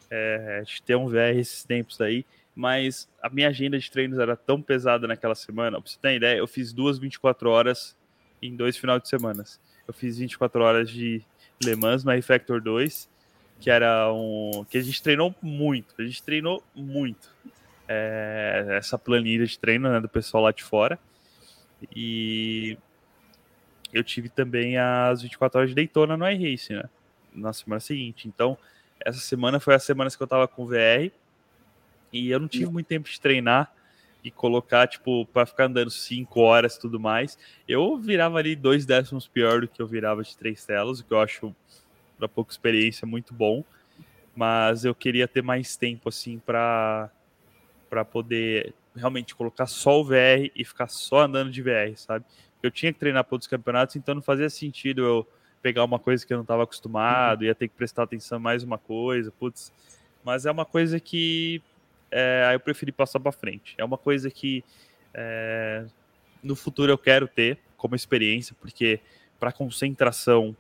é, de, ter um VR esses tempos aí, mas a minha agenda de treinos era tão pesada naquela semana. Pra você ter ideia, eu fiz duas 24 horas em dois final de semana. Eu fiz 24 horas de Le Mans no R-Factor 2, que era um. que a gente treinou muito. A gente treinou muito. É, essa planilha de treino né, do pessoal lá de fora. E eu tive também as 24 horas de Daytona no iRace, né? Na semana seguinte. Então, essa semana foi a semana que eu tava com VR. E eu não tive muito tempo de treinar e colocar, tipo, para ficar andando cinco horas e tudo mais, eu virava ali dois décimos pior do que eu virava de três telas, o que eu acho, para pouca experiência, muito bom. Mas eu queria ter mais tempo, assim, para para poder realmente colocar só o VR e ficar só andando de VR, sabe? Eu tinha que treinar para outros campeonatos, então não fazia sentido eu pegar uma coisa que eu não estava acostumado, ia ter que prestar atenção mais uma coisa, putz. Mas é uma coisa que é, eu preferi passar para frente. É uma coisa que é, no futuro eu quero ter como experiência, porque para concentração,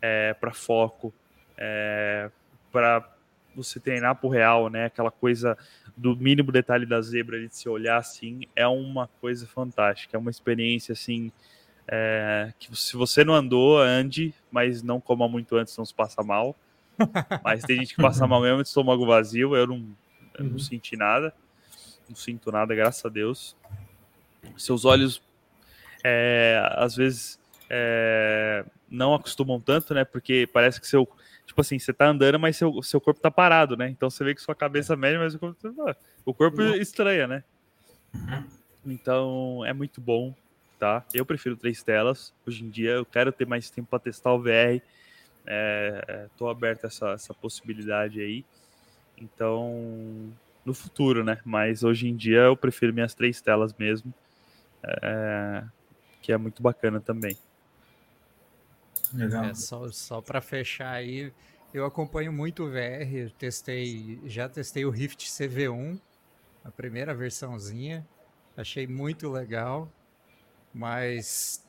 é, para foco, é, para você treinar pro real, né? Aquela coisa do mínimo detalhe da zebra de se olhar assim, é uma coisa fantástica, é uma experiência assim. É, que se você não andou, ande, mas não coma muito antes, não se passa mal. Mas tem gente que passa mal mesmo de estômago vazio, eu não, eu uhum. não senti nada. Não sinto nada, graças a Deus. Seus olhos, é, às vezes, é, não acostumam tanto, né? Porque parece que seu. Tipo assim, você tá andando, mas seu, seu corpo tá parado, né? Então você vê que sua cabeça média, mas o corpo, tá, o corpo uhum. estranha, né? Uhum. Então é muito bom, tá? Eu prefiro três telas. Hoje em dia eu quero ter mais tempo para testar o VR. Estou é, aberto a essa, essa possibilidade aí. Então, no futuro, né? Mas hoje em dia eu prefiro minhas três telas mesmo, é, que é muito bacana também. Legal. É, só só para fechar aí, eu acompanho muito o VR, testei, já testei o Rift CV1, a primeira versãozinha, achei muito legal, mas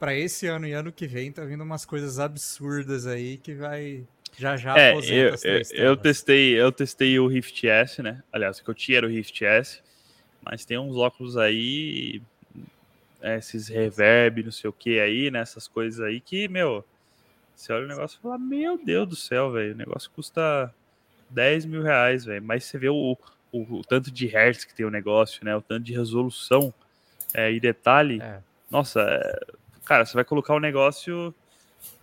para esse ano e ano que vem tá vindo umas coisas absurdas aí que vai já já é, eu, eu, eu, testei, eu testei o Rift S, né? Aliás, o que eu tinha era o Rift S, mas tem uns óculos aí, é, esses reverb, não sei o que aí, né? Essas coisas aí que, meu, você olha o negócio e fala, meu Deus do céu, velho, o negócio custa 10 mil reais, velho. Mas você vê o, o, o, tanto de hertz que tem o negócio, né? O tanto de resolução é, e detalhe. É. Nossa, é, cara, você vai colocar o negócio,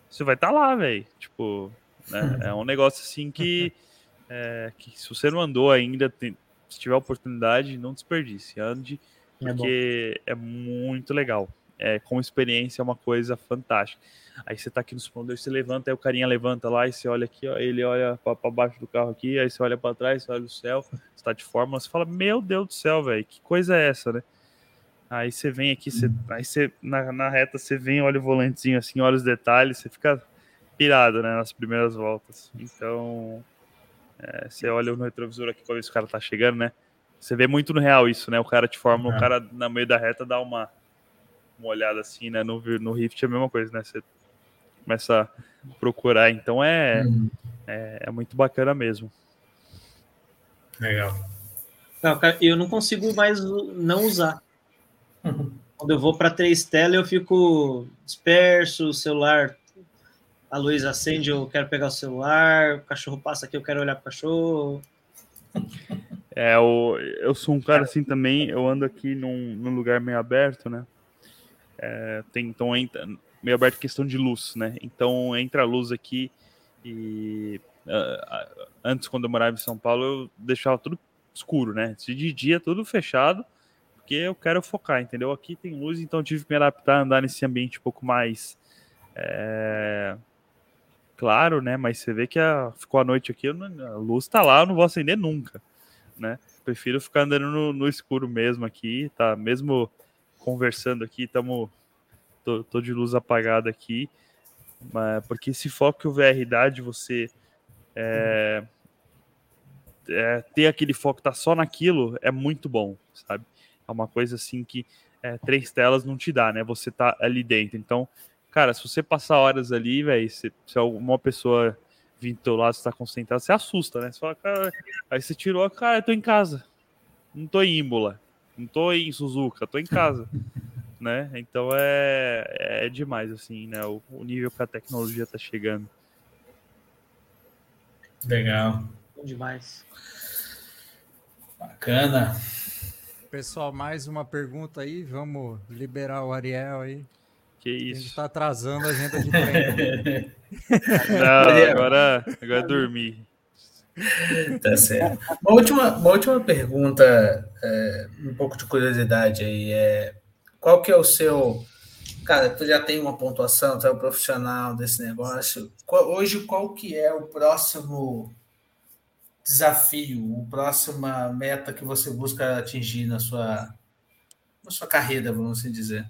você vai estar tá lá, velho. Tipo, né? É um negócio assim que, é, que se você não andou ainda, tem, se tiver oportunidade, não desperdice. Ande, é porque é, é muito legal. É, com experiência é uma coisa fantástica. Aí você tá aqui no simulador, você levanta, aí o carinha levanta lá e você olha aqui, ó, ele olha para baixo do carro aqui, aí você olha para trás, você olha o céu, você tá de forma, você fala, meu Deus do céu, velho, que coisa é essa, né? Aí você vem aqui, você, aí você na, na reta você vem, olha o volantezinho assim, olha os detalhes, você fica pirado, né, nas primeiras voltas. Então, é, você olha no retrovisor aqui para ver se o cara tá chegando, né? Você vê muito no real isso, né? O cara te forma, é. o cara no meio da reta dá uma, uma olhada assim, né? No, no Rift é a mesma coisa, né? Você começa a procurar. Então é, uhum. é, é, muito bacana mesmo. Legal. Não, cara, eu não consigo mais não usar. Uhum. Quando eu vou para três telas, eu fico disperso, o celular a luz acende, eu quero pegar o celular, o cachorro passa aqui, eu quero olhar para o cachorro. É, eu, eu sou um cara assim também, eu ando aqui num, num lugar meio aberto, né? É, tem, então entra, meio aberto questão de luz, né? Então entra a luz aqui e uh, antes, quando eu morava em São Paulo, eu deixava tudo escuro, né? De dia, tudo fechado, porque eu quero focar, entendeu? Aqui tem luz, então tive que me adaptar a andar nesse ambiente um pouco mais. É claro, né? Mas você vê que a, ficou a noite aqui, a luz tá lá, eu não vou acender nunca, né? Prefiro ficar andando no, no escuro mesmo aqui, tá? Mesmo conversando aqui, estamos tô, tô, de luz apagada aqui, mas porque esse foco que o VR dá de você é, é, ter aquele foco tá só naquilo é muito bom, sabe? É uma coisa assim que é, três telas não te dá, né? Você tá ali dentro, então cara, se você passar horas ali, velho, se, se alguma pessoa vir do teu lado, você tá concentrado, você assusta, né? Você fala, cara, aí você tirou, cara, eu tô em casa. Não tô em Imola, não tô em Suzuka, tô em casa. né? Então é, é demais, assim, né? O, o nível que a tecnologia tá chegando. Legal. Bom demais. Bacana. Pessoal, mais uma pergunta aí. Vamos liberar o Ariel aí. Que isso. A gente tá atrasando a agenda de treino. Não, agora, agora é dormir. Tá certo. Uma última, uma última pergunta, é, um pouco de curiosidade aí. É, qual que é o seu. Cara, tu já tem uma pontuação, tu é um profissional desse negócio. Qual, hoje, qual que é o próximo desafio, a próxima meta que você busca atingir na sua, na sua carreira, vamos assim dizer?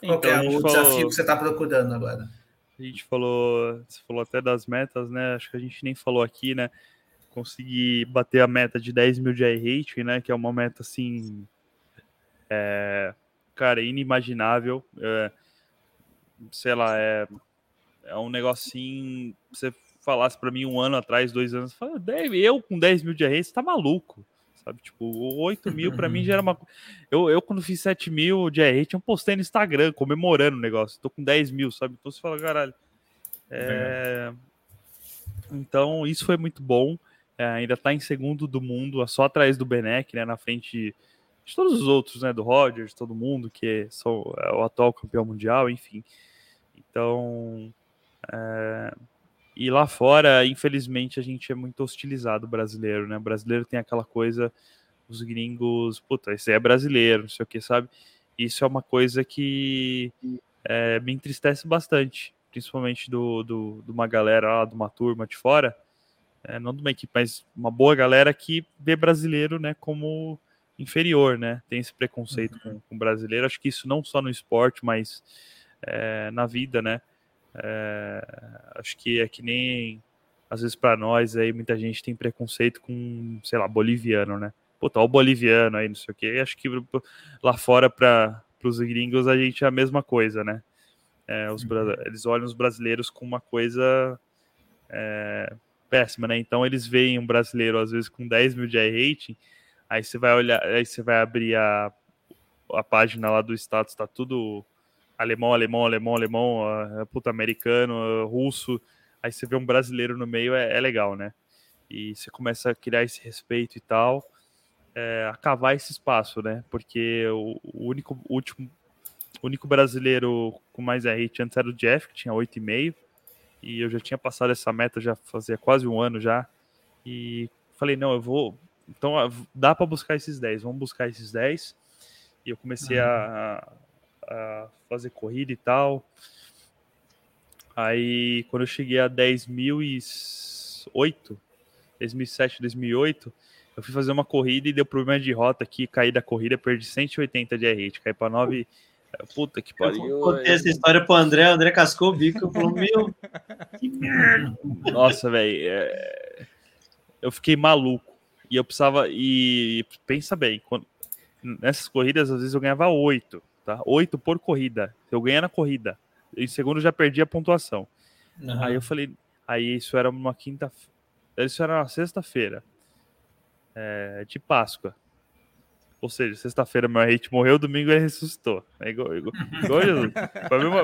Qual então, é o falou, desafio que você está procurando agora? A gente falou, você falou até das metas, né? Acho que a gente nem falou aqui, né? Conseguir bater a meta de 10 mil de iRate, né? Que é uma meta assim, é, cara, inimaginável. É, sei lá, é, é um negocinho. Você falasse para mim um ano atrás, dois anos, eu com 10 mil de iRate, você tá maluco sabe? Tipo, 8 mil para mim já era uma. Eu, eu quando fiz 7 mil de R, eu postei no Instagram comemorando o negócio. Tô com 10 mil, sabe? Então você fala, caralho. É... Então, isso foi muito bom. É, ainda tá em segundo do mundo, só atrás do Benek, né? Na frente de todos os outros, né? Do Rogers, todo mundo, que são é o atual campeão mundial, enfim. Então. É... E lá fora, infelizmente, a gente é muito hostilizado brasileiro, né? O brasileiro tem aquela coisa os gringos, puta, esse é brasileiro, não sei o que, sabe? Isso é uma coisa que é, me entristece bastante, principalmente do, do, de uma galera lá, de uma turma de fora, é, não de uma equipe, mas uma boa galera que vê brasileiro, né, como inferior, né? Tem esse preconceito uhum. com, com brasileiro. Acho que isso não só no esporte, mas é, na vida, né? É, acho que é que nem às vezes para nós aí muita gente tem preconceito com, sei lá, boliviano, né? Pô, tá o boliviano aí, não sei o quê. Acho que lá fora para os gringos a gente é a mesma coisa, né? É, os, eles olham os brasileiros com uma coisa é, péssima, né? Então eles veem um brasileiro às vezes com 10 mil de rating Aí você vai olhar, aí você vai abrir a, a página lá do status, tá tudo alemão, alemão, alemão, alemão, uh, puta americano, uh, russo. Aí você vê um brasileiro no meio, é, é, legal, né? E você começa a criar esse respeito e tal, é, a cavar esse espaço, né? Porque o, o único, o último, único brasileiro com mais RT antes era o Jeff, que tinha 8,5. E eu já tinha passado essa meta já fazia quase um ano já. E falei, não, eu vou, então dá para buscar esses 10, vamos buscar esses 10. E eu comecei uhum. a, a, fazer corrida e tal. Aí quando eu cheguei a 10.008, 2007, 2008, eu fui fazer uma corrida e deu problema de rota aqui, caí da corrida, perdi 180 de R, caí para 9. Puta que pariu. Eu contei essa história pro André, o André cascou o bico, falou, meu, que merda. Nossa, velho, é... eu fiquei maluco. E eu precisava. E pensa bem, quando, nessas corridas, às vezes eu ganhava oito, tá? Oito por corrida. Eu ganhei na corrida. Em segundo já perdi a pontuação. Uhum. Aí eu falei. Aí isso era uma quinta. Isso era uma sexta-feira. É, de Páscoa. Ou seja, sexta-feira meu hate morreu, domingo ele ressuscitou. É igual, igual, igual Jesus.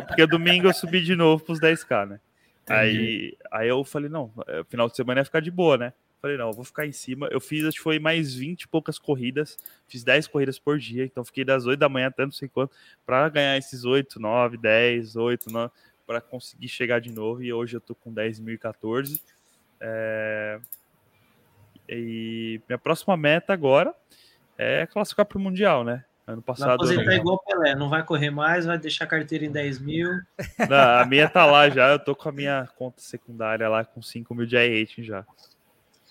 Porque domingo eu subi de novo pros 10k, né? Aí, aí eu falei, não, é, final de semana ia ficar de boa, né? Falei, não, vou ficar em cima. Eu fiz, acho que foi mais 20 e poucas corridas. Fiz 10 corridas por dia. Então fiquei das 8 da manhã até não sei quanto. Para ganhar esses 8, 9, 10, 8, 9. Para conseguir chegar de novo. E hoje eu tô com 10.014. É... E minha próxima meta agora é classificar para o Mundial, né? Ano passado. Vai aposentar não... igual o Pelé, não vai correr mais, vai deixar a carteira em 10 mil. Não, a minha tá lá já, eu tô com a minha conta secundária lá com 5 mil de rating já.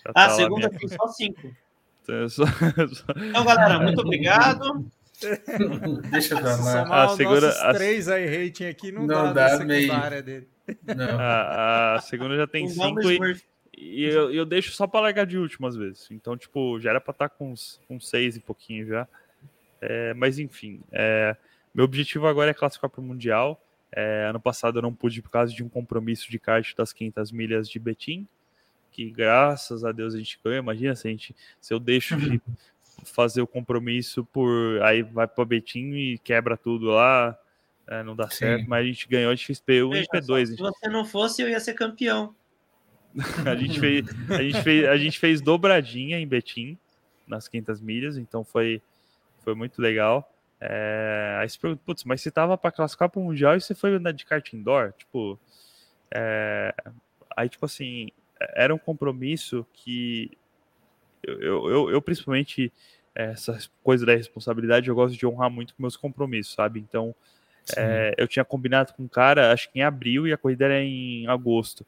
Já ah, tá segunda tem só cinco. Então, galera, muito obrigado. Deixa eu falar. A ah, segunda, a... três aí rating aqui não, não dá, dá meio. dele. Não. A, a, segunda já tem cinco e, e eu, eu deixo só para largar de último às vezes. Então, tipo, já era para estar tá com, com seis e pouquinho já. É, mas enfim, é, meu objetivo agora é classificar para o Mundial. É, ano passado eu não pude por causa de um compromisso de kart das 500 milhas de Betim que graças a Deus a gente ganha. Imagina se a gente, se eu deixo de uhum. fazer o compromisso por aí vai para Betim e quebra tudo lá, é, não dá Sim. certo. Mas a gente ganhou de XP1 e XP2. Se você não fosse, eu ia ser campeão. a gente fez, a gente fez, a gente fez dobradinha em Betim nas 500 milhas, então foi, foi muito legal. É, aí você pergunta, putz, mas você tava para classificar para o Mundial e você foi andar de kart indoor? Tipo, é, aí, tipo assim, era um compromisso que eu, eu, eu principalmente essa coisa da responsabilidade eu gosto de honrar muito com meus compromissos, sabe? Então é, eu tinha combinado com um cara, acho que em abril e a corrida era em agosto.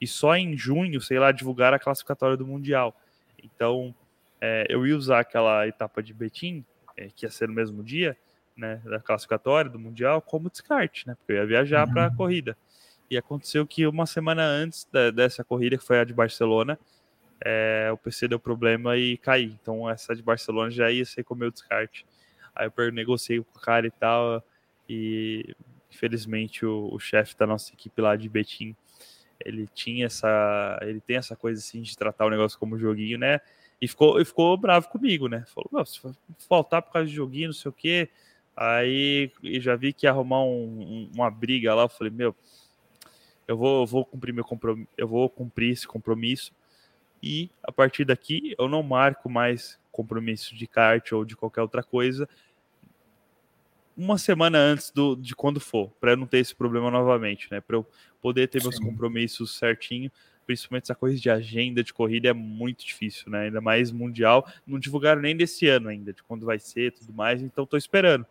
E só em junho, sei lá, divulgar a classificatória do Mundial. Então é, eu ia usar aquela etapa de Betim, é, que ia ser no mesmo dia, né, da classificatória do Mundial, como descarte, né? Porque eu ia viajar uhum. para a corrida. E aconteceu que uma semana antes da, dessa corrida, que foi a de Barcelona, é, o PC deu problema e caí. Então essa de Barcelona já ia ser com o meu descarte. Aí eu negociei com o cara e tal. E infelizmente o, o chefe da nossa equipe lá de Betim, ele tinha essa. Ele tem essa coisa assim de tratar o negócio como joguinho, né? E ficou, e ficou bravo comigo, né? Falou, se faltar por causa de joguinho, não sei o quê. Aí já vi que ia arrumar um, um, uma briga lá. Eu falei, meu, eu vou, eu vou cumprir meu compromisso, eu vou cumprir esse compromisso e a partir daqui eu não marco mais compromisso de kart ou de qualquer outra coisa uma semana antes do, de quando for, para não ter esse problema novamente, né? Para eu poder ter Sim. meus compromissos certinho. principalmente essa coisa de agenda de corrida é muito difícil, né? Ainda mais mundial. Não divulgaram nem desse ano ainda, de quando vai ser tudo mais, então tô esperando.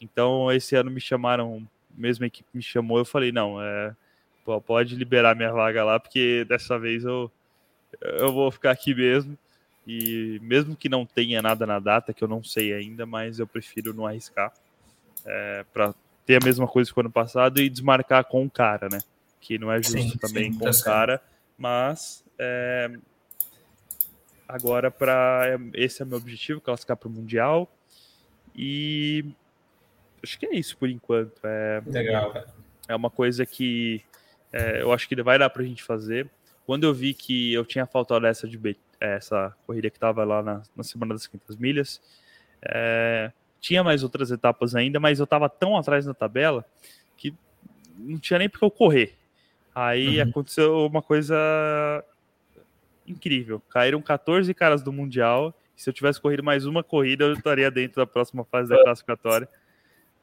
Então, esse ano me chamaram, mesmo a equipe me chamou, eu falei, não, é, pô, pode liberar minha vaga lá, porque dessa vez eu, eu vou ficar aqui mesmo. E mesmo que não tenha nada na data, que eu não sei ainda, mas eu prefiro não arriscar é, para ter a mesma coisa que o ano passado e desmarcar com o cara, né? Que não é justo sim, também sim, com tá o cara, mas é, agora para esse é meu objetivo, classificar para o mundial e acho que é isso por enquanto. É, Legal, cara. É uma coisa que é, eu acho que vai dar para a gente fazer. Quando eu vi que eu tinha faltado essa de essa corrida que estava lá na, na semana das 500 milhas, é, tinha mais outras etapas ainda, mas eu estava tão atrás na tabela que não tinha nem porque eu correr. Aí uhum. aconteceu uma coisa incrível. Caíram 14 caras do Mundial. Se eu tivesse corrido mais uma corrida, eu estaria dentro da próxima fase da classificatória.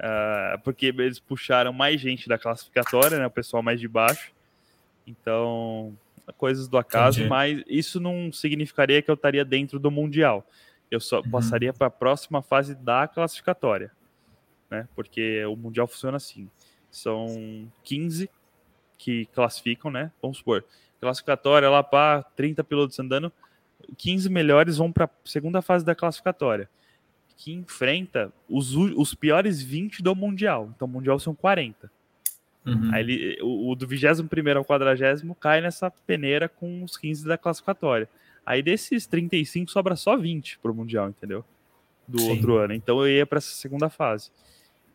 Uh, porque eles puxaram mais gente da classificatória, né? O pessoal mais de baixo. Então, coisas do acaso, Entendi. mas isso não significaria que eu estaria dentro do Mundial eu só uhum. passaria para a próxima fase da classificatória, né? Porque o mundial funciona assim: são 15 que classificam, né? Vamos supor, classificatória lá para 30 pilotos andando, 15 melhores vão para a segunda fase da classificatória, que enfrenta os, os piores 20 do mundial. Então, o mundial são 40. Uhum. Aí ele, o, o do 21 ao 40 cai nessa peneira com os 15 da classificatória. Aí desses 35 sobra só 20 pro Mundial, entendeu? Do Sim. outro ano. Então eu ia para essa segunda fase.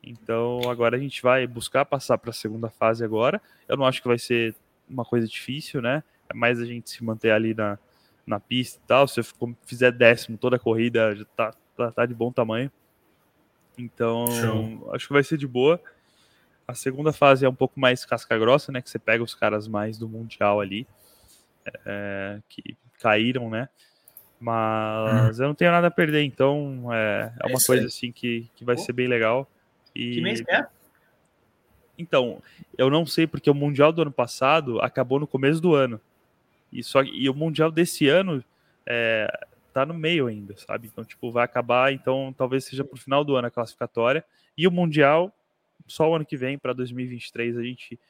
Então agora a gente vai buscar passar para a segunda fase agora. Eu não acho que vai ser uma coisa difícil, né? É mais a gente se manter ali na, na pista e tal. Se eu fizer décimo toda a corrida, já tá, tá, tá de bom tamanho. Então, Show. acho que vai ser de boa. A segunda fase é um pouco mais casca grossa, né? Que você pega os caras mais do Mundial ali. É, que caíram, né? Mas hum. eu não tenho nada a perder, então é, é uma coisa assim que, que vai ser bem legal. E... Que mês é? Então, eu não sei porque o Mundial do ano passado acabou no começo do ano. E, só, e o Mundial desse ano é, tá no meio ainda, sabe? Então, tipo, vai acabar, então talvez seja pro final do ano a classificatória. E o Mundial, só o ano que vem, para 2023, a gente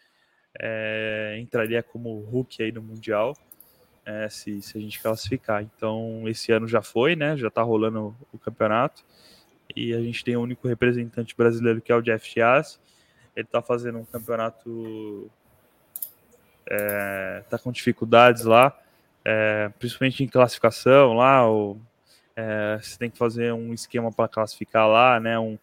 é, entraria como Hulk aí no Mundial é, se, se a gente classificar. Então, esse ano já foi, né? Já tá rolando o, campeonato. E a gente tem o único representante brasileiro que é o Jeff Chias. Ele tá fazendo um campeonato. É, tá com dificuldades lá, é, principalmente em classificação lá. O, é, você tem que fazer um esquema para classificar lá, né? Um,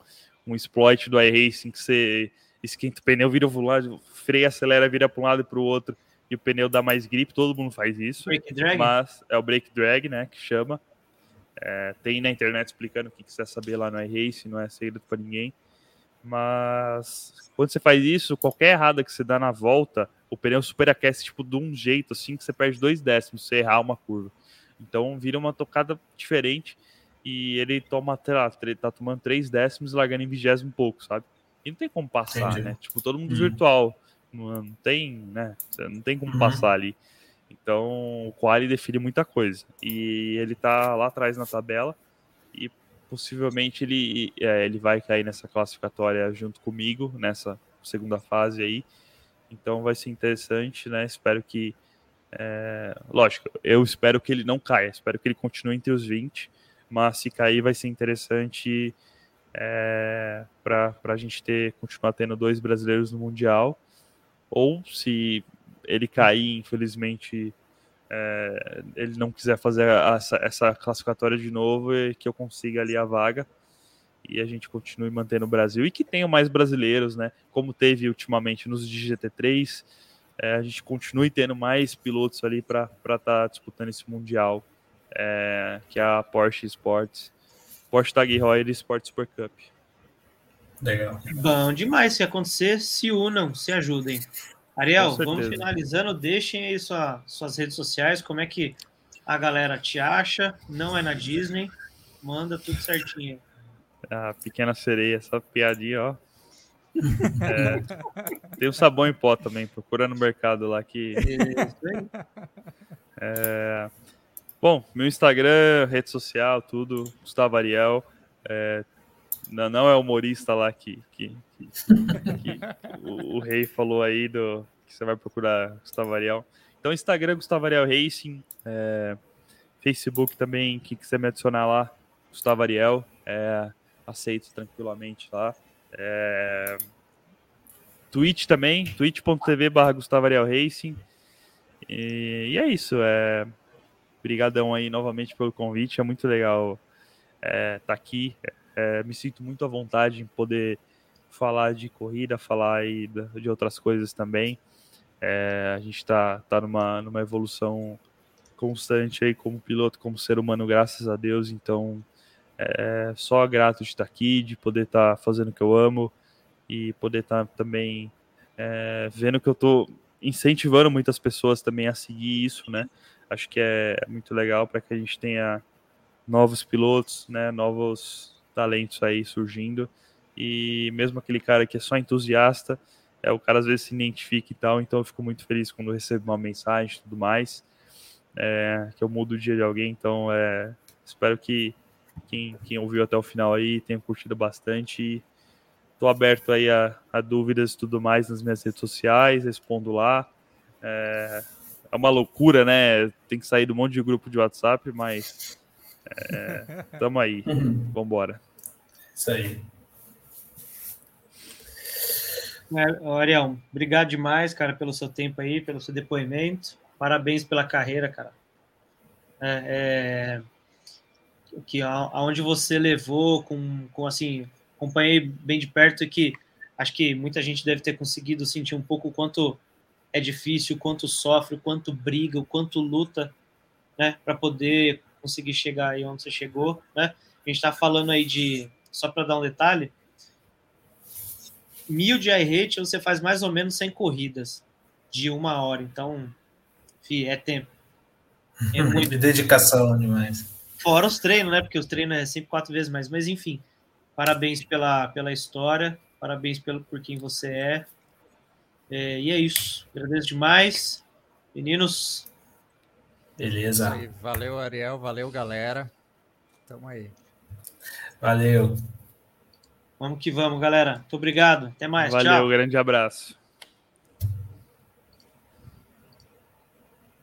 um exploit do iRacing que você esquenta o pneu, vira pro lado, freia, acelera, vira para um lado e para o outro e o pneu dá mais grip, todo mundo faz isso. Break drag? Mas é o break drag, né, que chama. É, tem na internet explicando o que quiser saber lá no iRace, não é segredo para ninguém. Mas quando você faz isso, qualquer errada que você dá na volta, o pneu superaquece tipo de um jeito assim que você perde dois décimos se errar uma curva. Então vira uma tocada diferente e ele toma, lá, tá tomando três décimos e largando em vigésimo pouco, sabe? E não tem como passar, Entendi. né? Tipo, todo mundo uhum. virtual não tem, né? Não tem como uhum. passar ali. Então, o quali define muita coisa. E ele tá lá atrás na tabela e possivelmente ele, é, ele vai cair nessa classificatória junto comigo, nessa segunda fase aí. Então vai ser interessante, né? Espero que. É, lógico, eu espero que ele não caia, espero que ele continue entre os 20, mas se cair vai ser interessante é, para a gente ter continuar tendo dois brasileiros no Mundial ou se ele cair, infelizmente, é, ele não quiser fazer essa, essa, classificatória de novo, e que eu consiga ali a vaga e a gente continue mantendo o Brasil e que tenham mais brasileiros, né? Como teve ultimamente nos GT3, é, a gente continue tendo mais pilotos ali para estar tá disputando esse mundial, é, que é a Porsche Sports, Porsche Tag Heuer Sport Super Cup. Legal. Bom demais. Se acontecer, se unam, se ajudem. Ariel, vamos finalizando. Deixem aí sua, suas redes sociais, como é que a galera te acha. Não é na Disney. Manda tudo certinho. A pequena sereia, essa piadinha, ó. É, tem o sabão em pó também, procura no mercado lá que. É, bom, meu Instagram, rede social, tudo, Gustavo Ariel. É, não, não é humorista lá que, que, que, que o, o, rei falou aí do que você vai procurar Gustavo Ariel. Então, Instagram, Gustavo Ariel Racing. É, Facebook também, quem quiser me adicionar lá, Gustavo Ariel. É, aceito tranquilamente lá. É... Twitch também, twitch.tv barra Gustavo Ariel Racing. E, e, é isso. É... Obrigadão aí novamente pelo convite. É muito legal estar é, tá aqui. É, me sinto muito à vontade em poder falar de corrida, falar aí de outras coisas também. É, a gente está tá numa, numa evolução constante aí como piloto, como ser humano, graças a Deus. Então, é, só grato de estar aqui, de poder estar fazendo o que eu amo e poder estar também é, vendo que eu estou incentivando muitas pessoas também a seguir isso, né? Acho que é muito legal para que a gente tenha novos pilotos, né? Novos talentos aí surgindo e mesmo aquele cara que é só entusiasta, é o cara às vezes se identifica e tal, então eu fico muito feliz quando recebo uma mensagem e tudo mais, é, que eu mudo o dia de alguém, então é, espero que quem, quem ouviu até o final aí tenha curtido bastante. Estou aberto aí a, a, dúvidas e tudo mais nas minhas redes sociais, respondo lá. É, é, uma loucura, né? Tem que sair do monte de grupo de WhatsApp, mas é, tamo aí. Uhum. Vambora. Isso aí. É, Ariel, obrigado demais, cara, pelo seu tempo aí, pelo seu depoimento. Parabéns pela carreira, cara. É, é, que aonde você levou com, com assim acompanhei bem de perto e que acho que muita gente deve ter conseguido sentir um pouco o quanto é difícil, o quanto sofre, o quanto briga, o quanto luta, né, para poder conseguir chegar aí onde você chegou, né? A gente está falando aí de só para dar um detalhe, mil de iRate você faz mais ou menos 100 corridas de uma hora, então, fi, é tempo. É muito dedicação demais. Fora os treinos, né? Porque os treinos é sempre quatro vezes mais. Mas enfim, parabéns pela, pela história, parabéns pelo, por quem você é. é e é isso. Agradeço demais. Meninos. Beleza. Valeu, Ariel. Valeu, galera. Tamo aí. Valeu. Vamos que vamos, galera. Muito obrigado. Até mais. Valeu, Tchau. grande abraço.